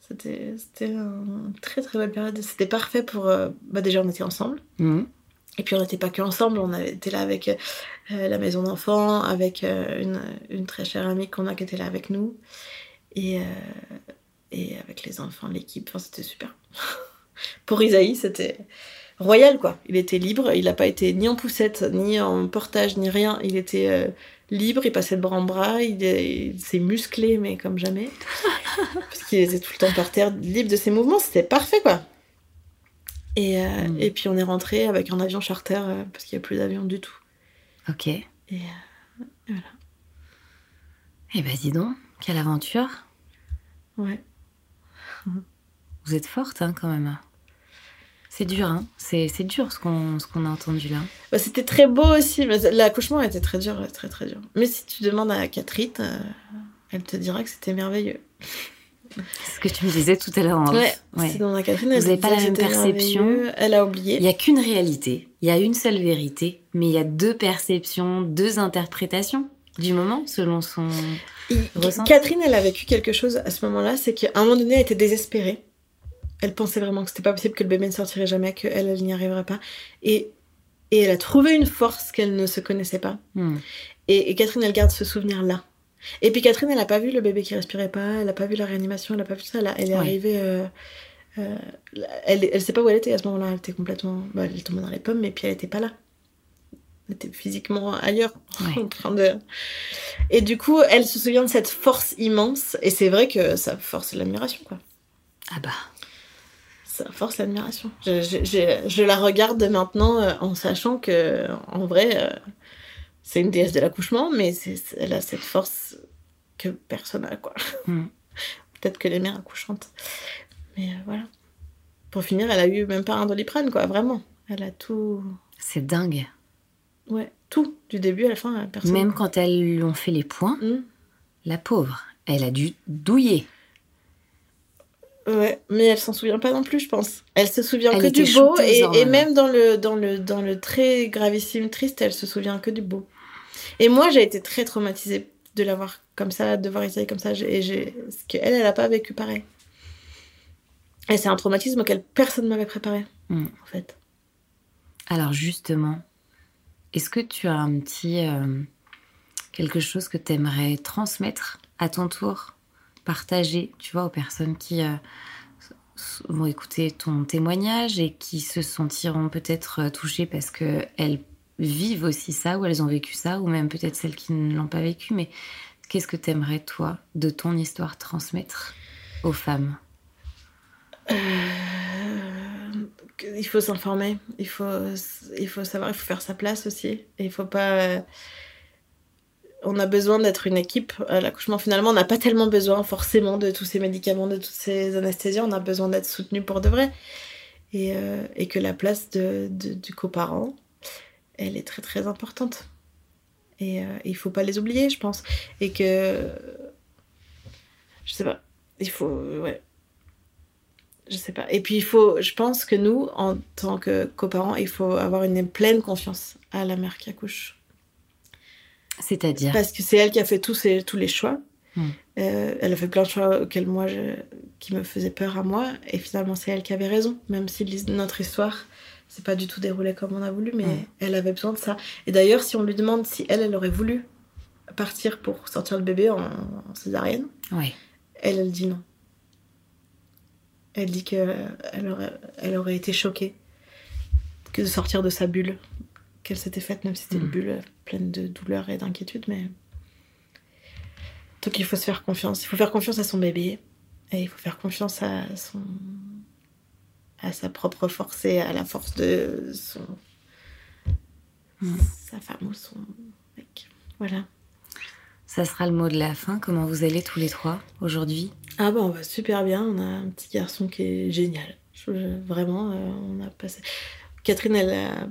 Speaker 2: C'était une très très belle période. C'était parfait pour. euh, bah, déjà, on était ensemble.
Speaker 1: Mhm.
Speaker 2: Et puis on n'était pas que ensemble, on était là avec euh, la maison d'enfants, avec euh, une, une très chère amie qu'on a qui était là avec nous, et, euh, et avec les enfants, l'équipe, enfin c'était super. Pour Isaïe, c'était royal quoi. Il était libre, il n'a pas été ni en poussette, ni en portage, ni rien. Il était euh, libre, il passait de bras en bras, il, est- il s'est musclé, mais comme jamais. Parce qu'il était tout le temps par terre, libre de ses mouvements, c'était parfait quoi. Et, euh,
Speaker 1: Mm.
Speaker 2: et puis on est rentré avec un avion charter euh, parce qu'il n'y a plus d'avion du tout.
Speaker 1: Ok.
Speaker 2: Et euh,
Speaker 1: Eh ben dis donc, quelle aventure.
Speaker 2: ouais.
Speaker 1: Vous êtes forte hein, quand même. C'est dur, hein. C'est c'est dur ce qu'on ce qu'on a entendu là.
Speaker 2: Bah, c'était très beau aussi, mais l'accouchement était très dur, très très dur. Mais si tu demandes à Catherine, euh, elle te dira que c'était merveilleux.
Speaker 1: C'est ce que tu me disais tout à l'heure. en
Speaker 2: Ouais,
Speaker 1: off. Ouais.
Speaker 2: tu demandes à Catherine,
Speaker 1: Vous
Speaker 2: elle te
Speaker 1: avez pas la même perception.
Speaker 2: Elle a
Speaker 1: Il
Speaker 2: oublié.
Speaker 1: n'y a qu'une réalité, il y a une seule vérité, mais il y a deux perceptions, deux interprétations du moment selon son.
Speaker 2: Il-
Speaker 1: ressenti.
Speaker 2: Catherine, elle a vécu quelque chose à ce moment-là, c'est qu'à un moment donné, elle était désespérée. Elle pensait vraiment que c'était pas possible que le bébé ne sortirait jamais, qu'elle, elle n'y arriverait pas. Et, et elle a trouvé une force qu'elle ne se connaissait pas.
Speaker 1: Hmm.
Speaker 2: Et, et Catherine, elle garde ce souvenir-là. Et puis Catherine, elle n'a pas vu le bébé qui respirait pas, elle n'a pas vu la réanimation, elle n'a pas vu ça. Elle, a- elle est
Speaker 1: Ouais.
Speaker 2: arrivée. euh, euh, elle elle sait pas où elle était à ce moment-là. Elle était complètement. Bah, elle tombait dans les pommes, mais puis elle n'était pas là. Elle était physiquement ailleurs.
Speaker 1: Ouais.
Speaker 2: en train de... Et du coup, elle se souvient de cette force immense. Et c'est vrai que ça force l'admiration, quoi.
Speaker 1: Ah bah.
Speaker 2: Ça force l'admiration. Je, je- je- je la regarde maintenant euh, en sachant que, en vrai, euh, c'est une déesse de l'accouchement, mais elle a cette force que personne n'a, quoi.
Speaker 1: Hmm.
Speaker 2: Peut-être que les mères accouchantes. Mais euh, voilà. Pour finir, elle a eu même pas un doliprane, quoi, vraiment. Elle a tout.
Speaker 1: C'est dingue.
Speaker 2: Ouais, tout. Du début à la fin, personne.
Speaker 1: Même quand elles lui ont fait les points,
Speaker 2: Hmm.
Speaker 1: la pauvre, elle a dû douiller.
Speaker 2: Ouais, mais elle s'en souvient pas non plus, je pense. Elle se souvient
Speaker 1: Elle
Speaker 2: que du beau et, même dans le, dans, le, dans le très gravissime triste, elle se souvient que du beau. Et moi, j'ai été très traumatisée de la voir comme ça, de voir Isaïe comme ça. Et j'ai... Qu'elle, elle a pas vécu pareil. Et c'est un traumatisme auquel personne ne m'avait préparé,
Speaker 1: Mm.
Speaker 2: en fait.
Speaker 1: Alors justement, est-ce que tu as un petit euh, quelque chose que tu aimerais transmettre à ton tour, partager, tu vois, aux personnes qui euh, vont écouter ton témoignage et qui se sentiront peut-être euh, touchées parce que elles vivent aussi ça ou elles ont vécu ça ou même peut-être celles qui ne l'ont pas vécu. Mais qu'est-ce que tu aimerais toi de ton histoire transmettre aux femmes?
Speaker 2: Euh, il faut s'informer, il faut, il faut savoir, il faut faire sa place aussi. Il faut pas. On a besoin d'être une équipe à l'accouchement. Finalement, on n'a pas tellement besoin forcément de tous ces médicaments, de toutes ces anesthésies. On a besoin d'être soutenu pour de vrai. Et, euh, que la place de- du coparent, elle est très très importante. Et euh, il faut pas les oublier, je pense. Et que. Je sais pas. Il faut. Ouais. Je sais pas. Et puis il faut, je pense que nous, en tant que coparents, il faut avoir une pleine confiance à la mère qui accouche.
Speaker 1: C'est-à-dire
Speaker 2: Parce que c'est elle qui a fait tous, ces, tous les choix.
Speaker 1: Mm.
Speaker 2: Euh, elle a fait plein de choix auxquels moi, je, qui me faisaient peur à moi. Et finalement, c'est elle qui avait raison. Même si notre histoire, c'est pas du tout déroulé comme on a voulu, mais
Speaker 1: Mm.
Speaker 2: elle avait besoin de ça. Et d'ailleurs, si on lui demande si elle, elle aurait voulu partir pour sortir le bébé en, en césarienne, elle, elle dit non. Elle dit qu'elle aurait, elle aurait été choquée que de sortir de sa bulle qu'elle s'était faite, même si c'était une
Speaker 1: Mm.
Speaker 2: bulle pleine de douleur et d'inquiétude. Mais... Donc il faut se faire confiance. Il faut faire confiance à son bébé. Et il faut faire confiance à son à sa propre force et à la force de son sa femme ou son mec. Voilà.
Speaker 1: Ça sera le mot de la fin. Comment vous allez tous les trois aujourd'hui?
Speaker 2: Ah bah on va super bien, on a un petit garçon qui est génial. Je- vraiment, euh, on a passé. Catherine, elle a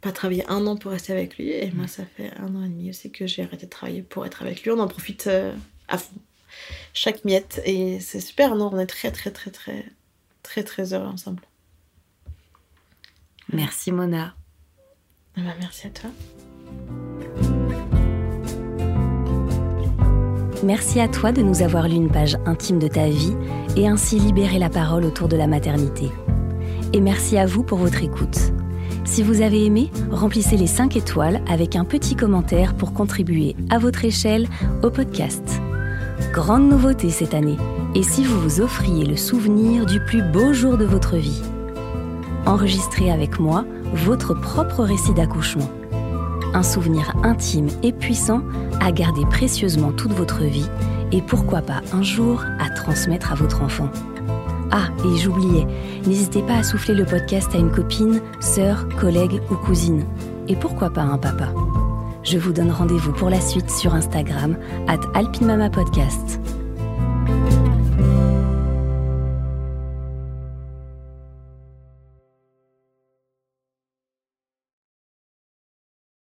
Speaker 2: pas travaillé un an pour rester avec lui, et moi ça fait un an et demi aussi que j'ai arrêté de travailler pour être avec lui. On en profite euh, à fond, chaque miette, et c'est super. Non, on est très très très très très très heureux ensemble.
Speaker 1: Merci Mona.
Speaker 2: Ah bah, merci à toi.
Speaker 1: Merci à toi de nous avoir lu une page intime de ta vie et ainsi libérer la parole autour de la maternité. Et merci à vous pour votre écoute. Si vous avez aimé, remplissez les 5 étoiles avec un petit commentaire pour contribuer à votre échelle au podcast. Grande nouveauté cette année, et si vous vous offriez le souvenir du plus beau jour de votre vie? Enregistrez avec moi votre propre récit d'accouchement. Un souvenir intime et puissant à garder précieusement toute votre vie et pourquoi pas un jour à transmettre à votre enfant. Ah, et j'oubliais, n'hésitez pas à souffler le podcast à une copine, sœur, collègue ou cousine. Et pourquoi pas un papa? Je vous donne rendez-vous pour la suite sur Instagram, at alpinmamapodcast.